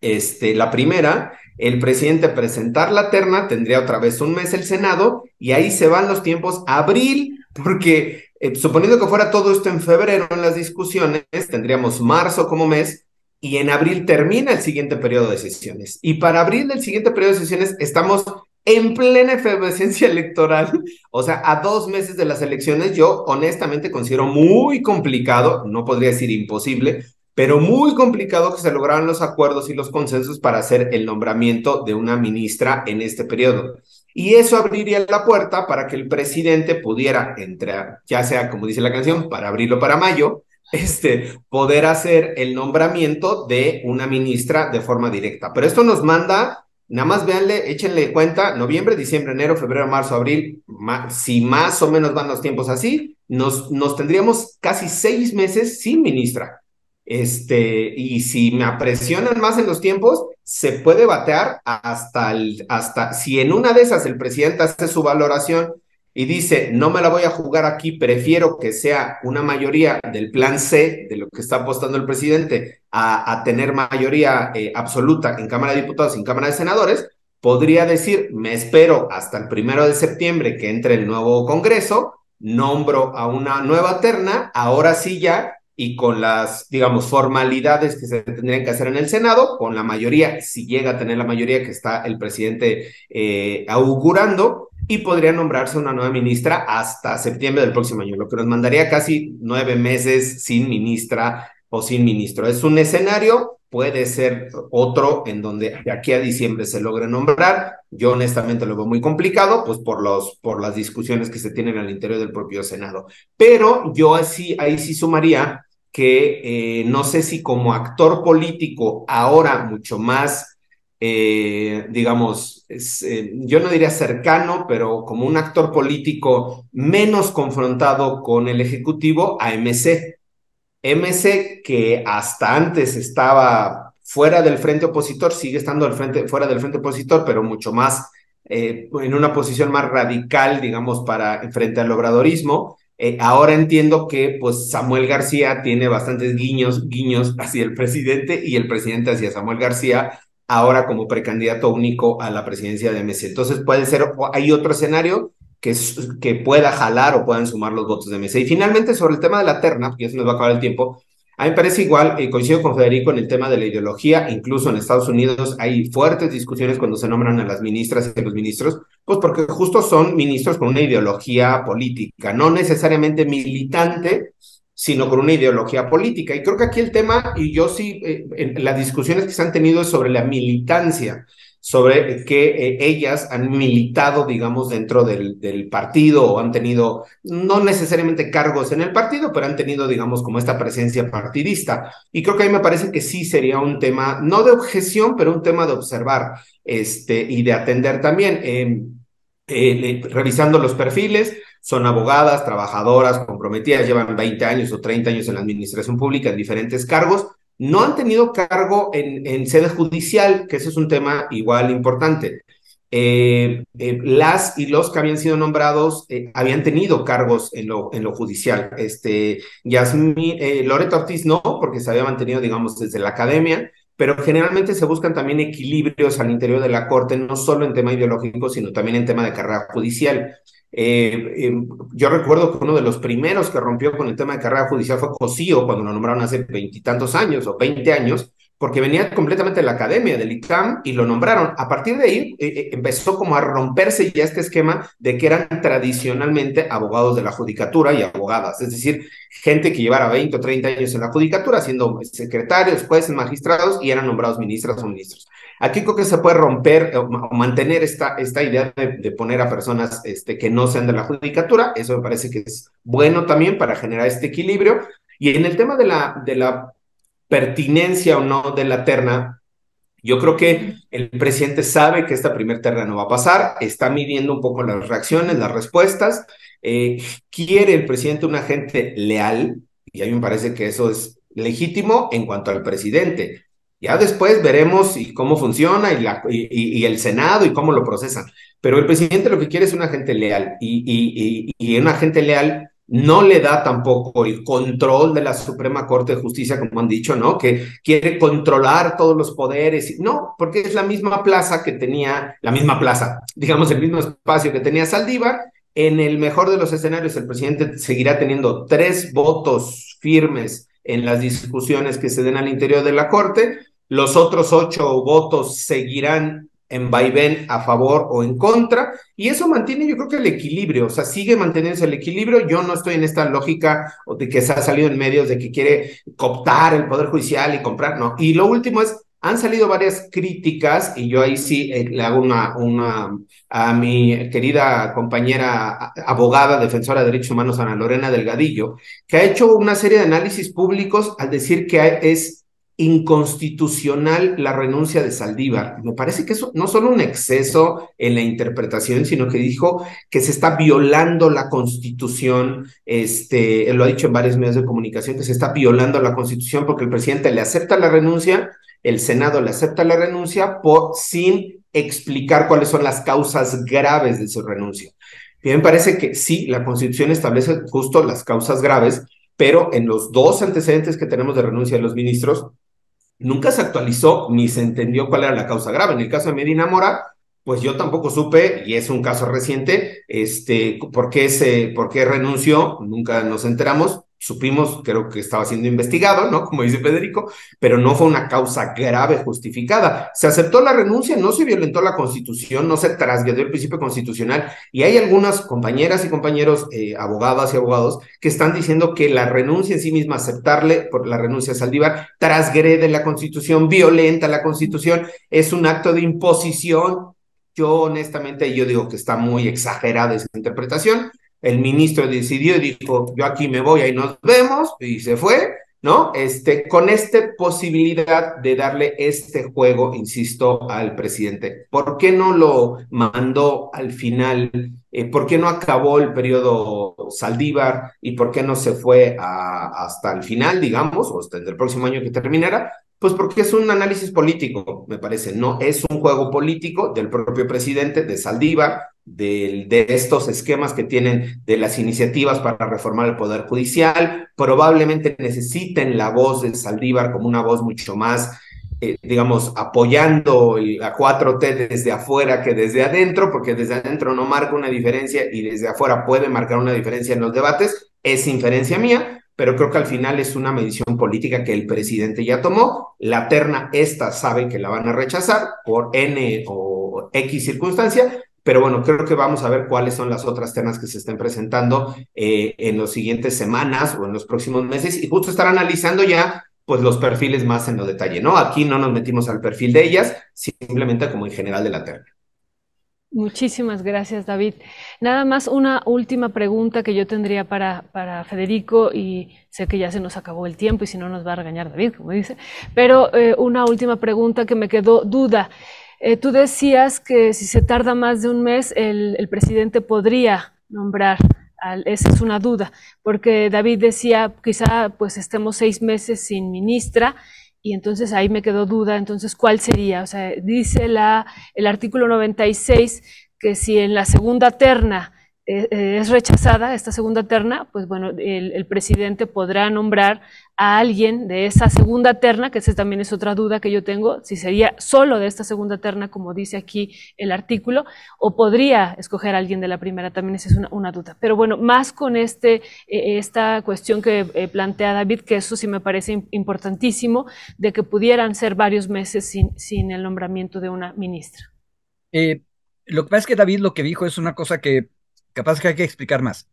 Este, la primera, el presidente presentar la terna, tendría otra vez un mes el Senado, y ahí se van los tiempos abril, porque eh, suponiendo que fuera todo esto en febrero en las discusiones, tendríamos marzo como mes, y en abril termina el siguiente periodo de sesiones. Y para abril del siguiente periodo de sesiones estamos en plena efervescencia electoral, o sea, a dos meses de las elecciones, yo honestamente considero muy complicado, no podría decir imposible, pero muy complicado que se lograran los acuerdos y los consensos para hacer el nombramiento de una ministra en este periodo. Y eso abriría la puerta para que el presidente pudiera entrar, ya sea como dice la canción, para abrirlo para mayo, este, poder hacer el nombramiento de una ministra de forma directa. Pero esto nos manda, nada más véanle, échenle cuenta, noviembre, diciembre, enero, febrero, marzo, abril, si más o menos van los tiempos así, nos, nos tendríamos casi seis meses sin ministra. Este, y si me apresionan más en los tiempos, se puede batear hasta el, hasta, si en una de esas el presidente hace su valoración y dice, no me la voy a jugar aquí, prefiero que sea una mayoría del plan C, de lo que está apostando el presidente, a, tener mayoría eh, absoluta en Cámara de Diputados y en Cámara de Senadores, podría decir, me espero hasta el primero de septiembre que entre el nuevo Congreso, nombro a una nueva terna, ahora sí ya y con las, digamos, formalidades que se tendrían que hacer en el Senado, con la mayoría, si llega a tener la mayoría que está el presidente eh, augurando, y podría nombrarse una nueva ministra hasta septiembre del próximo año, lo que nos mandaría casi nueve meses sin ministra o sin ministro. Es un escenario, puede ser otro en donde de aquí a diciembre se logre nombrar. Yo honestamente lo veo muy complicado, pues por, los, por las discusiones que se tienen al interior del propio Senado. Pero yo así, ahí sí sumaría que eh, no sé si como actor político ahora mucho más, eh, digamos, eh, yo no diría cercano, pero como un actor político menos confrontado con el Ejecutivo, a MC. MC que hasta antes estaba fuera del frente opositor, sigue estando al frente, fuera del frente opositor, pero mucho más en una posición más radical, digamos, para frente al obradorismo, eh, ahora entiendo que pues Samuel García tiene bastantes guiños, guiños hacia el presidente y el presidente hacia Samuel García, ahora como precandidato único a la presidencia de MC. Entonces puede ser, hay otro escenario que, que pueda jalar o puedan sumar los votos de MC. Y finalmente sobre el tema de la terna, porque ya se nos va a acabar el tiempo, a mí me parece igual, y coincido con Federico en el tema de la ideología, incluso en Estados Unidos hay fuertes discusiones cuando se nombran a las ministras y a los ministros, pues porque justo son ministros con una ideología política, no necesariamente militante, sino con una ideología política. Y creo que aquí el tema, y yo sí, eh, las discusiones que se han tenido es sobre la militancia sobre que eh, ellas han militado, digamos, dentro del, partido o han tenido, no necesariamente cargos en el partido, pero han tenido, digamos, como esta presencia partidista. Y creo que a mí me parece que sí sería un tema, no de objeción, pero un tema de observar este, y de atender también. Em, eh, revisando los perfiles, son abogadas, trabajadoras, comprometidas, llevan 20 años o 30 años en la administración pública en diferentes cargos, no han tenido cargo en, sede judicial, que ese es un tema igual importante. Eh, eh, las y los que habían sido nombrados eh, habían tenido cargos en lo, en lo judicial. Este, Yasmín, Loreto Ortiz no, porque se había mantenido, digamos, desde la academia, pero generalmente se buscan también equilibrios al interior de la Corte, no solo en tema ideológico, sino también en tema de carrera judicial. Eh, em, yo recuerdo que uno de los primeros que rompió con el tema de carrera judicial fue Cosío, cuando lo nombraron hace veintitantos años o veinte años, porque venía completamente de la academia del ICAM y lo nombraron. A partir de ahí eh, eh, empezó como a romperse ya este esquema de que eran tradicionalmente abogados de la judicatura y abogadas, es decir, gente que llevara 20 o 30 años en la judicatura, siendo secretarios, jueces, magistrados y eran nombrados ministras o ministros. Aquí creo que se puede romper o, mantener esta, esta idea de, poner a personas este, que no sean de la judicatura, eso me parece que es bueno también para generar este equilibrio. Y en el tema de la, de la pertinencia o no de la terna, yo creo que el presidente sabe que esta primer terna no va a pasar, está midiendo un poco las reacciones, las respuestas, eh, quiere el presidente un agente leal, y a mí me parece que eso es legítimo en cuanto al presidente. Ya después veremos y cómo funciona y, la, y, el Senado y cómo lo procesan. Pero el presidente lo que quiere es un agente leal y, y, un agente leal no le da tampoco el control de la Suprema Corte de Justicia, como han dicho, ¿no? Que quiere controlar todos los poderes. No, porque es la misma plaza que tenía, la misma plaza, digamos, el mismo espacio que tenía Saldívar. En el mejor de los escenarios, el presidente seguirá teniendo tres votos firmes en las discusiones que se den al interior de la Corte. Los otros ocho votos seguirán en vaivén a favor o en contra, y eso mantiene yo creo que el equilibrio, o sea, sigue manteniéndose el equilibrio, yo no estoy en esta lógica de que se ha salido en medios de que quiere cooptar el Poder Judicial y comprar, no, y lo último es, han salido varias críticas y yo ahí sí eh, le hago una, una a mi querida compañera abogada, defensora de derechos humanos, Ana Lorena Delgadillo, que ha hecho una serie de análisis públicos al decir que es inconstitucional la renuncia de Saldívar. Me parece que eso no solo un exceso en la interpretación, sino que dijo que se está violando la constitución, este, él lo ha dicho en varios medios de comunicación, que se está violando la constitución porque el presidente le acepta la renuncia, el Senado le acepta la renuncia por, sin explicar cuáles son las causas graves de su renuncia. Me parece que sí, la constitución establece justo las causas graves, pero en los dos antecedentes que tenemos de renuncia de los ministros, nunca se actualizó ni se entendió cuál era la causa grave. En el caso de Medina Mora, pues yo tampoco supe, y es un caso reciente, este, por qué, se, por qué renunció, nunca nos enteramos, supimos, creo que estaba siendo investigado, ¿no? Como dice Federico, pero no fue una causa grave justificada. Se aceptó la renuncia, no se violentó la constitución, no se trasgredió el principio constitucional, y hay algunas compañeras y compañeros, eh, abogadas y abogados, que están diciendo que la renuncia en sí misma, aceptarle por la renuncia a Saldívar, trasgrede la constitución, violenta la constitución, es un acto de imposición. Yo honestamente, yo digo que está muy exagerada esa interpretación el ministro decidió y dijo, yo aquí me voy, ahí nos vemos, y se fue, ¿no? Este, con esta posibilidad de darle este juego, insisto, al presidente. ¿Por qué no lo mandó al final? Eh, ¿Por qué no acabó el periodo Saldívar y por qué no se fue hasta el final, digamos, o hasta el próximo año que terminara? Pues porque es un análisis político, me parece, no es un juego político del propio presidente, de Saldívar, de, estos esquemas que tienen de las iniciativas para reformar el Poder Judicial. Probablemente necesiten la voz de Saldívar como una voz mucho más, eh, digamos, apoyando la 4T desde afuera que desde adentro, porque desde adentro no marca una diferencia y desde afuera puede marcar una diferencia en los debates. Es inferencia mía, pero creo que al final es una medición política que el presidente ya tomó. La terna esta sabe que la van a rechazar por N o X circunstancia, pero bueno, creo que vamos a ver cuáles son las otras temas que se estén presentando eh, en las siguientes semanas o en los próximos meses y justo estar analizando ya pues los perfiles más en lo detalle, ¿no? Aquí no nos metimos al perfil de ellas, simplemente como en general de la terna. Muchísimas gracias, David. Nada más una última pregunta que yo tendría para, para Federico y sé que ya se nos acabó el tiempo y si no nos va a regañar David, como dice, pero eh, una última pregunta que me quedó duda. Eh, tú decías que si se tarda más de un mes, el, presidente podría nombrar, esa es una duda, porque David decía, quizá pues estemos seis meses sin ministra, y entonces ahí me quedó duda, entonces, ¿cuál sería? O sea, dice la, el artículo 96 que si en la segunda terna es rechazada esta segunda terna, pues bueno, el, presidente podrá nombrar a alguien de esa segunda terna, que esa también es otra duda que yo tengo, si sería solo de esta segunda terna, como dice aquí el artículo, o podría escoger a alguien de la primera, también esa es una, duda. Pero bueno, más con este, eh, esta cuestión que plantea David, que eso sí me parece importantísimo, de que pudieran ser varios meses sin, sin el nombramiento de una ministra. lo que pasa es que David lo que dijo es una cosa que capaz que hay que explicar más.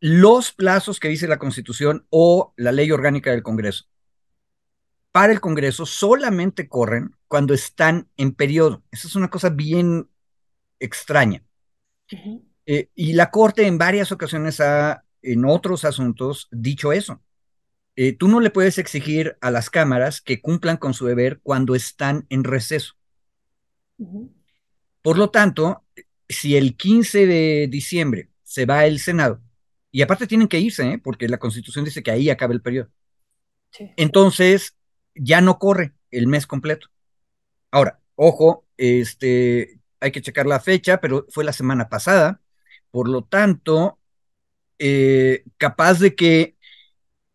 Los plazos que dice la Constitución o la ley orgánica del Congreso para el Congreso solamente corren cuando están en periodo. Esa es una cosa bien extraña. Eh, y la Corte en varias ocasiones ha, en otros asuntos, dicho eso. Eh, tú no le puedes exigir a las cámaras que cumplan con su deber cuando están en receso. Por lo tanto, si el 15 de diciembre se va el Senado, y aparte tienen que irse, ¿eh? porque la Constitución dice que ahí acaba el periodo. Entonces, ya no corre el mes completo. Ahora, ojo, este, hay que checar la fecha, pero fue la semana pasada. Por lo tanto, eh, capaz de que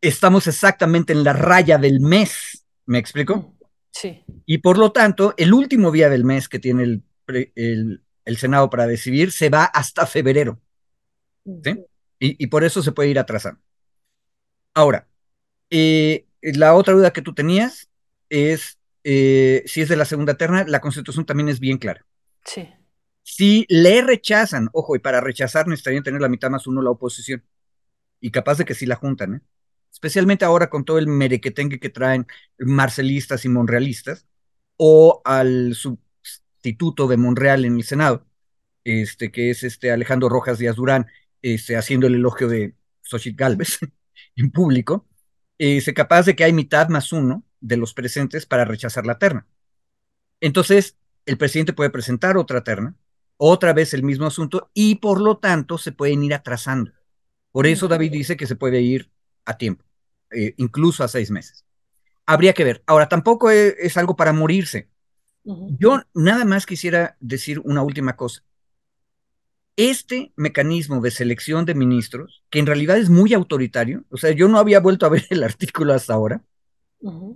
estamos exactamente en la raya del mes, ¿me explico? Sí. Y por lo tanto, el último día del mes que tiene el, el, el Senado para decidir se va hasta febrero. ¿sí? Y, y, por eso se puede ir atrasando. Ahora, eh, la otra duda que tú tenías es eh, si es de la segunda terna, la constitución también es bien clara. Sí. Si le rechazan, ojo, y para rechazar necesitarían tener la mitad más uno la oposición. Y capaz de que sí la juntan, ¿eh? Especialmente ahora con todo el merequetengue que traen marcelistas y monrealistas, o al sustituto de Monreal en el Senado, este, que es este Alejandro Rojas Díaz Durán, este, haciendo el elogio de Xochitl Galvez en público, es capaz de que hay mitad más uno de los presentes para rechazar la terna. Entonces, el presidente puede presentar otra terna, otra vez el mismo asunto y por lo tanto se pueden ir atrasando. Por eso David dice que se puede ir a tiempo, eh, incluso a seis meses. Habría que ver. Ahora, tampoco es, es algo para morirse. Yo nada más quisiera decir una última cosa. Este mecanismo de selección de ministros, que en realidad es muy autoritario, o sea, yo no había vuelto a ver el artículo hasta ahora,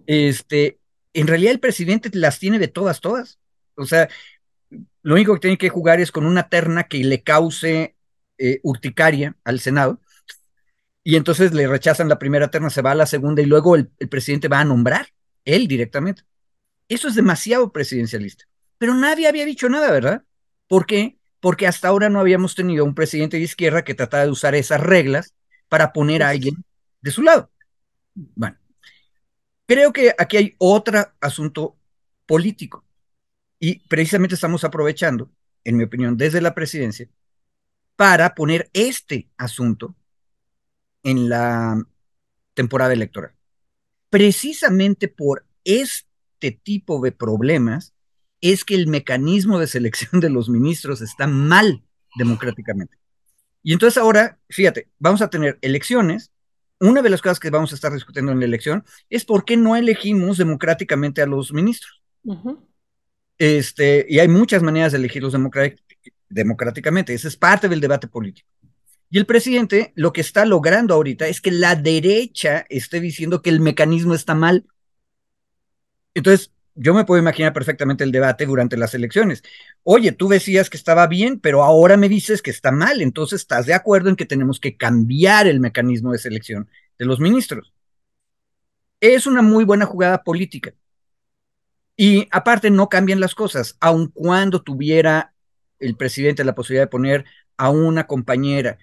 este, en realidad el presidente las tiene de todas, todas. O sea, lo único que tiene que jugar es con una terna que le cause eh, urticaria al Senado, y entonces le rechazan la primera terna, se va a la segunda y luego el, el, presidente va a nombrar, él directamente. Eso es demasiado presidencialista. Pero nadie había dicho nada, ¿verdad? ¿Por qué? Porque hasta ahora no habíamos tenido un presidente de izquierda que tratara de usar esas reglas para poner a alguien de su lado. Bueno, creo que aquí hay otro asunto político. Y precisamente estamos aprovechando, en mi opinión, desde la presidencia, para poner este asunto en la temporada electoral. Precisamente por este tipo de problemas es que el mecanismo de selección de los ministros está mal democráticamente. Y entonces ahora, fíjate, vamos a tener elecciones. Una de las cosas que vamos a estar discutiendo en la elección es por qué no elegimos democráticamente a los ministros. Uh -huh. Este, y hay muchas maneras de elegirlos democráticamente. Ese es parte del debate político. Y el presidente lo que está logrando ahorita es que la derecha esté diciendo que el mecanismo está mal. Entonces, yo me puedo imaginar perfectamente el debate durante las elecciones. Oye, tú decías que estaba bien, pero ahora me dices que está mal. Entonces, ¿estás de acuerdo en que tenemos que cambiar el mecanismo de selección de los ministros? Es una muy buena jugada política. Y aparte no cambian las cosas, aun cuando tuviera el presidente la posibilidad de poner a una compañera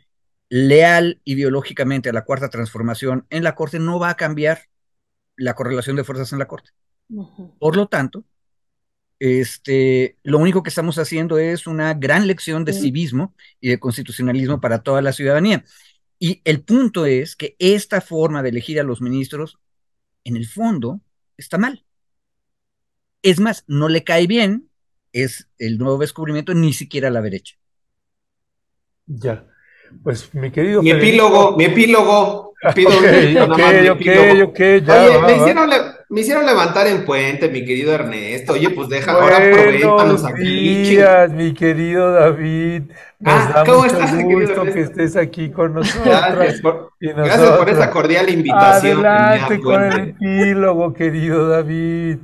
leal ideológicamente a la cuarta transformación en la Corte, no va a cambiar la correlación de fuerzas en la Corte. Uh -huh. Por lo tanto, este, lo único que estamos haciendo es una gran lección de civismo y de constitucionalismo para toda la ciudadanía. Y el punto es que esta forma de elegir a los ministros, en el fondo, está mal. Es más, no le cae bien, es el nuevo descubrimiento, ni siquiera a la derecha. Ya. Pues mi querido. Mi epílogo, mi epílogo. Pido okay, un, okay, okay, okay, ya, Oye, va, me, va. hicieron, me, hicieron, levantar en puente, mi querido Ernesto. Oye, pues deja, ahora aprovechanos aquí. días, mi querido David. Nos ah, da ¿cómo mucho estás, gusto que estés aquí con nosotros. Gracias por, gracias por esa cordial invitación. Adelante con el epílogo, querido David.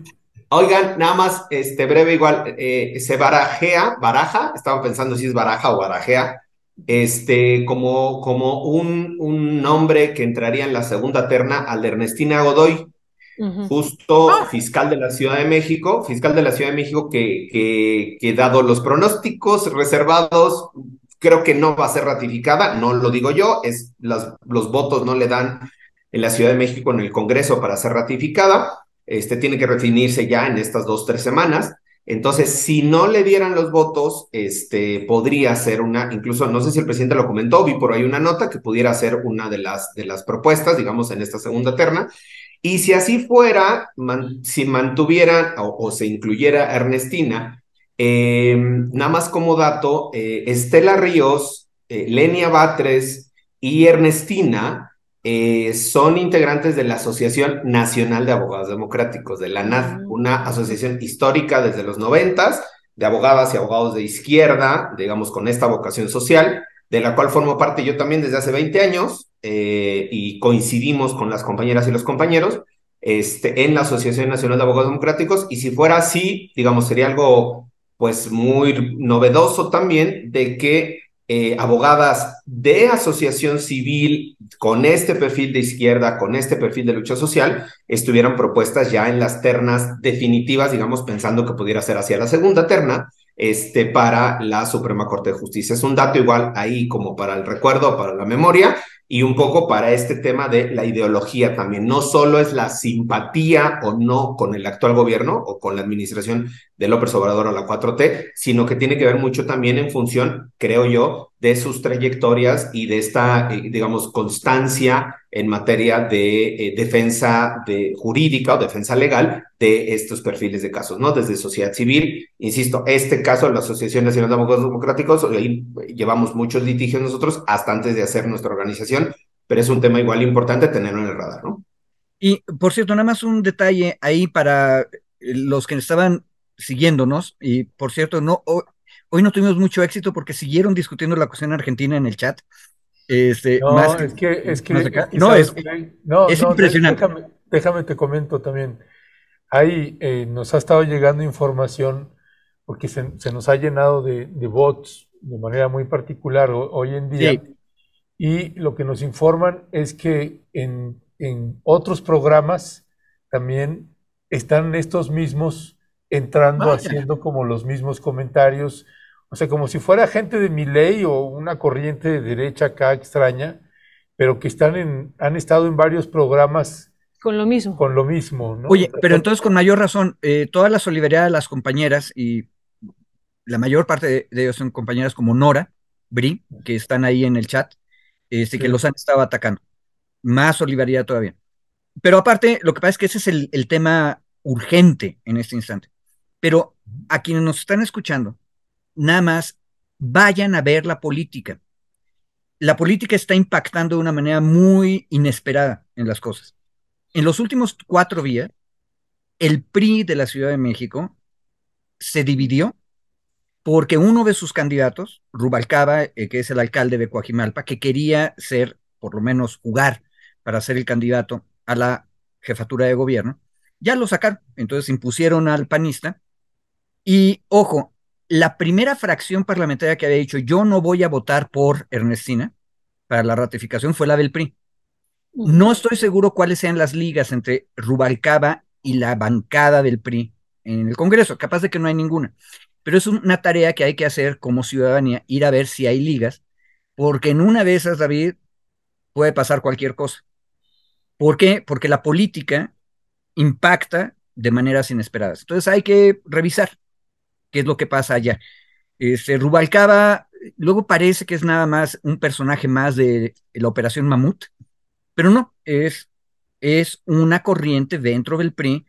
Oigan, nada más, este breve igual, eh, se barajea, baraja, estaba pensando si es baraja o barajea, este, como, como un, un nombre que entraría en la segunda terna al de Ernestina Godoy, uh -huh. justo oh. fiscal de la Ciudad de México, fiscal de la Ciudad de México que, que, que, dado los pronósticos reservados, creo que no va a ser ratificada, no lo digo yo, es las, los votos no le dan en la Ciudad de México en el Congreso para ser ratificada, este tiene que definirse ya en estas dos, tres semanas. Entonces, si no le dieran los votos, este, podría ser una, incluso no sé si el presidente lo comentó, vi por ahí una nota que pudiera ser una de las, de las propuestas, digamos, en esta segunda terna. Y si así fuera, si mantuviera o, se incluyera Ernestina, eh, nada más como dato, eh, Estela Ríos, eh, Lenia Batres y Ernestina eh, son integrantes de la Asociación Nacional de Abogados Democráticos, de la ANAD, una asociación histórica desde los noventas, de abogadas y abogados de izquierda, digamos, con esta vocación social, de la cual formo parte yo también desde hace 20 años eh, y coincidimos con las compañeras y los compañeros este, en la Asociación Nacional de Abogados Democráticos. Y si fuera así, digamos, sería algo pues muy novedoso también de que eh, abogadas de asociación civil con este perfil de izquierda, con este perfil de lucha social, estuvieran propuestas ya en las ternas definitivas, digamos, pensando que pudiera ser hacia la segunda terna, este, para la Suprema Corte de Justicia. Es un dato igual ahí como para el recuerdo, para la memoria, y un poco para este tema de la ideología también. No solo es la simpatía o no con el actual gobierno o con la administración de López Obrador o la 4T, sino que tiene que ver mucho también en función, creo yo, de sus trayectorias y de esta, eh, digamos, constancia en materia de eh, defensa de, jurídica o defensa legal de estos perfiles de casos, ¿no? Desde sociedad civil, insisto, este caso de la Asociación Nacional de Abogados Democráticos, ahí llevamos muchos litigios nosotros hasta antes de hacer nuestra organización, pero es un tema igual importante tenerlo en el radar, ¿no? Y por cierto, nada más un detalle ahí para los que estaban siguiéndonos, y por cierto, no, Hoy no tuvimos mucho éxito porque siguieron discutiendo la cuestión argentina en el chat. Este, no, más es que, es que, no, es, es impresionante. Déjame, te comento también. Ahí eh, nos ha estado llegando información porque se, nos ha llenado de, bots de manera muy particular hoy en día. Y lo que nos informan es que en, en otros programas también están estos mismos entrando, haciendo como los mismos comentarios o sea, como si fuera gente de mi ley o una corriente de derecha acá extraña, pero que están en, han estado en varios programas. Con lo mismo. Con lo mismo, ¿no? Oye, pero entonces con mayor razón, eh, toda la solidaridad de las compañeras y la mayor parte de, ellos son compañeras como Nora, Bri, que están ahí en el chat, este, que los han estado atacando. Más solidaridad todavía. Pero aparte, lo que pasa es que ese es el, el tema urgente en este instante. Pero a quienes nos están escuchando, nada más vayan a ver la política. La política está impactando de una manera muy inesperada en las cosas. En los últimos cuatro días, el PRI de la Ciudad de México se dividió porque uno de sus candidatos, Rubalcaba, eh, que es el alcalde de Coajimalpa, que quería ser, por lo menos jugar para ser el candidato a la jefatura de gobierno, ya lo sacaron. Entonces impusieron al panista. Y ojo, la primera fracción parlamentaria que había dicho yo no voy a votar por Ernestina para la ratificación fue la del PRI. No estoy seguro cuáles sean las ligas entre Rubalcaba y la bancada del PRI en el Congreso, capaz de que no hay ninguna, pero es una tarea que hay que hacer como ciudadanía, ir a ver si hay ligas, porque en una de esas, David, puede pasar cualquier cosa. ¿Por qué? Porque la política impacta de maneras inesperadas. Entonces hay que revisar qué es lo que pasa allá. Este, Rubalcaba, luego parece que es nada más un personaje más de la Operación Mamut, pero no, es, es una corriente dentro del PRI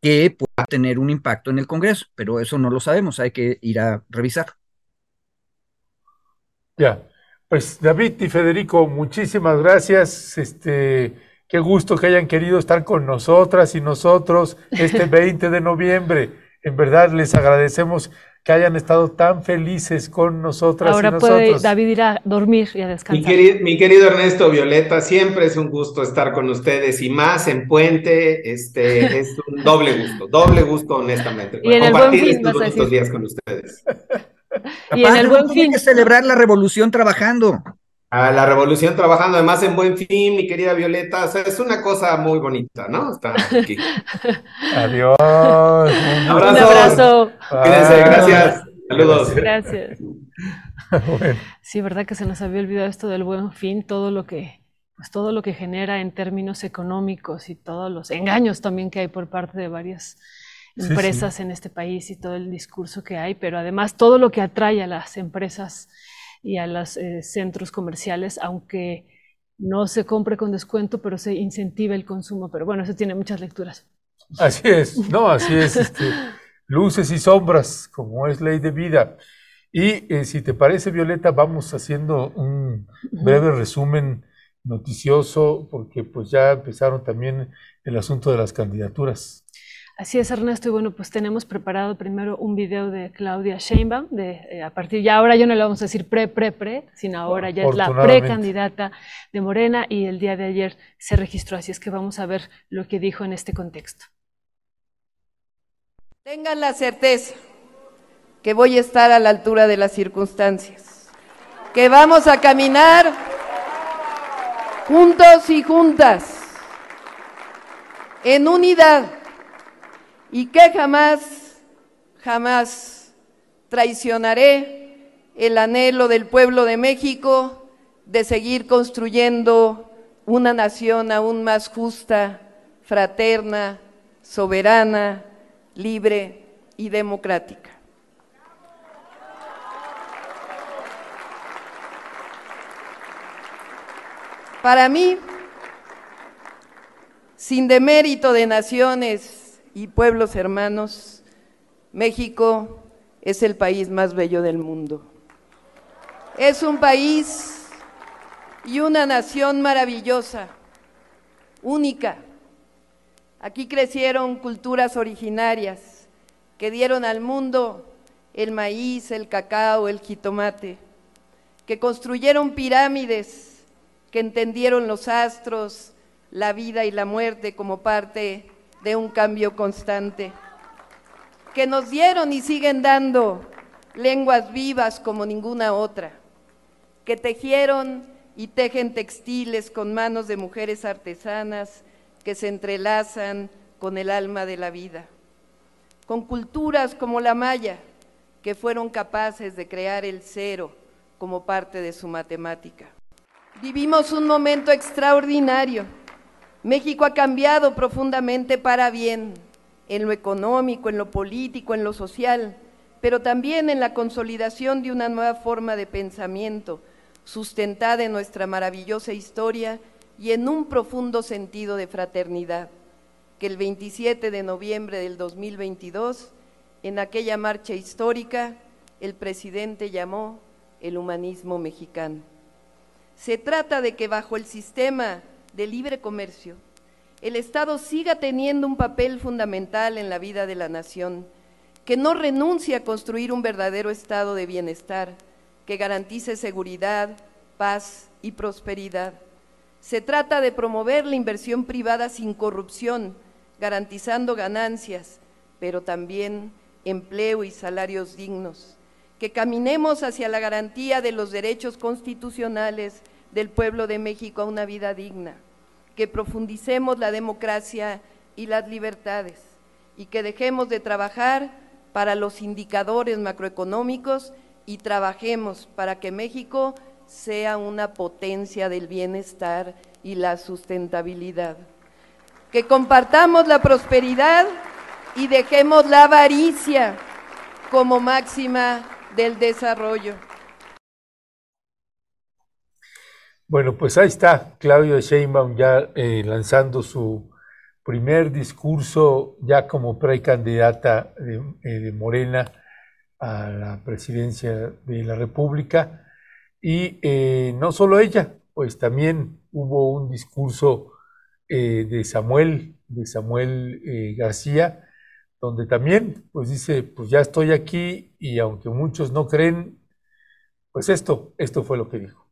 que pueda tener un impacto en el Congreso, pero eso no lo sabemos, hay que ir a revisar. Ya, pues David y Federico, muchísimas gracias. Este, qué gusto que hayan querido estar con nosotras y nosotros este 20 de noviembre. En verdad les agradecemos que hayan estado tan felices con nosotras. Ahora y nosotros. puede David ir a dormir y a descansar. Mi querido, Ernesto Violeta, siempre es un gusto estar con ustedes y más en Puente, este es un doble gusto, doble gusto honestamente. Y en el buen fin, estos días con ustedes. y en el buen fin. que celebrar la revolución trabajando a la revolución trabajando además en buen fin, mi querida Violeta. O sea, es una cosa muy bonita, ¿no? Está aquí. Adiós. Un abrazo. Cuídense, gracias. Saludos. Gracias. Sí, verdad que se nos había olvidado esto del buen fin, todo lo que, pues todo lo que genera en términos económicos y todos los engaños también que hay por parte de varias empresas en este país y todo el discurso que hay, pero además todo lo que atrae a las empresas y a los eh, centros comerciales, aunque no se compre con descuento, pero se incentiva el consumo. Pero bueno, eso tiene muchas lecturas. Así es, no, así es. Este, luces y sombras, como es ley de vida. Y eh, si te parece, Violeta, vamos haciendo un breve resumen noticioso, porque pues ya empezaron también el asunto de las candidaturas. Así es, Ernesto. Y bueno, pues tenemos preparado primero un video de Claudia Sheinbaum. De, eh, a partir ya ahora ya no le vamos a decir pre, pre, pre, sino ahora ya es la precandidata de Morena y el día de ayer se registró. Así es que vamos a ver lo que dijo en este contexto. Tengan la certeza que voy a estar a la altura de las circunstancias, que vamos a caminar juntos y juntas, en unidad y que jamás, jamás traicionaré el anhelo del pueblo de México de seguir construyendo una nación aún más justa, fraterna, soberana, libre y democrática. Para mí, sin demérito de naciones y pueblos hermanos, México es el país más bello del mundo. Es un país y una nación maravillosa, única. Aquí crecieron culturas originarias que dieron al mundo el maíz, el cacao, el jitomate, que construyeron pirámides, que entendieron los astros, la vida y la muerte como parte de un cambio constante, que nos dieron y siguen dando lenguas vivas como ninguna otra, que tejieron y tejen textiles con manos de mujeres artesanas que se entrelazan con el alma de la vida, con culturas como la maya, que fueron capaces de crear el cero como parte de su matemática. Vivimos un momento extraordinario México ha cambiado profundamente para bien, en lo económico, en lo político, en lo social, pero también en la consolidación de una nueva forma de pensamiento, sustentada en nuestra maravillosa historia y en un profundo sentido de fraternidad, que el 27 de noviembre del 2022, en aquella marcha histórica, el presidente llamó el humanismo mexicano. Se trata de que bajo el sistema de libre comercio, el Estado siga teniendo un papel fundamental en la vida de la nación, que no renuncie a construir un verdadero estado de bienestar, que garantice seguridad, paz y prosperidad. Se trata de promover la inversión privada sin corrupción, garantizando ganancias, pero también empleo y salarios dignos. Que caminemos hacia la garantía de los derechos constitucionales del pueblo de México a una vida digna, que profundicemos la democracia y las libertades y que dejemos de trabajar para los indicadores macroeconómicos y trabajemos para que México sea una potencia del bienestar y la sustentabilidad. Que compartamos la prosperidad y dejemos la avaricia como máxima del desarrollo. Bueno, pues ahí está Claudio Sheinbaum ya eh, lanzando su primer discurso ya como precandidata de, eh, de, Morena a la presidencia de la República. Y eh, no solo ella, pues también hubo un discurso de Samuel, de Samuel García, donde también pues dice, pues ya estoy aquí y aunque muchos no creen, pues esto, esto fue lo que dijo.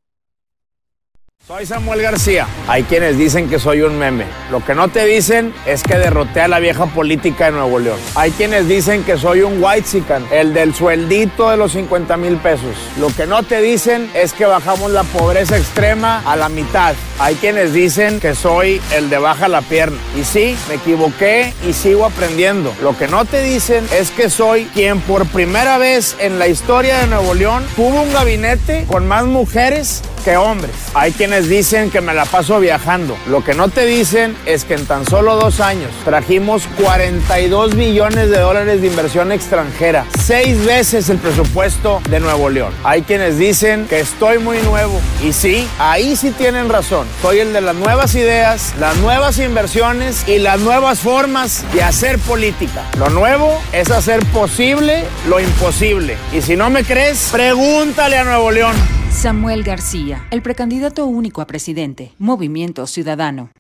Soy Samuel García. Hay quienes dicen que soy un meme. Lo que no te dicen es que derroté a la vieja política de Nuevo León. Hay quienes dicen que soy un white sican, el del sueldito de los 50 mil pesos. Lo que no te dicen es que bajamos la pobreza extrema a la mitad. Hay quienes dicen que soy el de baja la pierna. Y sí, me equivoqué y sigo aprendiendo. Lo que no te dicen es que soy quien por primera vez en la historia de Nuevo León tuvo un gabinete con más mujeres hombres. Hay quienes dicen que me la paso viajando. Lo que no te dicen es que en tan solo dos años trajimos 42 billones de dólares de inversión extranjera, seis veces el presupuesto de Nuevo León. Hay quienes dicen que estoy muy nuevo. Y sí, ahí sí tienen razón. Soy el de las nuevas ideas, las nuevas inversiones y las nuevas formas de hacer política. Lo nuevo es hacer posible lo imposible. Y si no me crees, pregúntale a Nuevo León. Samuel García, el precandidato único a presidente, Movimiento Ciudadano.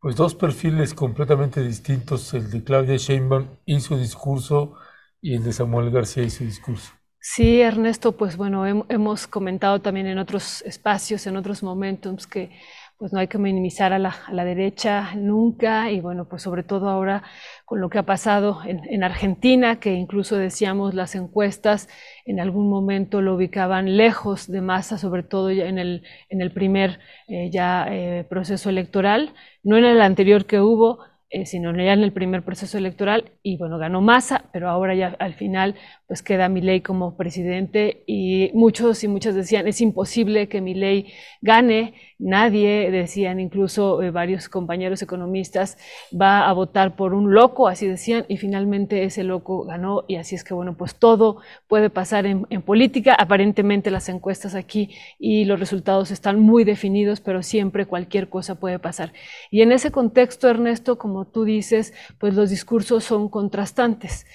Pues dos perfiles completamente distintos, el de Claudia Sheinbaum y su discurso y el de Samuel García y su discurso. Sí, Ernesto, pues bueno, hemos comentado también en otros espacios, en otros momentos que pues no hay que minimizar a la, a la, derecha nunca y bueno, pues sobre todo ahora con lo que ha pasado en, en, Argentina, que incluso decíamos las encuestas en algún momento lo ubicaban lejos de masa, sobre todo en el, en el primer eh, ya eh, proceso electoral, no en el anterior que hubo, eh, sino ya en el primer proceso electoral y bueno, ganó Massa, pero ahora ya al final pues queda Milei como presidente y muchos y muchas decían es imposible que Milei gane, nadie, decían incluso eh, varios compañeros economistas, va a votar por un loco, así decían, y finalmente ese loco ganó y así es que bueno, pues todo puede pasar en, en política, aparentemente las encuestas aquí y los resultados están muy definidos, pero siempre cualquier cosa puede pasar. Y en ese contexto, Ernesto, como tú dices, pues los discursos son contrastantes.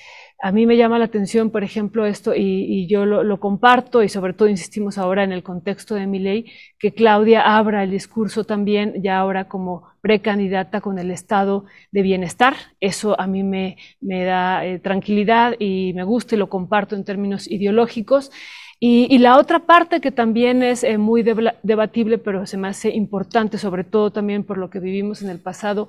A mí me llama la atención, por ejemplo, esto, y, yo lo, comparto, y sobre todo insistimos ahora en el contexto de mi ley, que Claudia abra el discurso también, ya ahora como precandidata con el estado de bienestar. Eso a mí me, me da eh, tranquilidad y me gusta y lo comparto en términos ideológicos. Y, la otra parte que también es eh, muy debatible, pero se me hace importante, sobre todo también por lo que vivimos en el pasado,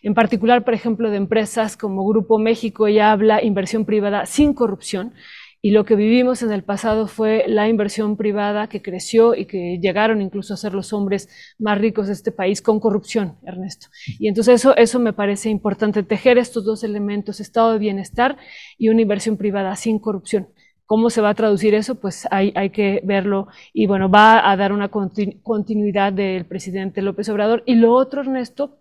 en particular, por ejemplo, de empresas como Grupo México, ella habla inversión privada sin corrupción. Y lo que vivimos en el pasado fue la inversión privada que creció y que llegaron incluso a ser los hombres más ricos de este país con corrupción, Ernesto. Y entonces eso, eso me parece importante, tejer estos dos elementos, estado de bienestar y una inversión privada sin corrupción. ¿Cómo se va a traducir eso? Pues hay, hay que verlo y bueno, va a dar una continu continuidad del presidente López Obrador. Y lo otro, Ernesto,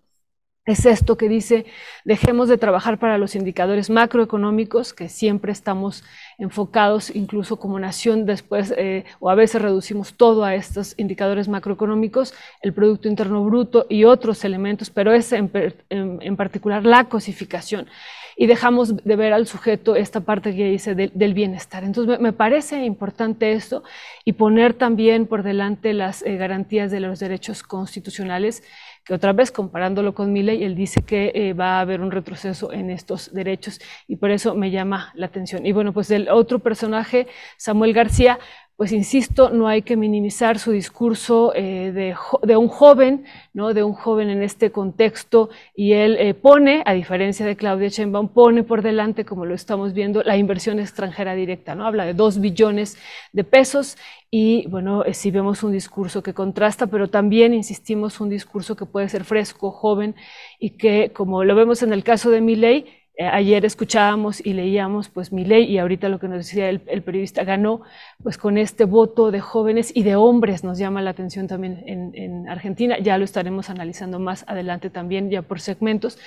es esto que dice, dejemos de trabajar para los indicadores macroeconómicos, que siempre estamos enfocados, incluso como nación, después, eh, o a veces reducimos todo a estos indicadores macroeconómicos, el Producto Interno Bruto y otros elementos, pero es en, en, en particular la cosificación. Y dejamos de ver al sujeto esta parte que dice de, del bienestar. Entonces, me, me, parece importante esto y poner también por delante las eh, garantías de los derechos constitucionales que otra vez comparándolo con Milley, él dice que eh, va a haber un retroceso en estos derechos y por eso me llama la atención. Y bueno, pues el otro personaje, Samuel García, pues insisto, no hay que minimizar su discurso eh, de, un joven, ¿no? de un joven en este contexto, y él eh, pone, a diferencia de Claudia Sheinbaum, pone por delante, como lo estamos viendo, la inversión extranjera directa, ¿no? habla de dos billones de pesos, y bueno, eh, sí vemos un discurso que contrasta, pero también insistimos un discurso que puede ser fresco, joven, y que, como lo vemos en el caso de Milley, ayer escuchábamos y leíamos pues mi ley y ahorita lo que nos decía el, periodista ganó pues con este voto de jóvenes y de hombres nos llama la atención también en, en, Argentina. Ya lo estaremos analizando más adelante también ya por segmentos.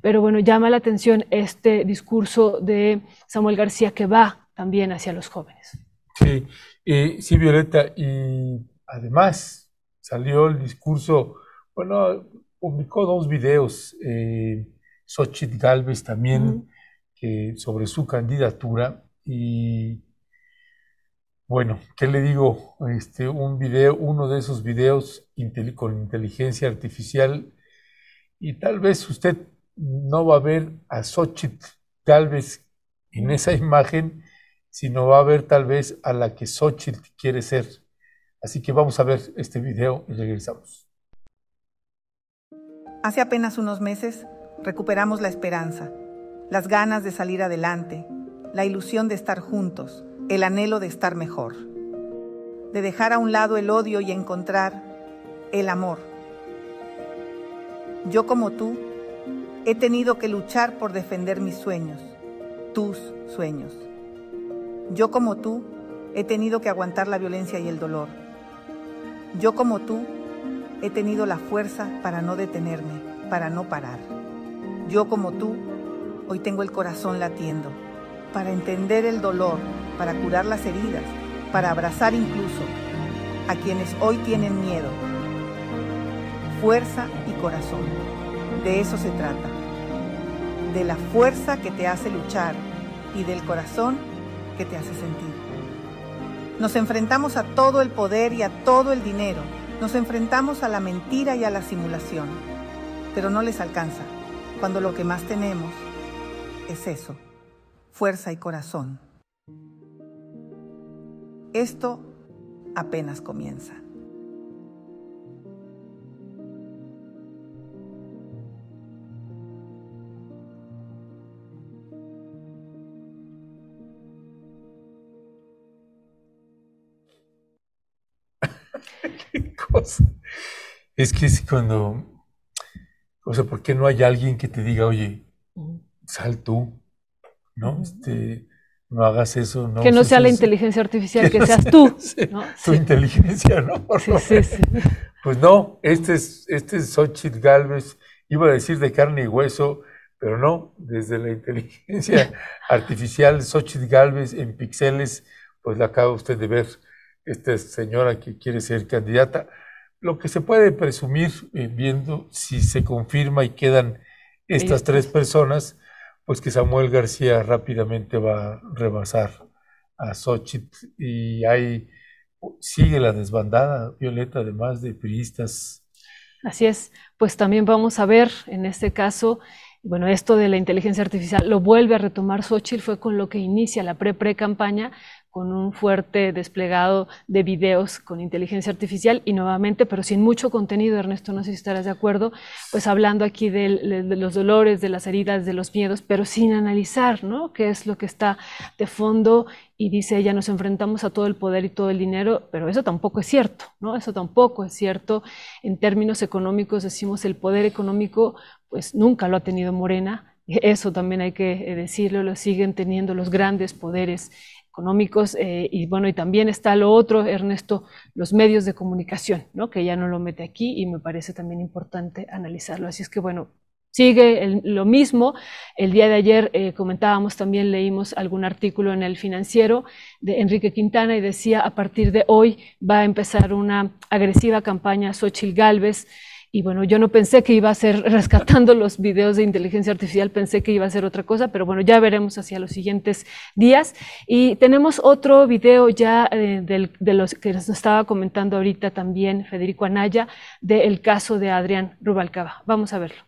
Pero bueno llama la atención este discurso de Samuel García que va también hacia los jóvenes. Sí eh, sí Violeta y además salió el discurso bueno publicó dos videos eh, Xochitl Galvez también uh -huh. que sobre su candidatura y bueno, ¿qué le digo? Este, un video, uno de esos videos con inteligencia artificial y tal vez usted no va a ver a Xochitl Galvez en esa imagen, sino va a ver tal vez a la que Xochitl quiere ser. Así que vamos a ver este video y regresamos. Hace apenas unos meses recuperamos la esperanza, las ganas de salir adelante, la ilusión de estar juntos, el anhelo de estar mejor, de dejar a un lado el odio y encontrar el amor. Yo como tú he tenido que luchar por defender mis sueños, tus sueños. Yo como tú he tenido que aguantar la violencia y el dolor. Yo como tú he tenido la fuerza para no detenerme, para no parar. Yo como tú, hoy tengo el corazón latiendo, para entender el dolor, para curar las heridas, para abrazar incluso a quienes hoy tienen miedo. Fuerza y corazón, de eso se trata. De la fuerza que te hace luchar y del corazón que te hace sentir. Nos enfrentamos a todo el poder y a todo el dinero. Nos enfrentamos a la mentira y a la simulación pero no les alcanza, cuando lo que más tenemos es eso, fuerza y corazón. Esto apenas comienza. Es que es cuando, o sea, ¿por qué no hay alguien que te diga, oye, sal tú, ¿no? Este, no hagas eso, ¿no? Que no sea la inteligencia artificial, que, seas tú. Tu inteligencia, ¿no? Pues no, este es, este es Xochitl Galvez, iba a decir de carne y hueso, pero no, desde la inteligencia artificial, Xochitl Galvez en pixeles, pues la acaba usted de ver, esta señora que quiere ser candidata. Lo que se puede presumir, eh, viendo si se confirma y quedan estas tres personas, pues que Samuel García rápidamente va a rebasar a Xochitl. Y ahí sigue la desbandada, Violeta, además de priistas. Así es, pues también vamos a ver en este caso, bueno, esto de la inteligencia artificial lo vuelve a retomar Xochitl, fue con lo que inicia la pre-pre-campaña, con un fuerte desplegado de videos con inteligencia artificial y nuevamente, pero sin mucho contenido, Ernesto, no sé si estarás de acuerdo, pues hablando aquí de, los dolores, de las heridas, de los miedos, pero sin analizar, ¿no? ¿Qué es lo que está de fondo? Y dice ella, nos enfrentamos a todo el poder y todo el dinero, pero eso tampoco es cierto, ¿no? Eso tampoco es cierto. En términos económicos decimos el poder económico, pues nunca lo ha tenido Morena, eso también hay que decirlo, lo siguen teniendo los grandes poderes económicos eh, y bueno, y también está lo otro, Ernesto, los medios de comunicación, ¿no? que ya no lo mete aquí y me parece también importante analizarlo. Así es que bueno, sigue lo mismo. El día de ayer eh, comentábamos, también leímos algún artículo en el financiero de Enrique Quintana y decía, a partir de hoy va a empezar una agresiva campaña Xochil Galvez y bueno, yo no pensé que iba a ser rescatando los videos de inteligencia artificial, pensé que iba a ser otra cosa, pero bueno, ya veremos hacia los siguientes días. Y tenemos otro video ya eh, de los que nos estaba comentando ahorita también Federico Anaya, del caso de Adrián Rubalcaba. Vamos a verlo.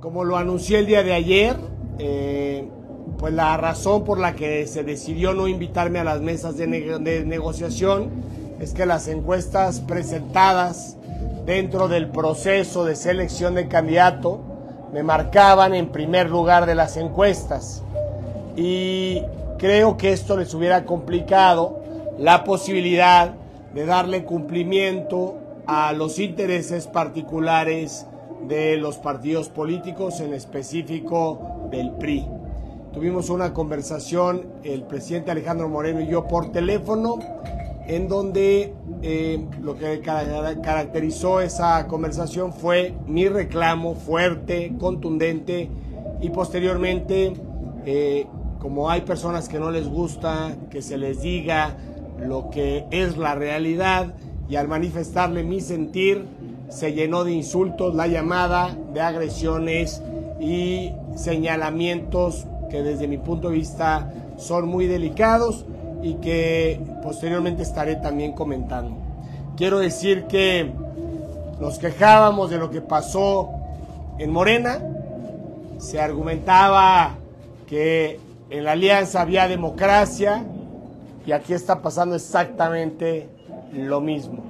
Como lo anuncié el día de ayer, eh, pues la razón por la que se decidió no invitarme a las mesas de negociación es que las encuestas presentadas dentro del proceso de selección de candidato me marcaban en primer lugar de las encuestas y creo que esto les hubiera complicado la posibilidad de darle cumplimiento a los intereses particulares de los partidos políticos, en específico del PRI. Tuvimos una conversación el presidente Alejandro Moreno y yo por teléfono en donde eh, lo que caracterizó esa conversación fue mi reclamo fuerte, contundente y posteriormente, eh, como hay personas que no les gusta que se les diga lo que es la realidad y al manifestarle mi sentir se llenó de insultos la llamada, de agresiones y señalamientos que desde mi punto de vista son muy delicados y que posteriormente estaré también comentando. Quiero decir que nos quejábamos de lo que pasó en Morena, se argumentaba que en la alianza había democracia y aquí está pasando exactamente lo mismo.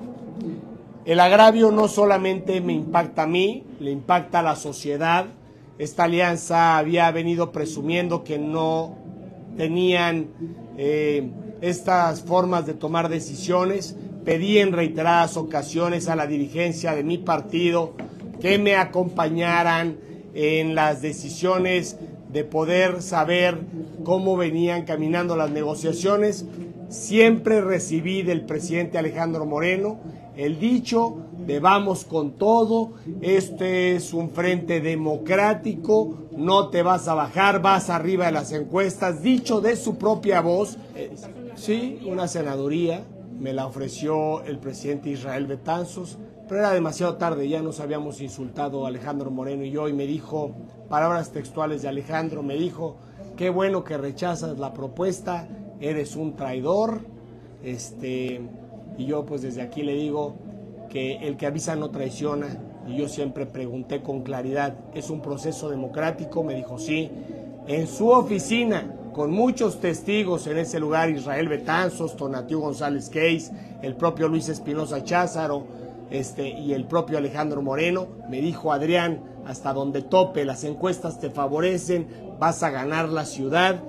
El agravio no solamente me impacta a mí, le impacta a la sociedad. Esta alianza había venido presumiendo que no tenían eh, estas formas de tomar decisiones. Pedí en reiteradas ocasiones a la dirigencia de mi partido que me acompañaran en las decisiones de poder saber cómo venían caminando las negociaciones. Siempre recibí del presidente Alejandro Moreno el dicho de vamos con todo, este es un frente democrático, no te vas a bajar, vas arriba de las encuestas, dicho de su propia voz. Sí, una senaduría, me la ofreció el presidente Israel Betanzos, pero era demasiado tarde, ya nos habíamos insultado Alejandro Moreno y yo, y me dijo, palabras textuales de Alejandro, me dijo, qué bueno que rechazas la propuesta, eres un traidor, este, y yo pues desde aquí le digo que el que avisa no traiciona, Y yo siempre pregunté con claridad, ¿es un proceso democrático? Me dijo, sí. En su oficina, con muchos testigos en ese lugar, Israel Betanzos, Tonatiu González Case, el propio Luis Espinosa Cházaro este, y el propio Alejandro Moreno, me dijo Adrián, hasta donde tope, las encuestas te favorecen, vas a ganar la ciudad.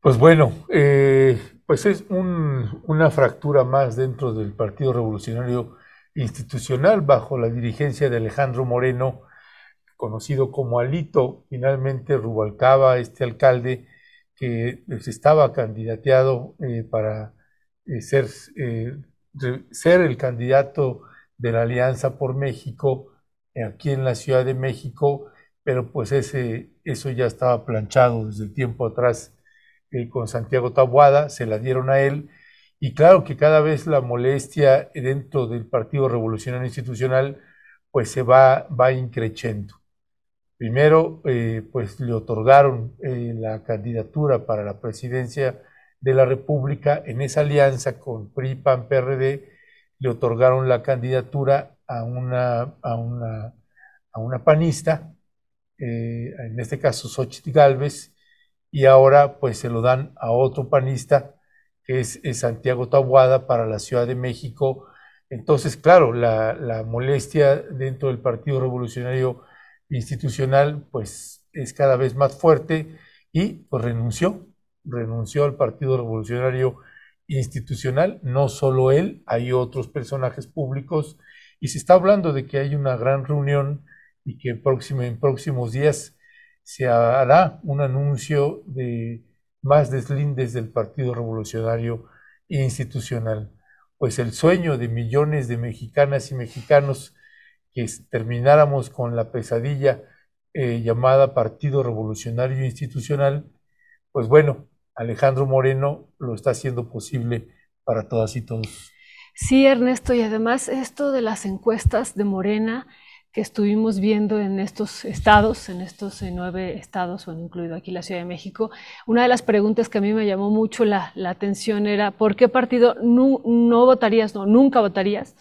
Pues bueno, eh, pues es una fractura más dentro del Partido Revolucionario Institucional bajo la dirigencia de Alejandro Moreno, conocido como Alito, finalmente Rubalcaba, este alcalde que pues, estaba candidateado eh, para eh, ser, ser el candidato de la Alianza por México aquí en la Ciudad de México, pero pues ese, eso ya estaba planchado desde tiempo atrás eh, con Santiago Tabuada, se la dieron a él, y claro que cada vez la molestia dentro del Partido Revolucionario Institucional pues se va, va. Primero, eh, pues le otorgaron eh, la candidatura para la presidencia de la República en esa alianza con PRI, PAN, PRD, le otorgaron la candidatura a una, a una, a una panista, eh, en este caso Xochitl Galvez, y ahora pues se lo dan a otro panista, que es, Santiago Tabuada para la Ciudad de México. Entonces, claro, la, molestia dentro del Partido Revolucionario Institucional pues es cada vez más fuerte y pues renunció, renunció al Partido Revolucionario institucional, no solo él, hay otros personajes públicos y se está hablando de que hay una gran reunión y que en próximos días se hará un anuncio de más deslindes del Partido Revolucionario Institucional. Pues el sueño de millones de mexicanas y mexicanos que termináramos con la pesadilla eh, llamada Partido Revolucionario Institucional, pues bueno, Alejandro Moreno lo está haciendo posible para todas y todos. Sí, Ernesto, y además esto de las encuestas de Morena que estuvimos viendo en estos estados, en estos eh, nueve estados, bueno, incluido aquí la Ciudad de México, una de las preguntas que a mí me llamó mucho la, atención era, ¿por qué partido no, no votarías, no, nunca votarías?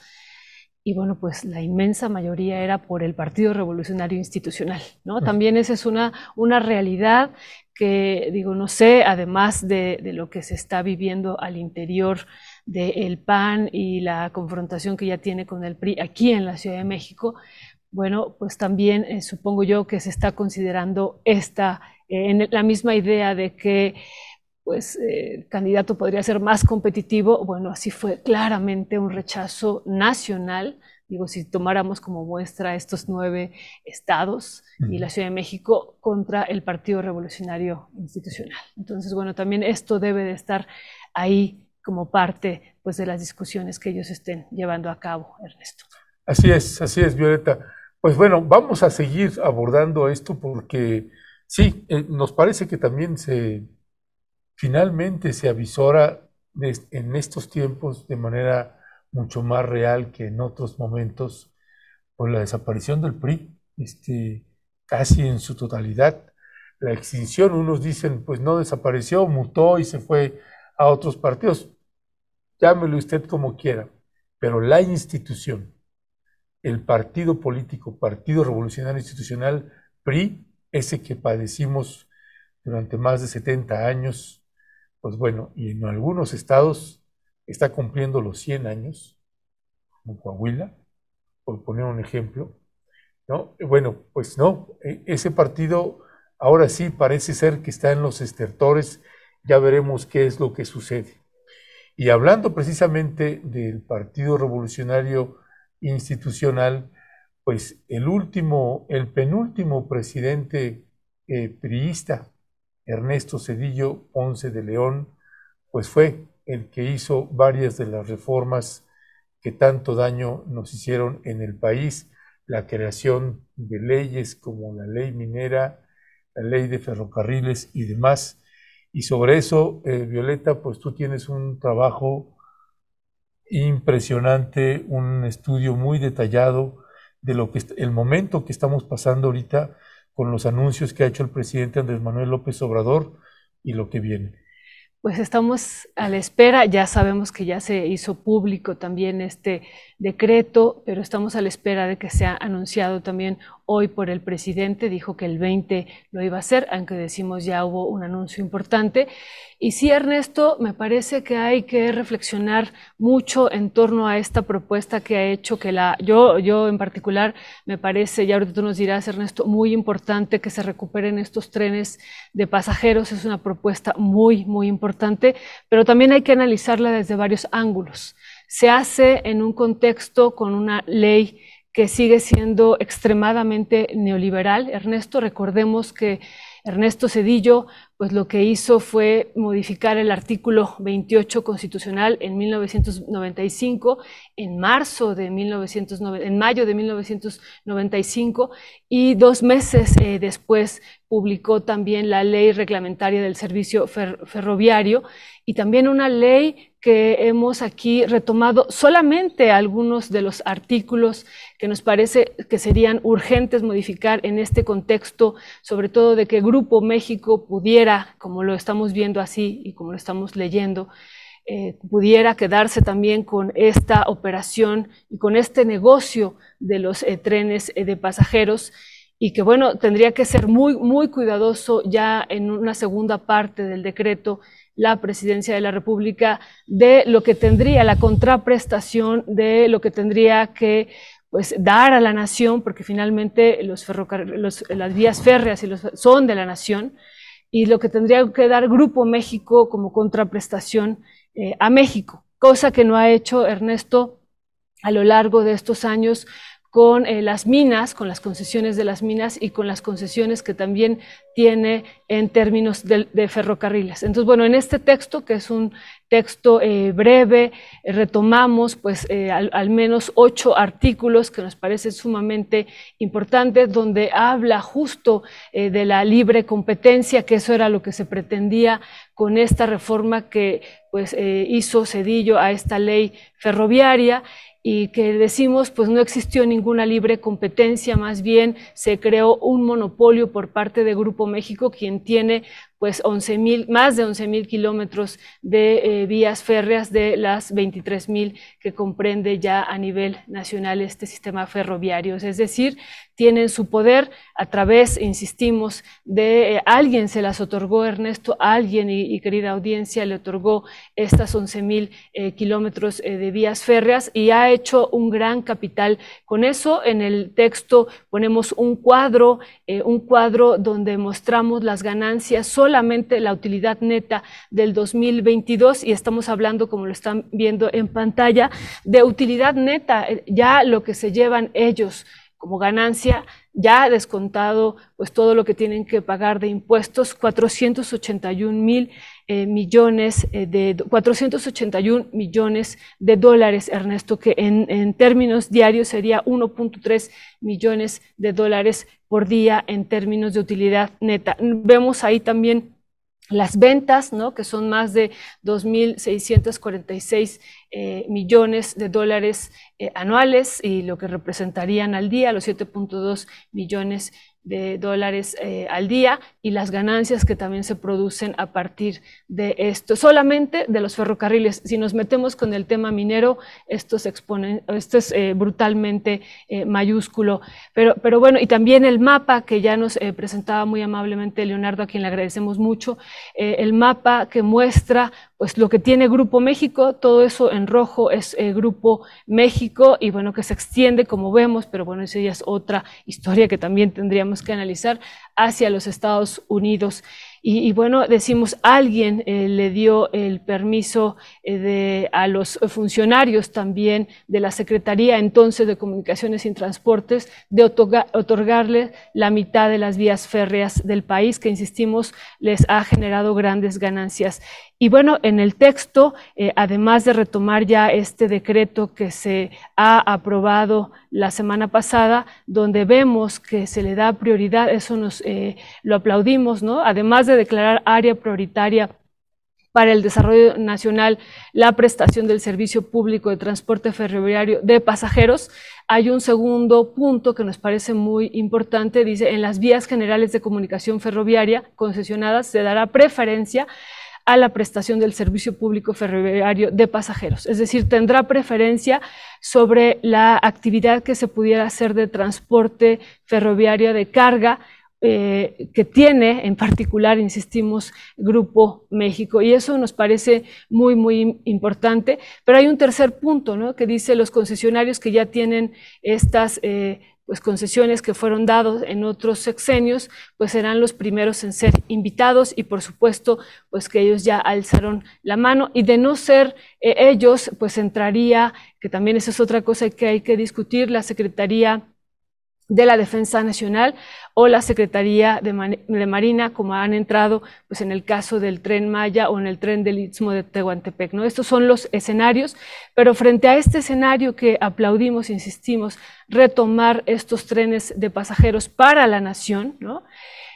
Y bueno, pues la inmensa mayoría era por el Partido Revolucionario Institucional, ¿no? También esa es una, una realidad que, digo, no sé, además de, lo que se está viviendo al interior del PAN y la confrontación que ya tiene con el PRI aquí en la Ciudad de México, bueno, pues también eh, supongo yo que se está considerando esta, eh, en la misma idea de que pues eh, el candidato podría ser más competitivo, bueno, así fue claramente un rechazo nacional digo, si tomáramos como muestra estos nueve estados y la Ciudad de México contra el Partido Revolucionario Institucional. Entonces, bueno, también esto debe de estar ahí como parte pues, de las discusiones que ellos estén llevando a cabo, Ernesto. Así es, así es, Violeta. Pues bueno, vamos a seguir abordando esto porque sí, eh, nos parece que también se finalmente se avisora en estos tiempos de manera mucho más real que en otros momentos por la desaparición del PRI, este, casi en su totalidad. La extinción, unos dicen, pues no desapareció, mutó y se fue a otros partidos. Llámelo usted como quiera, pero la institución, el partido político, Partido Revolucionario Institucional, PRI, ese que padecimos durante más de 70 años, pues bueno, y en algunos estados está cumpliendo los 100 años, como Coahuila, por poner un ejemplo. ¿no? Bueno, pues no, e, ese partido ahora sí parece ser que está en los estertores, ya veremos qué es lo que sucede. Y hablando precisamente del Partido Revolucionario Institucional, pues el último, el penúltimo presidente eh, priista, Ernesto Cedillo Ponce de León, pues fue el que hizo varias de las reformas que tanto daño nos hicieron en el país, la creación de leyes como la ley minera, la ley de ferrocarriles y demás. Y sobre eso, eh, Violeta, pues tú tienes un trabajo impresionante, un estudio muy detallado de lo que el momento que estamos pasando ahorita con los anuncios que ha hecho el presidente Andrés Manuel López Obrador y lo que viene. pues estamos a la espera, ya sabemos que ya se hizo público también este decreto, pero estamos a la espera de que sea anunciado también hoy por el presidente. Dijo que el 20 lo iba a hacer, aunque decimos ya hubo un anuncio importante. Y sí, Ernesto, me parece que hay que reflexionar mucho en torno a esta propuesta que ha hecho, que la, yo, yo en particular me parece, ya ahorita tú nos dirás, Ernesto, muy importante que se recuperen estos trenes de pasajeros. Es una propuesta muy, muy importante, pero también hay que analizarla desde varios ángulos se hace en un contexto con una ley que sigue siendo extremadamente neoliberal. Ernesto, recordemos que Ernesto Cedillo, pues lo que hizo fue modificar el artículo 28 constitucional en 1995, en marzo de 1990, en mayo de 1995, y dos meses eh, después publicó también la ley reglamentaria del servicio ferroviario y también una ley que hemos aquí retomado solamente algunos de los artículos que nos parece que serían urgentes modificar en este contexto, sobre todo de que Grupo México pudiera, como lo estamos viendo así y como lo estamos leyendo, eh, pudiera quedarse también con esta operación y con este negocio de los eh, trenes eh, de pasajeros. Y que bueno, tendría que ser muy, muy cuidadoso ya en una segunda parte del decreto la presidencia de la República de lo que tendría la contraprestación de lo que tendría que pues dar a la nación, porque finalmente los las vías férreas y los, son de la nación, y lo que tendría que dar Grupo México como contraprestación eh, a México, cosa que no ha hecho Ernesto a lo largo de estos años con eh, las minas, con las concesiones de las minas y con las concesiones que también tiene en términos de, ferrocarriles. Entonces, bueno, en este texto, que es un texto eh, breve, eh, retomamos pues al, menos ocho artículos que nos parecen sumamente importantes, donde habla justo de la libre competencia, que eso era lo que se pretendía con esta reforma que pues hizo Cedillo a esta ley ferroviaria y que decimos pues no existió ninguna libre competencia, más bien se creó un monopolio por parte de Grupo México, quien tiene pues 11 mil, más de 11 mil kilómetros de eh, vías férreas de las 23 mil que comprende ya a nivel nacional este sistema ferroviario. Es decir, tienen su poder a través, insistimos, de eh, alguien se las otorgó, Ernesto, alguien y, querida audiencia le otorgó estas 11 mil eh, kilómetros de vías férreas y ha hecho un gran capital. Con eso en el texto ponemos un cuadro, un cuadro donde mostramos las ganancias solamente la utilidad neta del 2022 y estamos hablando, como lo están viendo en pantalla, de utilidad neta, eh, ya lo que se llevan ellos como ganancia, ya descontado pues todo lo que tienen que pagar de impuestos, 481 mil eh, millones eh, de 481 millones de dólares, Ernesto, que en, en términos diarios sería 1.3 millones de dólares por día en términos de utilidad neta. Vemos ahí también las ventas, ¿no? que son más de 2.646 eh, millones de dólares anuales y lo que representarían al día los 7.2 millones de dólares eh, al día y las ganancias que también se producen a partir de esto. Solamente de los ferrocarriles. Si nos metemos con el tema minero, esto, se esto es eh, brutalmente eh, mayúsculo. Pero, pero bueno, y también el mapa que ya nos presentaba muy amablemente Leonardo, a quien le agradecemos mucho, el mapa que muestra pues lo que tiene Grupo México, todo eso en rojo es Grupo México y bueno, que se extiende como vemos, pero bueno, esa ya es otra historia que también tendríamos que analizar hacia los Estados Unidos. Y, bueno, decimos, alguien eh, le dio el permiso eh, de, a los funcionarios también de la Secretaría entonces de Comunicaciones y Transportes de otorgarle la mitad de las vías férreas del país, que insistimos, les ha generado grandes ganancias. Y bueno, en el texto, eh, además de retomar ya este decreto que se ha aprobado la semana pasada, donde vemos que se le da prioridad, eso nos eh, lo aplaudimos, ¿no? Además de declarar área prioritaria para el desarrollo nacional la prestación del servicio público de transporte ferroviario de pasajeros. Hay un segundo punto que nos parece muy importante, dice, en las vías generales de comunicación ferroviaria concesionadas se dará preferencia a la prestación del servicio público ferroviario de pasajeros. Es decir, tendrá preferencia sobre la actividad que se pudiera hacer de transporte ferroviario de carga eh, que tiene en particular, insistimos, Grupo México. Y eso nos parece muy, muy importante. Pero hay un tercer punto, ¿no? Que dice los concesionarios que ya tienen estas eh, pues concesiones que fueron dados en otros sexenios, pues serán los primeros en ser invitados y por supuesto, pues que ellos ya alzaron la mano. Y de no ser eh, ellos, pues entraría, que también esa es otra cosa que hay que discutir, la Secretaría de la Defensa Nacional o la Secretaría de, Marina, como han entrado pues, en el caso del tren Maya o en el tren del Istmo de Tehuantepec. ¿no? Estos son los escenarios, pero frente a este escenario que aplaudimos, insistimos, retomar estos trenes de pasajeros para la nación, ¿no?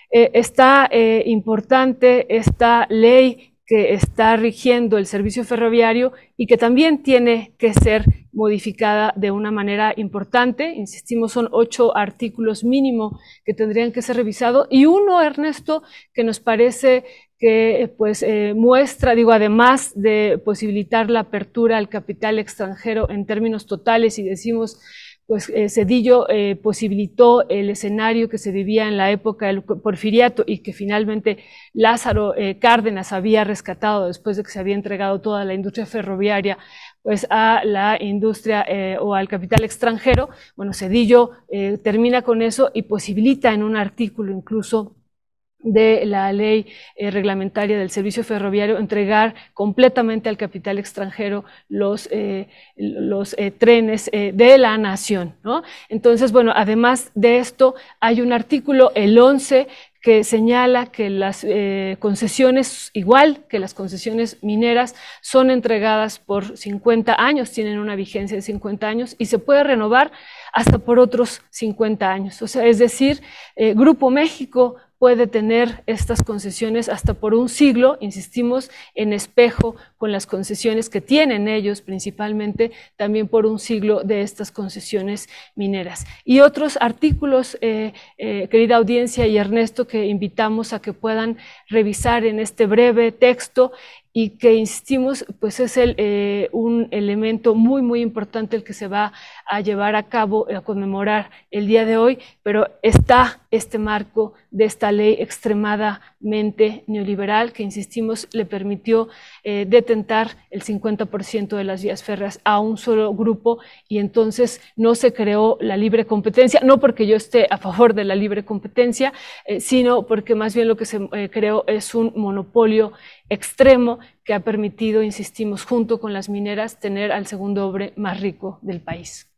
Eh, está eh, importante esta ley que está rigiendo el servicio ferroviario y que también tiene que ser modificada de una manera importante. Insistimos, son ocho artículos mínimo que tendrían que ser revisados y uno, Ernesto, que nos parece que pues eh, muestra, digo, además de posibilitar la apertura al capital extranjero en términos totales y decimos pues eh, Cedillo eh, posibilitó el escenario que se vivía en la época del porfiriato y que finalmente Lázaro eh, Cárdenas había rescatado después de que se había entregado toda la industria ferroviaria pues a la industria o al capital extranjero. Bueno, Cedillo termina con eso y posibilita en un artículo incluso de la ley eh, reglamentaria del servicio ferroviario entregar completamente al capital extranjero los, eh, los eh, trenes de la nación. ¿no? Entonces, bueno, además de esto, hay un artículo, el 11, que señala que las concesiones, igual que las concesiones mineras, son entregadas por 50 años, tienen una vigencia de 50 años y se puede renovar hasta por otros 50 años. O sea, es decir, Grupo México puede tener estas concesiones hasta por un siglo, insistimos, en espejo con las concesiones que tienen ellos principalmente, también por un siglo de estas concesiones mineras. Y otros artículos, eh, eh, querida audiencia y Ernesto, que invitamos a que puedan revisar en este breve texto y que insistimos, pues es el, eh, un elemento muy, muy importante el que se va a llevar a cabo, a conmemorar el día de hoy, pero está este marco de esta ley extremadamente neoliberal que, insistimos, le permitió eh, detentar el 50% de las vías férreas a un solo grupo y entonces no se creó la libre competencia, no porque yo esté a favor de la libre competencia, eh, sino porque más bien lo que se eh, creó es un monopolio extremo que ha permitido, insistimos, junto con las mineras, tener al segundo hombre más rico del país.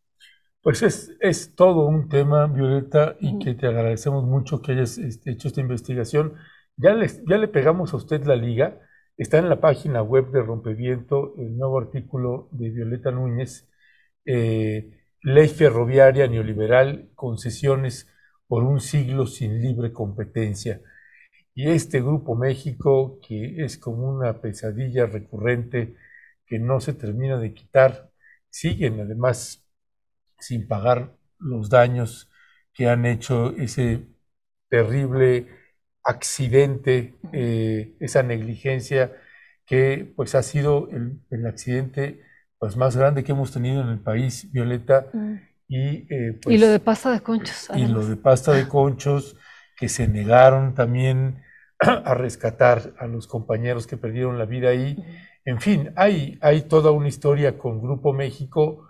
Pues es, es todo un tema, Violeta, y que te agradecemos mucho que hayas este, hecho esta investigación. Ya, les, ya le pegamos a usted la liga Está en la página web de Rompeviento el nuevo artículo de Violeta Núñez, eh, Ley Ferroviaria Neoliberal, concesiones por un siglo sin libre competencia. Y este Grupo México, que es como una pesadilla recurrente que no se termina de quitar, siguen además sin pagar los daños que han hecho ese terrible accidente, eh, esa negligencia que pues ha sido el, accidente pues, más grande que hemos tenido en el país, Violeta. Mm. Y, eh, y lo de pasta de conchos. Y lo de pasta de conchos, que se negaron también a rescatar a los compañeros que perdieron la vida ahí. En fin, hay, hay toda una historia con Grupo México.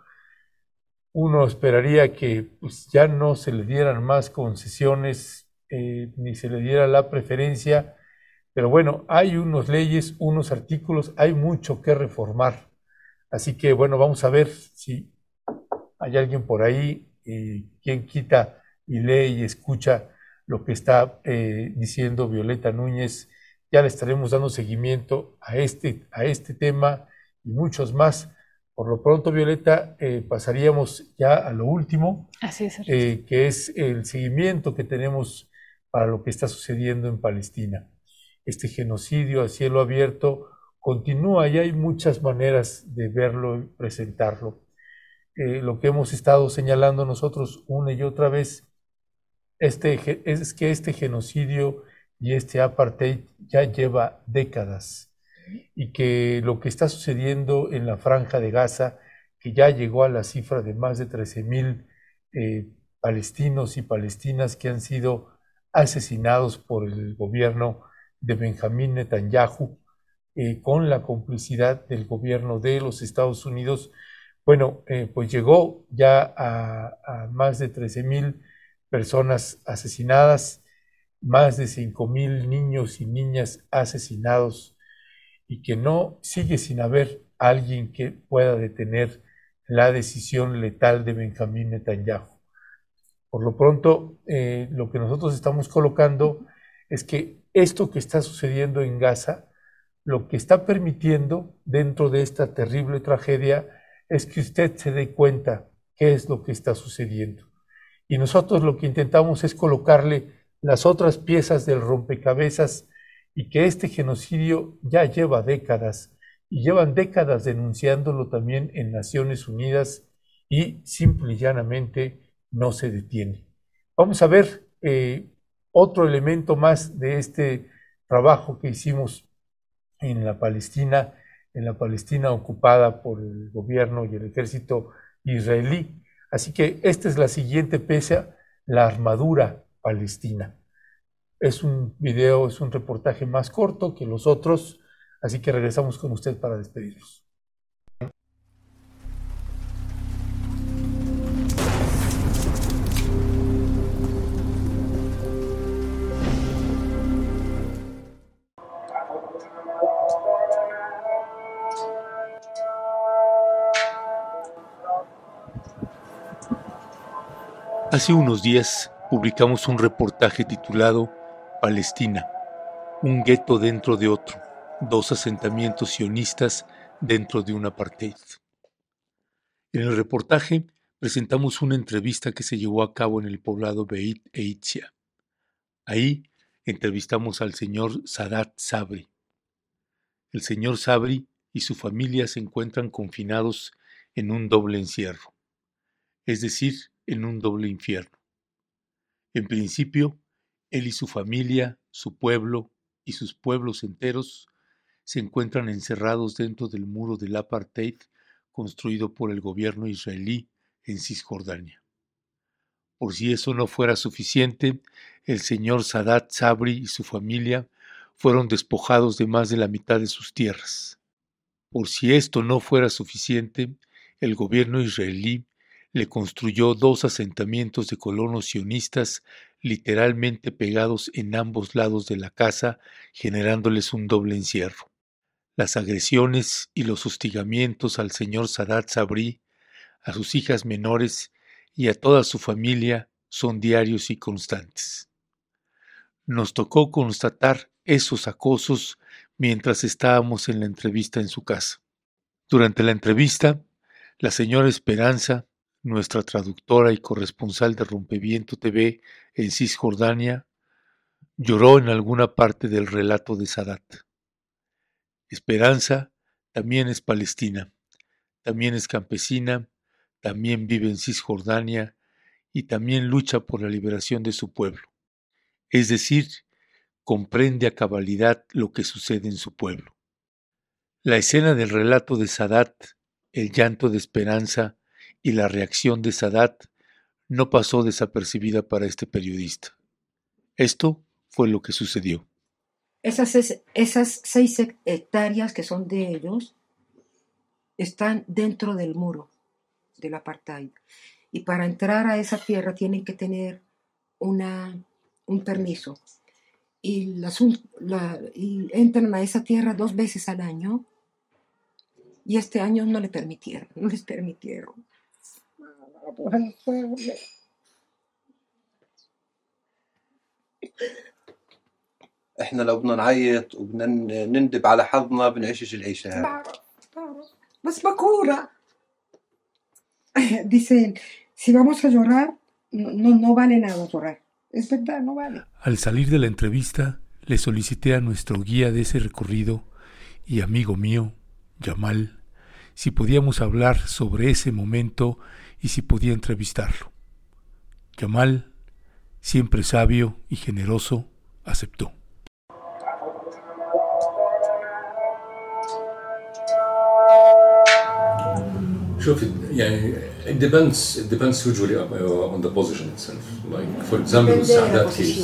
Uno esperaría que pues, ya no se le dieran más concesiones eh, ni se le diera la preferencia, pero bueno, hay unos leyes, unos artículos, hay mucho que reformar. Así que bueno, vamos a ver si hay alguien por ahí eh, quien quita y lee y escucha lo que está eh, diciendo Violeta Núñez. Ya le estaremos dando seguimiento a este, a este tema y muchos más. Por lo pronto, Violeta, pasaríamos ya a lo último, que es el seguimiento que tenemos para lo que está sucediendo en Palestina. Este genocidio a cielo abierto continúa y hay muchas maneras de verlo y presentarlo. Eh, lo que hemos estado señalando nosotros una y otra vez este, es que este genocidio y este apartheid ya lleva décadas. y que lo que está sucediendo en la franja de Gaza, que ya llegó a la cifra de más de 13 mil eh, palestinos y palestinas que han sido asesinados por el gobierno de Benjamín Netanyahu, eh, con la complicidad del gobierno de los Estados Unidos, bueno, eh, pues llegó ya a, más de 13 mil personas asesinadas, más de 5 mil niños y niñas asesinados y que no sigue sin haber alguien que pueda detener la decisión letal de Benjamín Netanyahu. Por lo pronto, eh, lo que nosotros estamos colocando es que esto que está sucediendo en Gaza, lo que está permitiendo dentro de esta terrible tragedia es que usted se dé cuenta qué es lo que está sucediendo. Y nosotros lo que intentamos es colocarle las otras piezas del rompecabezas y que este genocidio ya lleva décadas y llevan décadas denunciándolo también en Naciones Unidas y simple y llanamente no se detiene. Vamos a ver eh, otro elemento más de este trabajo que hicimos en la Palestina, en la Palestina ocupada por el gobierno y el ejército israelí. Así que esta es la siguiente pieza, la armadura palestina. Es un video, es un reportaje más corto que los otros, así que regresamos con usted para despedirnos. Hace unos días publicamos un reportaje titulado Palestina, un gueto dentro de otro, dos asentamientos sionistas dentro de un apartheid. En el reportaje presentamos una entrevista que se llevó a cabo en el poblado Beit Eitzia. Ahí entrevistamos al señor Sadat Sabri. El señor Sabri y su familia se encuentran confinados en un doble encierro, es decir, en un doble infierno. En principio, él y su familia, su pueblo y sus pueblos enteros se encuentran encerrados dentro del muro del apartheid construido por el gobierno israelí en Cisjordania. Por si eso no fuera suficiente, el señor Sadat Sabri y su familia fueron despojados de más de la mitad de sus tierras. Por si esto no fuera suficiente, el gobierno israelí le construyó dos asentamientos de colonos sionistas literalmente pegados en ambos lados de la casa, generándoles un doble encierro. Las agresiones y los hostigamientos al señor Sadat Sabri, a sus hijas menores y a toda su familia son diarios y constantes. Nos tocó constatar esos acosos mientras estábamos en la entrevista en su casa. Durante la entrevista, la señora Esperanza, nuestra traductora y corresponsal de Rompeviento TV en Cisjordania, lloró en alguna parte del relato de Sadat. Esperanza también es palestina, también es campesina, también vive en Cisjordania y también lucha por la liberación de su pueblo. Es decir, comprende a cabalidad lo que sucede en su pueblo. La escena del relato de Sadat, el llanto de esperanza, y la reacción de Sadat no pasó desapercibida para este periodista. Esto fue lo que sucedió. Esas, seis hectáreas que son de ellos están dentro del muro del apartheid. Y para entrar a esa tierra tienen que tener un permiso. Y, y entran a esa tierra dos veces al año. Y este año no le permitieron, no les permitieron. احنا لو بدنا نعيط وبدنا نندب على حظنا بنعيشش العيشه هاي بعرف بعرف بس بكورة dicen si vamos a llorar no, no vale nada llorar es verdad no vale al salir de la entrevista le solicité a nuestro guía de ese recorrido y amigo mío Yamal si podíamos hablar sobre ese momento y si podía entrevistarlo. Yamal, siempre sabio y generoso, aceptó. شوف it depends it depends usually uh, on the position itself. Like for example with Sadat case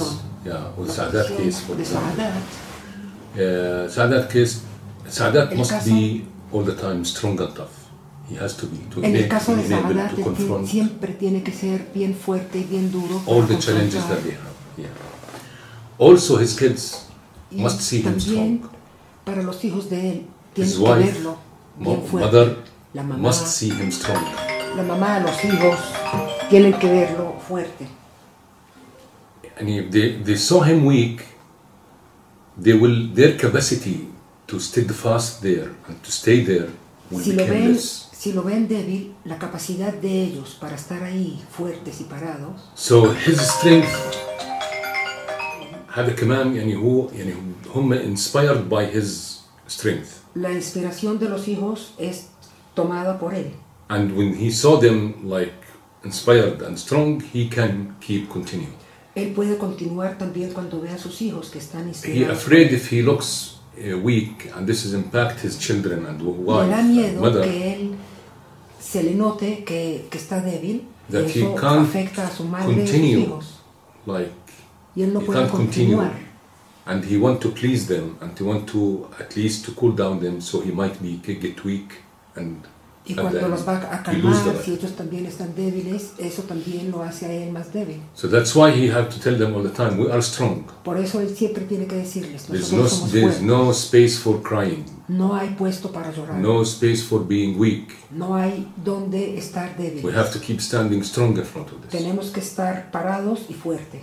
yeah with Sadat case for example. Uh, Sadat case Sadat must be all the time strong and tough. He has to be to en el caso de be able to él tie- siempre tiene que ser bien fuerte y bien duro. all the challenges that they have yeah also his kids Y must see him strong para los hijos de él, tienen his que wife verlo bien fuerte. mother La mamá, must see him strong la mamá, los hijos, tienen que verlo fuerte. and if they, they saw him weak, they will their capacity to steadfast there and to stay there will Si become less. si lo ven débil, la capacidad de ellos para estar ahí fuertes y parados, So his strength هذا كمان يعني هو يعني هم inspired by his strength la inspiración de los hijos es tomada por él. and when he saw them like inspired and strong he can keep continuing Él puede continuar también cuando ve a sus hijos que están he inspirados. afraid if he looks uh, weak and this is impact his children and Le wife da and miedo mother que él se le note que, que está débil, y eso afecta a su madre y continue hijos. like Y él no puede can't continue continuar. and he want to please them and he want to at least to cool down them so he might be get weak and Y and cuando then los va a calmar, si ellos también están débiles, eso también lo hace a él más débil. so that's why he have to tell them all the time we are strong Por eso él siempre tiene que decirles, there's no somos there's no space for crying No hay puesto para llorar. no space for being weak No hay donde estar débiles. we have to keep standing strong in front of this Tenemos que estar parados y fuertes.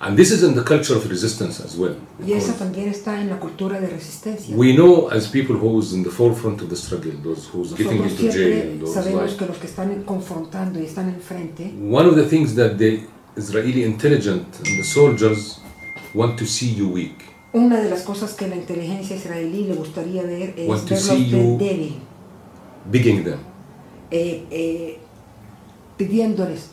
And this is in the culture of resistance as well Y esa también está en la cultura de resistencia. we know as people who's in the forefront of the struggle those who's getting Nosotros into jail those sabemos like que los que están confrontando y están enfrente, One of the things that the Israeli intelligence and the soldiers want to see you weak, una de las cosas que la inteligencia israelí le gustaría ver es Want to verlo a see you- débil, begging them. eh, eh, pidiéndoles,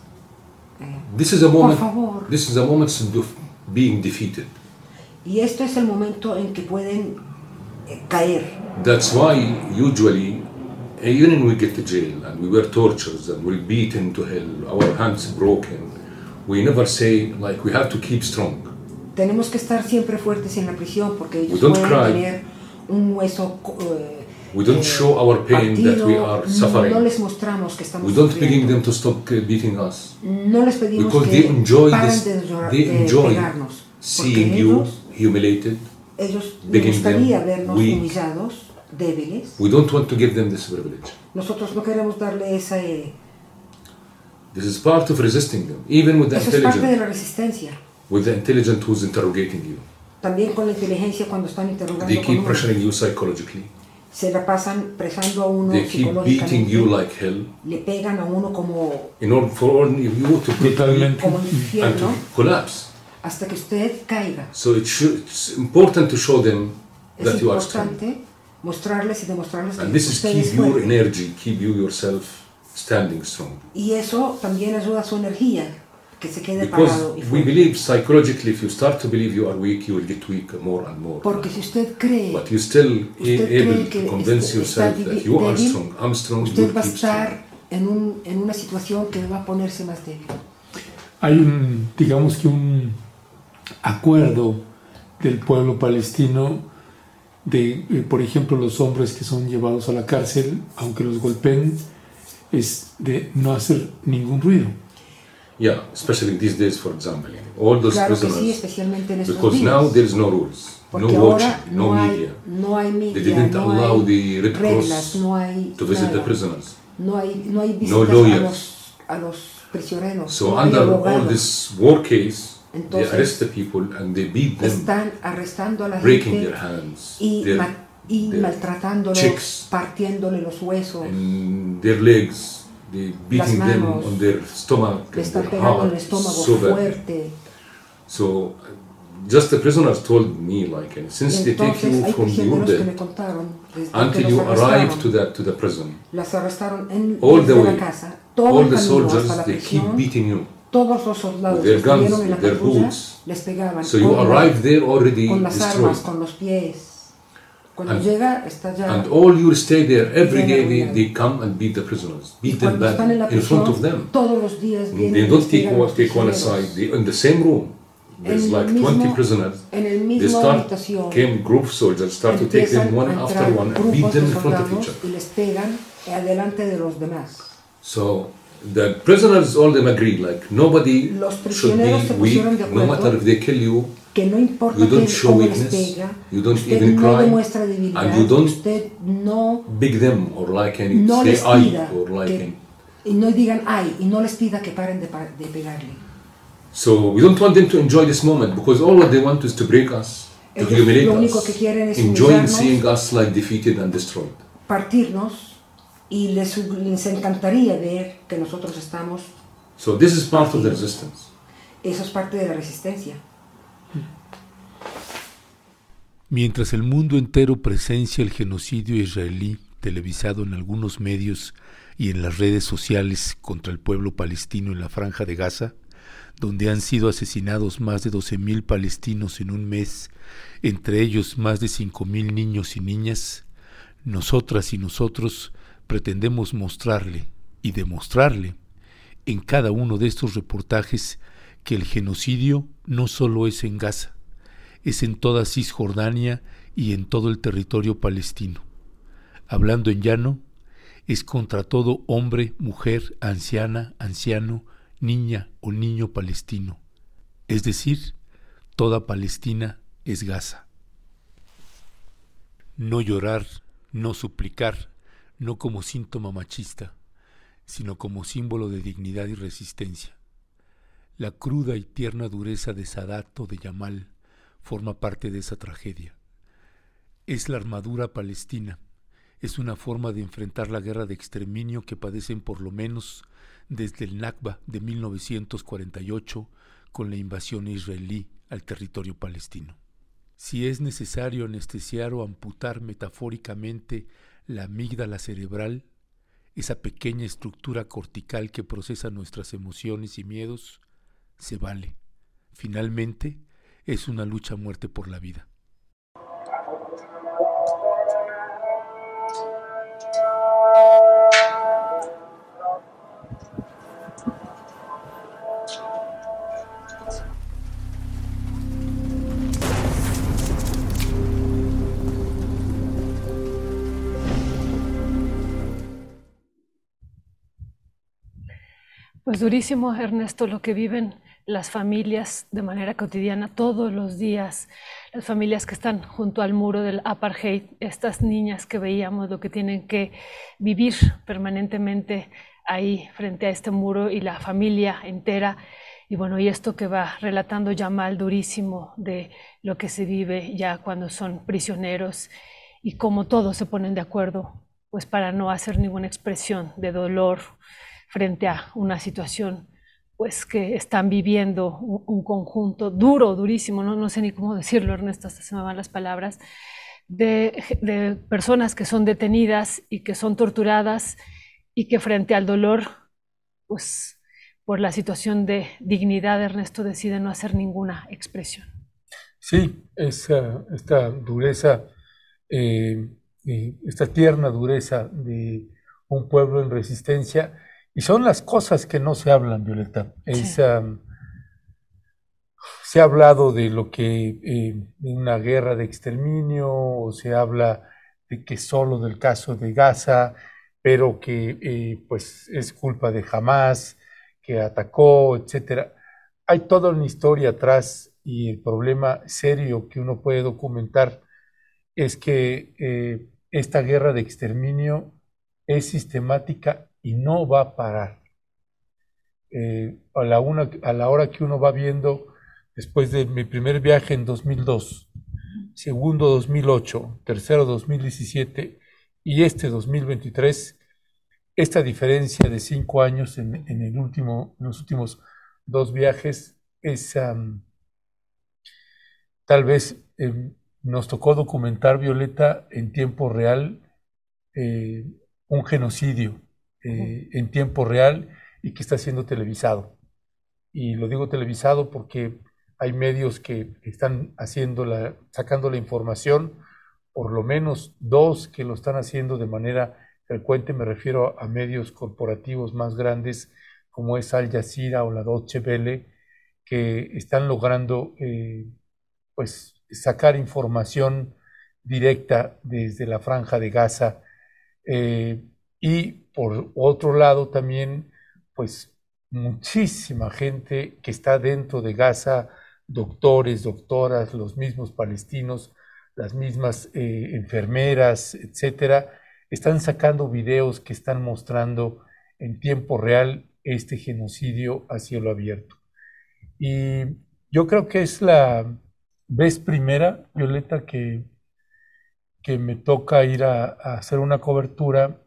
This is a por moment. favor. This is a moment of being defeated. Y esto es el momento en que pueden eh, caer. That's why usually, even when we get to jail and we were tortured and we're beaten to hell, our hands broken, we never say like we have to keep strong. Tenemos que estar siempre fuertes en la prisión porque ellos We don't pueden cry. tener un hueso eh, We don't show our pain that we are suffering. no les mostramos que estamos We don't begging them to stop beating us. No les pedimos Because que they enjoy this, de, they enjoy pegarnos. seeing you humiliated. ellos begging them vernos weak. humillados, débiles. We don't want to give them this privilege. Nosotros no queremos darle esa... eh, This is part of resisting them, even with the eso es parte de la resistencia. with the intelligent who's interrogating you. También con la inteligencia cuando están interrogando They keep pressuring you psychologically. Se la pasan presando a uno They keep beating you like hell le pegan a uno como, in order for you to put como and infierno to collapse. hasta que usted caiga. So it should, it's important to show them Es that you are strong. mostrarles y demostrarles que And this is keep your energy, keep you yourself standing strong. Y eso también ayuda a su energía, que se quede Because parado y we believe psychologically, if you start to believe you are weak, you will get weak more and more. Porque si usted cree, But you still usted able cree que to convince este- está yourself that débil- you are débil, strong. I'm strong. You usted va a strong. estar en, un, en una situación que va a ponerse más débil. Hay un, digamos que un acuerdo del pueblo palestino de, eh, por ejemplo, los hombres que son llevados a la cárcel, aunque los golpeen, es de no hacer ningún ruido. Yeah, especially these days, for example. All those Claro que prisoners. sí, especialmente en estos because días. now there is no rules, no Porque watching, ahora no, no hay, media. no hay They media, didn't no allow hay the Red reglas, no hay to visit the prisoners. No hay, no hay No visitas a, lawyers. los, a los prisioneros, So no under all this war case, Entonces, they arrest the people and they beat them, Están arrestando a la breaking gente their hands, y, their, ma- y their maltratándolos, cheeks. partiéndole los huesos, and their legs, they beating them on their stomach, le and están their pegando el estómago so fuerte. So, just the prisoners told me, like, and since Y they take you from que contaron until you arrive to the to the prison, en all the way, casa, all the soldiers they keep beating you. todos los soldados with their guns, en la their boots. les pegaban So you arrive there already con las destroyed. armas, con los pies. Cuando And- llega, está ya. And all you stay there, every day. They, they come and beat the prisoners, beat them en badly in front of them. todos los días vienen They don't take one, take one aside. They, in the same room, there's like mismo- 20 prisoners. en el They mismo start, habitación came group soldiers, start to take them one after one and beat them in front of each other. y les pegan adelante de los demás. So the prisoners, all them agree, like nobody should be weak, no matter if they kill you. Que no importa You don't que, show weakness, pega, you don't usted even no cry, demuestra debilidad, and you don't usted no, big them or like any no say les I pida or like que, any. y no digan ay, y no les pida que paren de, de pegarle. So we don't want them to enjoy this moment because all what they want is to break us, to humiliate lo único us, que quieren es enjoying seeing us like defeated and destroyed. partirnos y les, les encantaría ver que nosotros estamos, So this is part of the resistance. eso es parte de la resistencia. Mientras el mundo entero presencia el genocidio israelí televisado en algunos medios y en las redes sociales contra el pueblo palestino en la franja de Gaza, donde han sido asesinados más de 12.000 palestinos en un mes, entre ellos más de 5.000 niños y niñas, nosotras y nosotros pretendemos mostrarle y demostrarle en cada uno de estos reportajes que el genocidio no solo es en Gaza, es en toda Cisjordania y en todo el territorio palestino. Hablando en llano, es contra todo hombre, mujer, anciana, anciano, niña o niño palestino. Es decir, toda Palestina es Gaza. No llorar, no suplicar, no como síntoma machista, sino como símbolo de dignidad y resistencia. La cruda y tierna dureza de Sadat o de Yamal forma parte de esa tragedia. Es la armadura palestina, es una forma de enfrentar la guerra de exterminio que padecen por lo menos desde el Nakba de 1948 con la invasión israelí al territorio palestino. Si es necesario anestesiar o amputar metafóricamente la amígdala cerebral, esa pequeña estructura cortical que procesa nuestras emociones y miedos, se vale. Finalmente, es una lucha a muerte por la vida. Pues durísimo, Ernesto, lo que viven las familias de manera cotidiana todos los días, las familias que están junto al muro del apartheid, estas niñas que veíamos lo que tienen que vivir permanentemente ahí frente a este muro y la familia entera. Y bueno, y esto que va relatando Yamal durísimo de lo que se vive ya cuando son prisioneros y cómo todos se ponen de acuerdo, pues para no hacer ninguna expresión de dolor frente a una situación pues que están viviendo un, un conjunto duro, durísimo, ¿no? no sé ni cómo decirlo, Ernesto, hasta se me van las palabras, de, de personas que son detenidas y que son torturadas y que frente al dolor, pues por la situación de dignidad, Ernesto decide no hacer ninguna expresión. Sí, esa, esta dureza, eh, eh, esta tierna dureza de un pueblo en resistencia, y son las cosas que no se hablan, Violeta. Es, um, se ha hablado de lo que eh, una guerra de exterminio, o se habla de que solo del caso de Gaza, pero que eh, pues es culpa de Hamas, que atacó, etcétera. Hay toda una historia atrás y el problema serio que uno puede documentar es que eh, esta guerra de exterminio es sistemática y no va a parar. Eh, a, la una, a la hora que uno va viendo, después de mi primer viaje en 2002, segundo 2008, tercero 2017 y este 2023, esta diferencia de cinco años en, en el último, los últimos dos viajes es tal vez eh, nos tocó documentar, Violeta, en tiempo real eh, un genocidio eh, en tiempo real y que está siendo televisado. Y lo digo televisado porque hay medios que están haciendo la, sacando la información por lo menos dos que lo están haciendo de manera frecuente, me refiero a medios corporativos más grandes como es Al Jazeera o la Deutsche Welle, que están logrando eh, pues sacar información directa desde la franja de Gaza. Eh, y por otro lado también pues muchísima gente que está dentro de Gaza, doctores, doctoras, los mismos palestinos, las mismas eh, enfermeras, etcétera, están sacando videos que están mostrando en tiempo real este genocidio a cielo abierto. Y yo creo que es la vez primera, Violeta, que, que me toca ir a, hacer una cobertura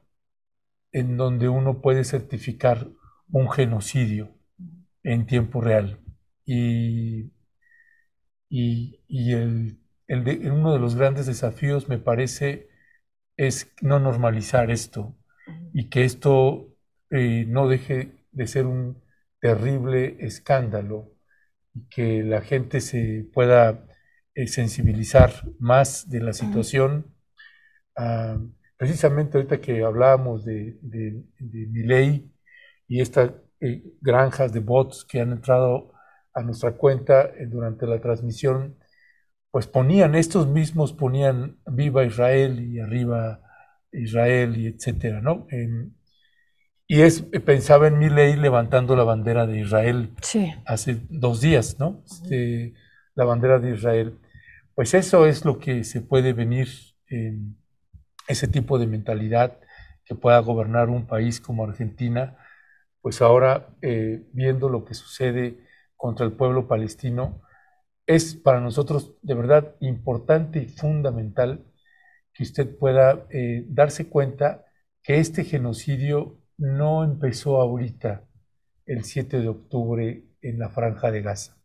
en donde uno puede certificar un genocidio en tiempo real. Y, y, el, uno de los grandes desafíos me parece es no normalizar esto y que esto eh, no deje de ser un terrible escándalo y que la gente se pueda eh, sensibilizar más de la situación. Ah, precisamente ahorita que hablábamos de, de, mi ley y estas eh, granjas de bots que han entrado a nuestra cuenta eh, durante la transmisión, pues ponían, estos mismos ponían viva Israel y arriba Israel y etcétera, ¿no? Y es, pensaba en mi ley levantando la bandera de Israel hace dos días, ¿no? Este, la bandera de Israel. Pues eso es lo que se puede venir, en ese tipo de mentalidad que pueda gobernar un país como Argentina, pues ahora eh, viendo lo que sucede contra el pueblo palestino, es para nosotros de verdad importante y fundamental que usted pueda eh, darse cuenta que este genocidio no empezó ahorita, el 7 de octubre, en la franja de Gaza.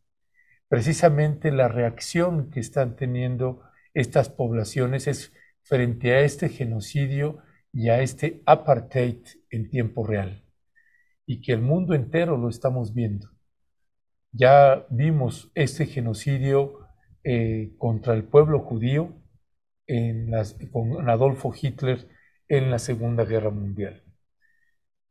Precisamente la reacción que están teniendo estas poblaciones es frente a este genocidio y a este apartheid en tiempo real. Y que el mundo entero lo estamos viendo. Ya vimos este genocidio eh, contra el pueblo judío con Adolfo Hitler en la Segunda Guerra Mundial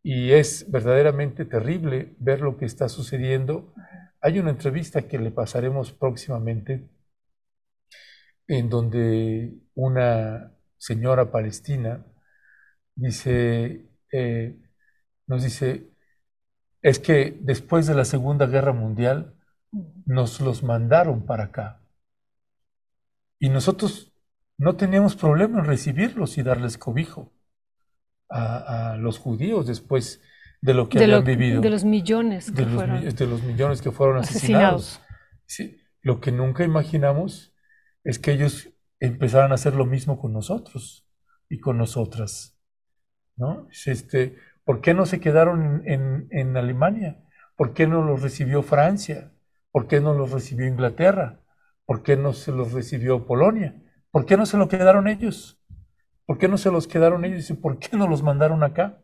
y es verdaderamente terrible ver lo que está sucediendo. Hay una entrevista que le pasaremos próximamente en donde una señora palestina dice, eh, nos dice, es que después de la Segunda Guerra Mundial nos los mandaron para acá. Y nosotros no teníamos problema en recibirlos y darles cobijo a, los judíos después de lo que habían vivido. De los millones que de fueron. Los, de los millones que fueron asesinados. lo que nunca imaginamos es que ellos empezaran a hacer lo mismo con nosotros y con nosotras. ¿no? Este, ¿Por qué no se quedaron en, Alemania? ¿Por qué no los recibió Francia? ¿Por qué no los recibió Inglaterra? ¿Por qué no se los recibió Polonia? ¿Por qué no se lo quedaron ellos? ¿Por qué no se los quedaron ellos? Dice, ¿por qué no los mandaron acá?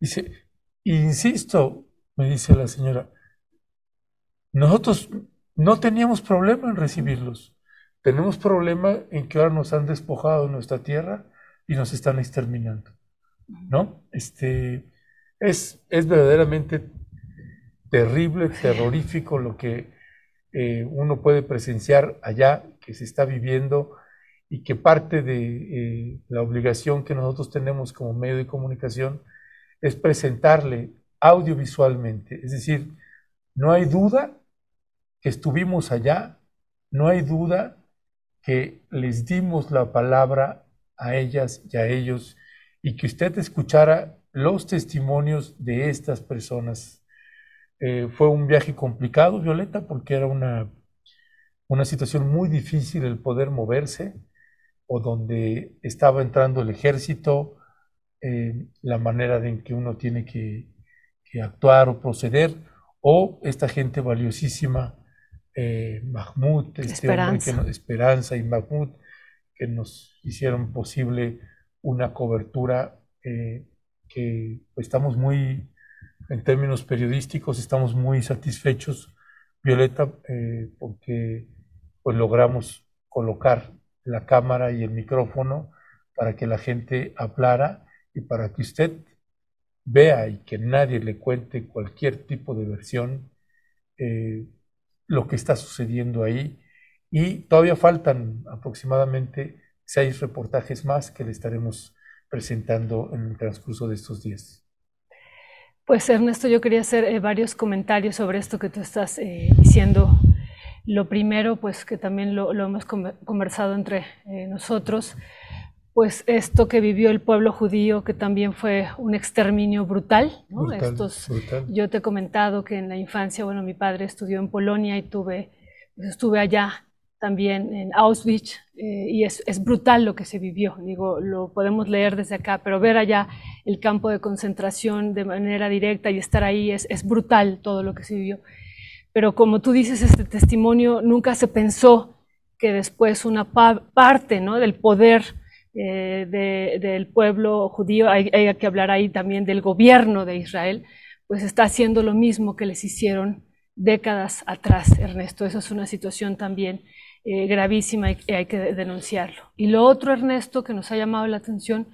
Dice, insisto, me dice la señora, nosotros no teníamos problema en recibirlos. Tenemos problema en que ahora nos han despojado de nuestra tierra y nos están exterminando. ¿No? Este, es, es verdaderamente terrible, terrorífico lo que eh, uno puede presenciar allá, que se está viviendo y que parte de eh, la obligación que nosotros tenemos como medio de comunicación es presentarle audiovisualmente. Es decir, no hay duda que estuvimos allá, no hay duda que les dimos la palabra a ellas y a ellos y que usted escuchara los testimonios de estas personas. Eh, fue un viaje complicado, Violeta, porque era una, una situación muy difícil el poder moverse o donde estaba entrando el ejército, eh, la manera en que uno tiene que, actuar o proceder, o esta gente valiosísima, eh, Mahmoud, este Esperanza. Esperanza y Mahmoud, que nos hicieron posible una cobertura eh, que estamos muy, en términos periodísticos, estamos muy satisfechos, Violeta, porque pues logramos colocar la cámara y el micrófono para que la gente hablara y para que usted vea y que nadie le cuente cualquier tipo de versión eh, lo que está sucediendo ahí. Y todavía faltan aproximadamente seis reportajes más que le estaremos presentando en el transcurso de estos días. Pues Ernesto, yo quería hacer eh, varios comentarios sobre esto que tú estás eh, diciendo. Lo primero, pues que también lo, hemos conversado entre eh, nosotros, pues esto que vivió el pueblo judío, que también fue un exterminio brutal. Estos, Yo te he comentado que en la infancia, bueno, mi padre estudió en Polonia y tuve, pues, estuve allá también en Auschwitz eh, y es, es, brutal lo que se vivió. Digo, lo podemos leer desde acá, pero ver allá el campo de concentración de manera directa y estar ahí es, es brutal todo lo que se vivió. Pero como tú dices, este testimonio nunca se pensó que después una parte ¿no? del poder eh, de, del pueblo judío, hay, que hablar ahí también del gobierno de Israel, pues está haciendo lo mismo que les hicieron décadas atrás, Ernesto. Eso es una situación también eh, gravísima y hay que denunciarlo. Y lo otro, Ernesto, que nos ha llamado la atención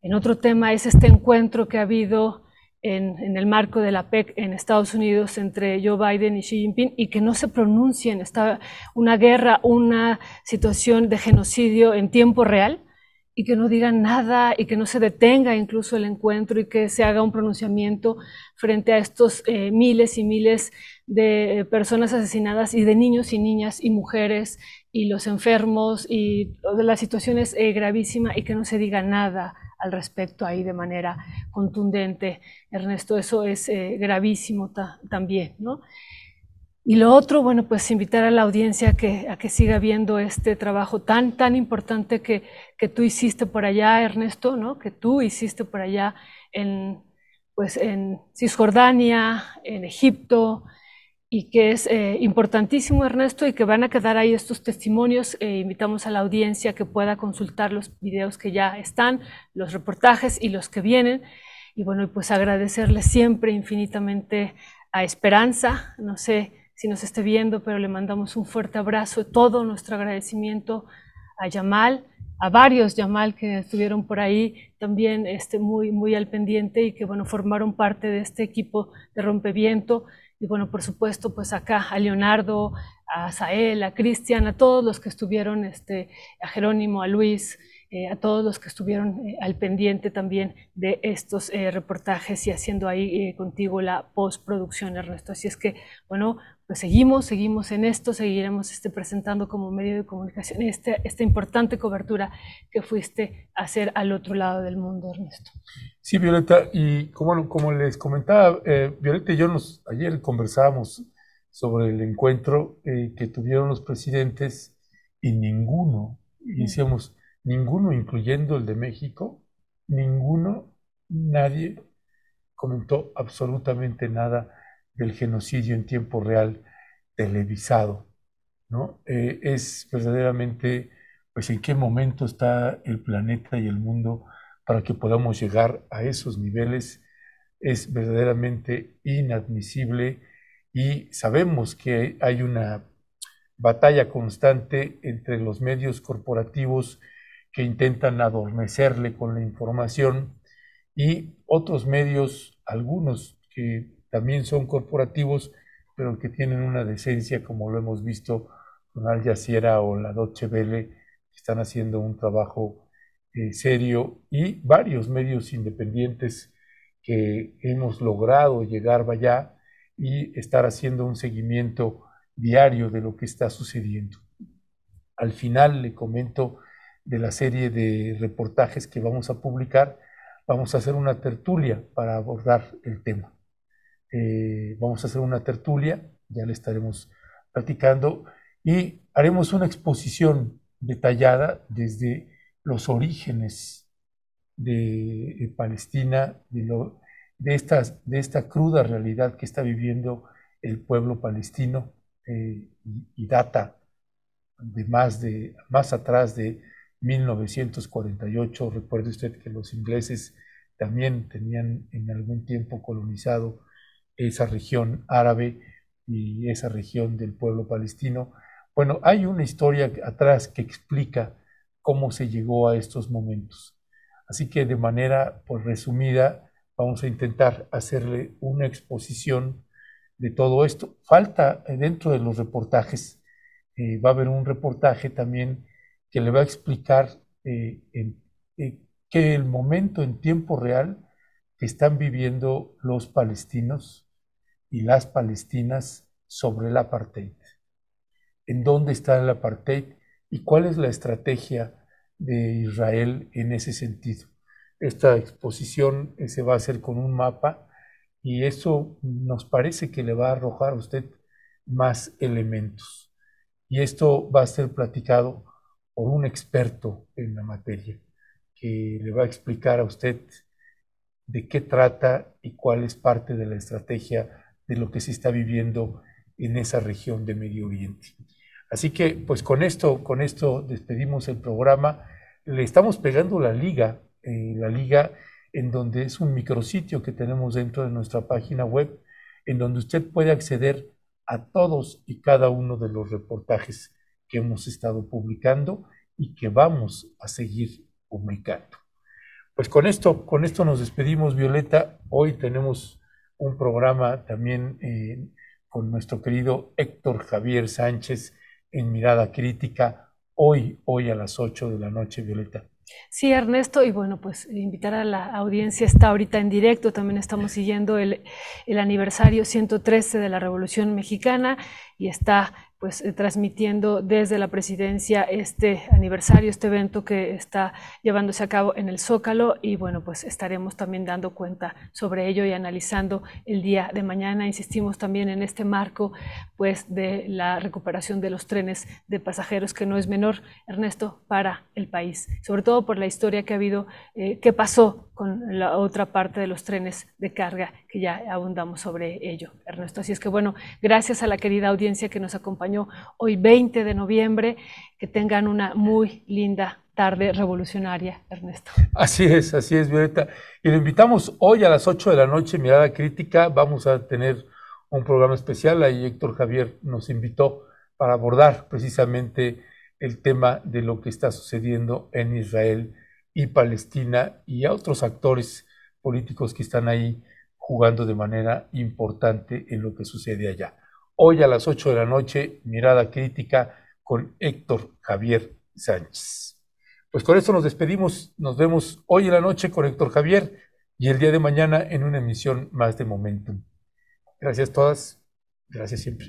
en otro tema es este encuentro que ha habido en, el marco de la PEC en Estados Unidos entre Joe Biden y Xi Jinping y que no se pronuncien. Está una guerra, una situación de genocidio en tiempo real y que no digan nada y que no se detenga incluso el encuentro y que se haga un pronunciamiento frente a estos eh, miles y miles de personas asesinadas y de niños y niñas y mujeres y los enfermos y la situación es eh, gravísima y que no se diga nada al respecto ahí de manera contundente. Ernesto, eso es eh, gravísimo también, ¿no? Y lo otro, bueno, pues invitar a la audiencia que, a que siga viendo este trabajo tan, tan importante que, que tú hiciste por allá, Ernesto, ¿no? Que tú hiciste por allá en, pues en Cisjordania, en Egipto, y que es eh, importantísimo, Ernesto, y que van a quedar ahí estos testimonios. Eh, invitamos a la audiencia que pueda consultar los videos que ya están, los reportajes y los que vienen. Y bueno, pues agradecerle siempre infinitamente a Esperanza, no sé si nos esté viendo, pero le mandamos un fuerte abrazo, todo nuestro agradecimiento a Yamal, a varios Yamal que estuvieron por ahí también este, muy, muy al pendiente y que bueno, formaron parte de este equipo de rompeviento. Y bueno, por supuesto, pues acá a Leonardo, a Sael, a Cristian, a todos los que estuvieron, este, a Jerónimo, a Luis, eh, a todos los que estuvieron eh, al pendiente también de estos eh, reportajes y haciendo ahí contigo la postproducción, Ernesto. Así es que, bueno, pues seguimos, seguimos en esto, seguiremos este, presentando como medio de comunicación este, esta importante cobertura que fuiste a hacer al otro lado del mundo, Ernesto. Sí, Violeta, y como, como les comentaba, Violeta y yo nos, ayer conversábamos sobre el encuentro que tuvieron los presidentes y ninguno, y decíamos, ninguno, incluyendo el de México, ninguno, nadie comentó absolutamente nada del genocidio en tiempo real televisado. ¿no? Eh, es verdaderamente, pues, en qué momento está el planeta y el mundo para que podamos llegar a esos niveles. Es verdaderamente inadmisible y sabemos que hay una batalla constante entre los medios corporativos que intentan adormecerle con la información y otros medios, algunos que también son corporativos, pero que tienen una decencia, como lo hemos visto con Al Jazeera o la Deutsche Welle, que están haciendo un trabajo eh, serio, y varios medios independientes que hemos logrado llegar allá y estar haciendo un seguimiento diario de lo que está sucediendo. Al final le comento de la serie de reportajes que vamos a publicar, vamos a hacer una tertulia para abordar el tema. Eh, vamos a hacer una tertulia, ya le estaremos platicando, y haremos una exposición detallada desde los orígenes de, Palestina, de, estas, de esta cruda realidad que está viviendo el pueblo palestino eh, y, data de más, de más atrás de 1948. Recuerde usted que los ingleses también tenían en algún tiempo colonizado esa región árabe y esa región del pueblo palestino. Bueno, hay una historia atrás que explica cómo se llegó a estos momentos. Así que de manera pues, resumida vamos a intentar hacerle una exposición de todo esto. Falta eh, dentro de los reportajes, eh, va a haber un reportaje también que le va a explicar eh, que el momento en tiempo real que están viviendo los palestinos y las palestinas sobre el apartheid. ¿En dónde está el apartheid y cuál es la estrategia de Israel en ese sentido? Esta exposición eh, se va a hacer con un mapa y eso nos parece que le va a arrojar a usted más elementos. Y esto va a ser platicado por un experto en la materia que le va a explicar a usted de qué trata y cuál es parte de la estrategia de lo que se está viviendo en esa región de Medio Oriente. Así que, pues con esto, con esto despedimos el programa. Le estamos pegando la liga, eh, la liga en donde es un micrositio que tenemos dentro de nuestra página web, en donde usted puede acceder a todos y cada uno de los reportajes que hemos estado publicando y que vamos a seguir publicando. Pues con esto, con esto nos despedimos, Violeta. Hoy tenemos un programa también eh, con nuestro querido Héctor Javier Sánchez en Mirada Crítica, hoy, hoy a las 8 de la noche, Violeta. Sí, Ernesto, y bueno, pues invitar a la audiencia, está ahorita en directo, también estamos siguiendo el, el aniversario 113 de la Revolución Mexicana y está pues eh, transmitiendo desde la presidencia este aniversario, este evento que está llevándose a cabo en el Zócalo y bueno, pues estaremos también dando cuenta sobre ello y analizando el día de mañana. Insistimos también en este marco pues de la recuperación de los trenes de pasajeros que no es menor, Ernesto, para el país, sobre todo por la historia que ha habido, eh, pasó con la otra parte de los trenes de carga, que ya abundamos sobre ello, Ernesto. Así es que bueno, gracias a la querida que nos acompañó hoy 20 de noviembre, que tengan una muy linda tarde revolucionaria, Ernesto. Así es, así es, Violeta. Y lo invitamos hoy a las 8 de la noche, Mirada Crítica, vamos a tener un programa especial, ahí Héctor Javier nos invitó para abordar precisamente el tema de lo que está sucediendo en Israel y Palestina y a otros actores políticos que están ahí jugando de manera importante en lo que sucede allá. Hoy a las 8 de la noche, mirada crítica con Héctor Javier Sánchez. Pues con esto nos despedimos, nos vemos hoy en la noche con Héctor Javier y el día de mañana en una emisión más de Momentum. Gracias a todas, gracias siempre.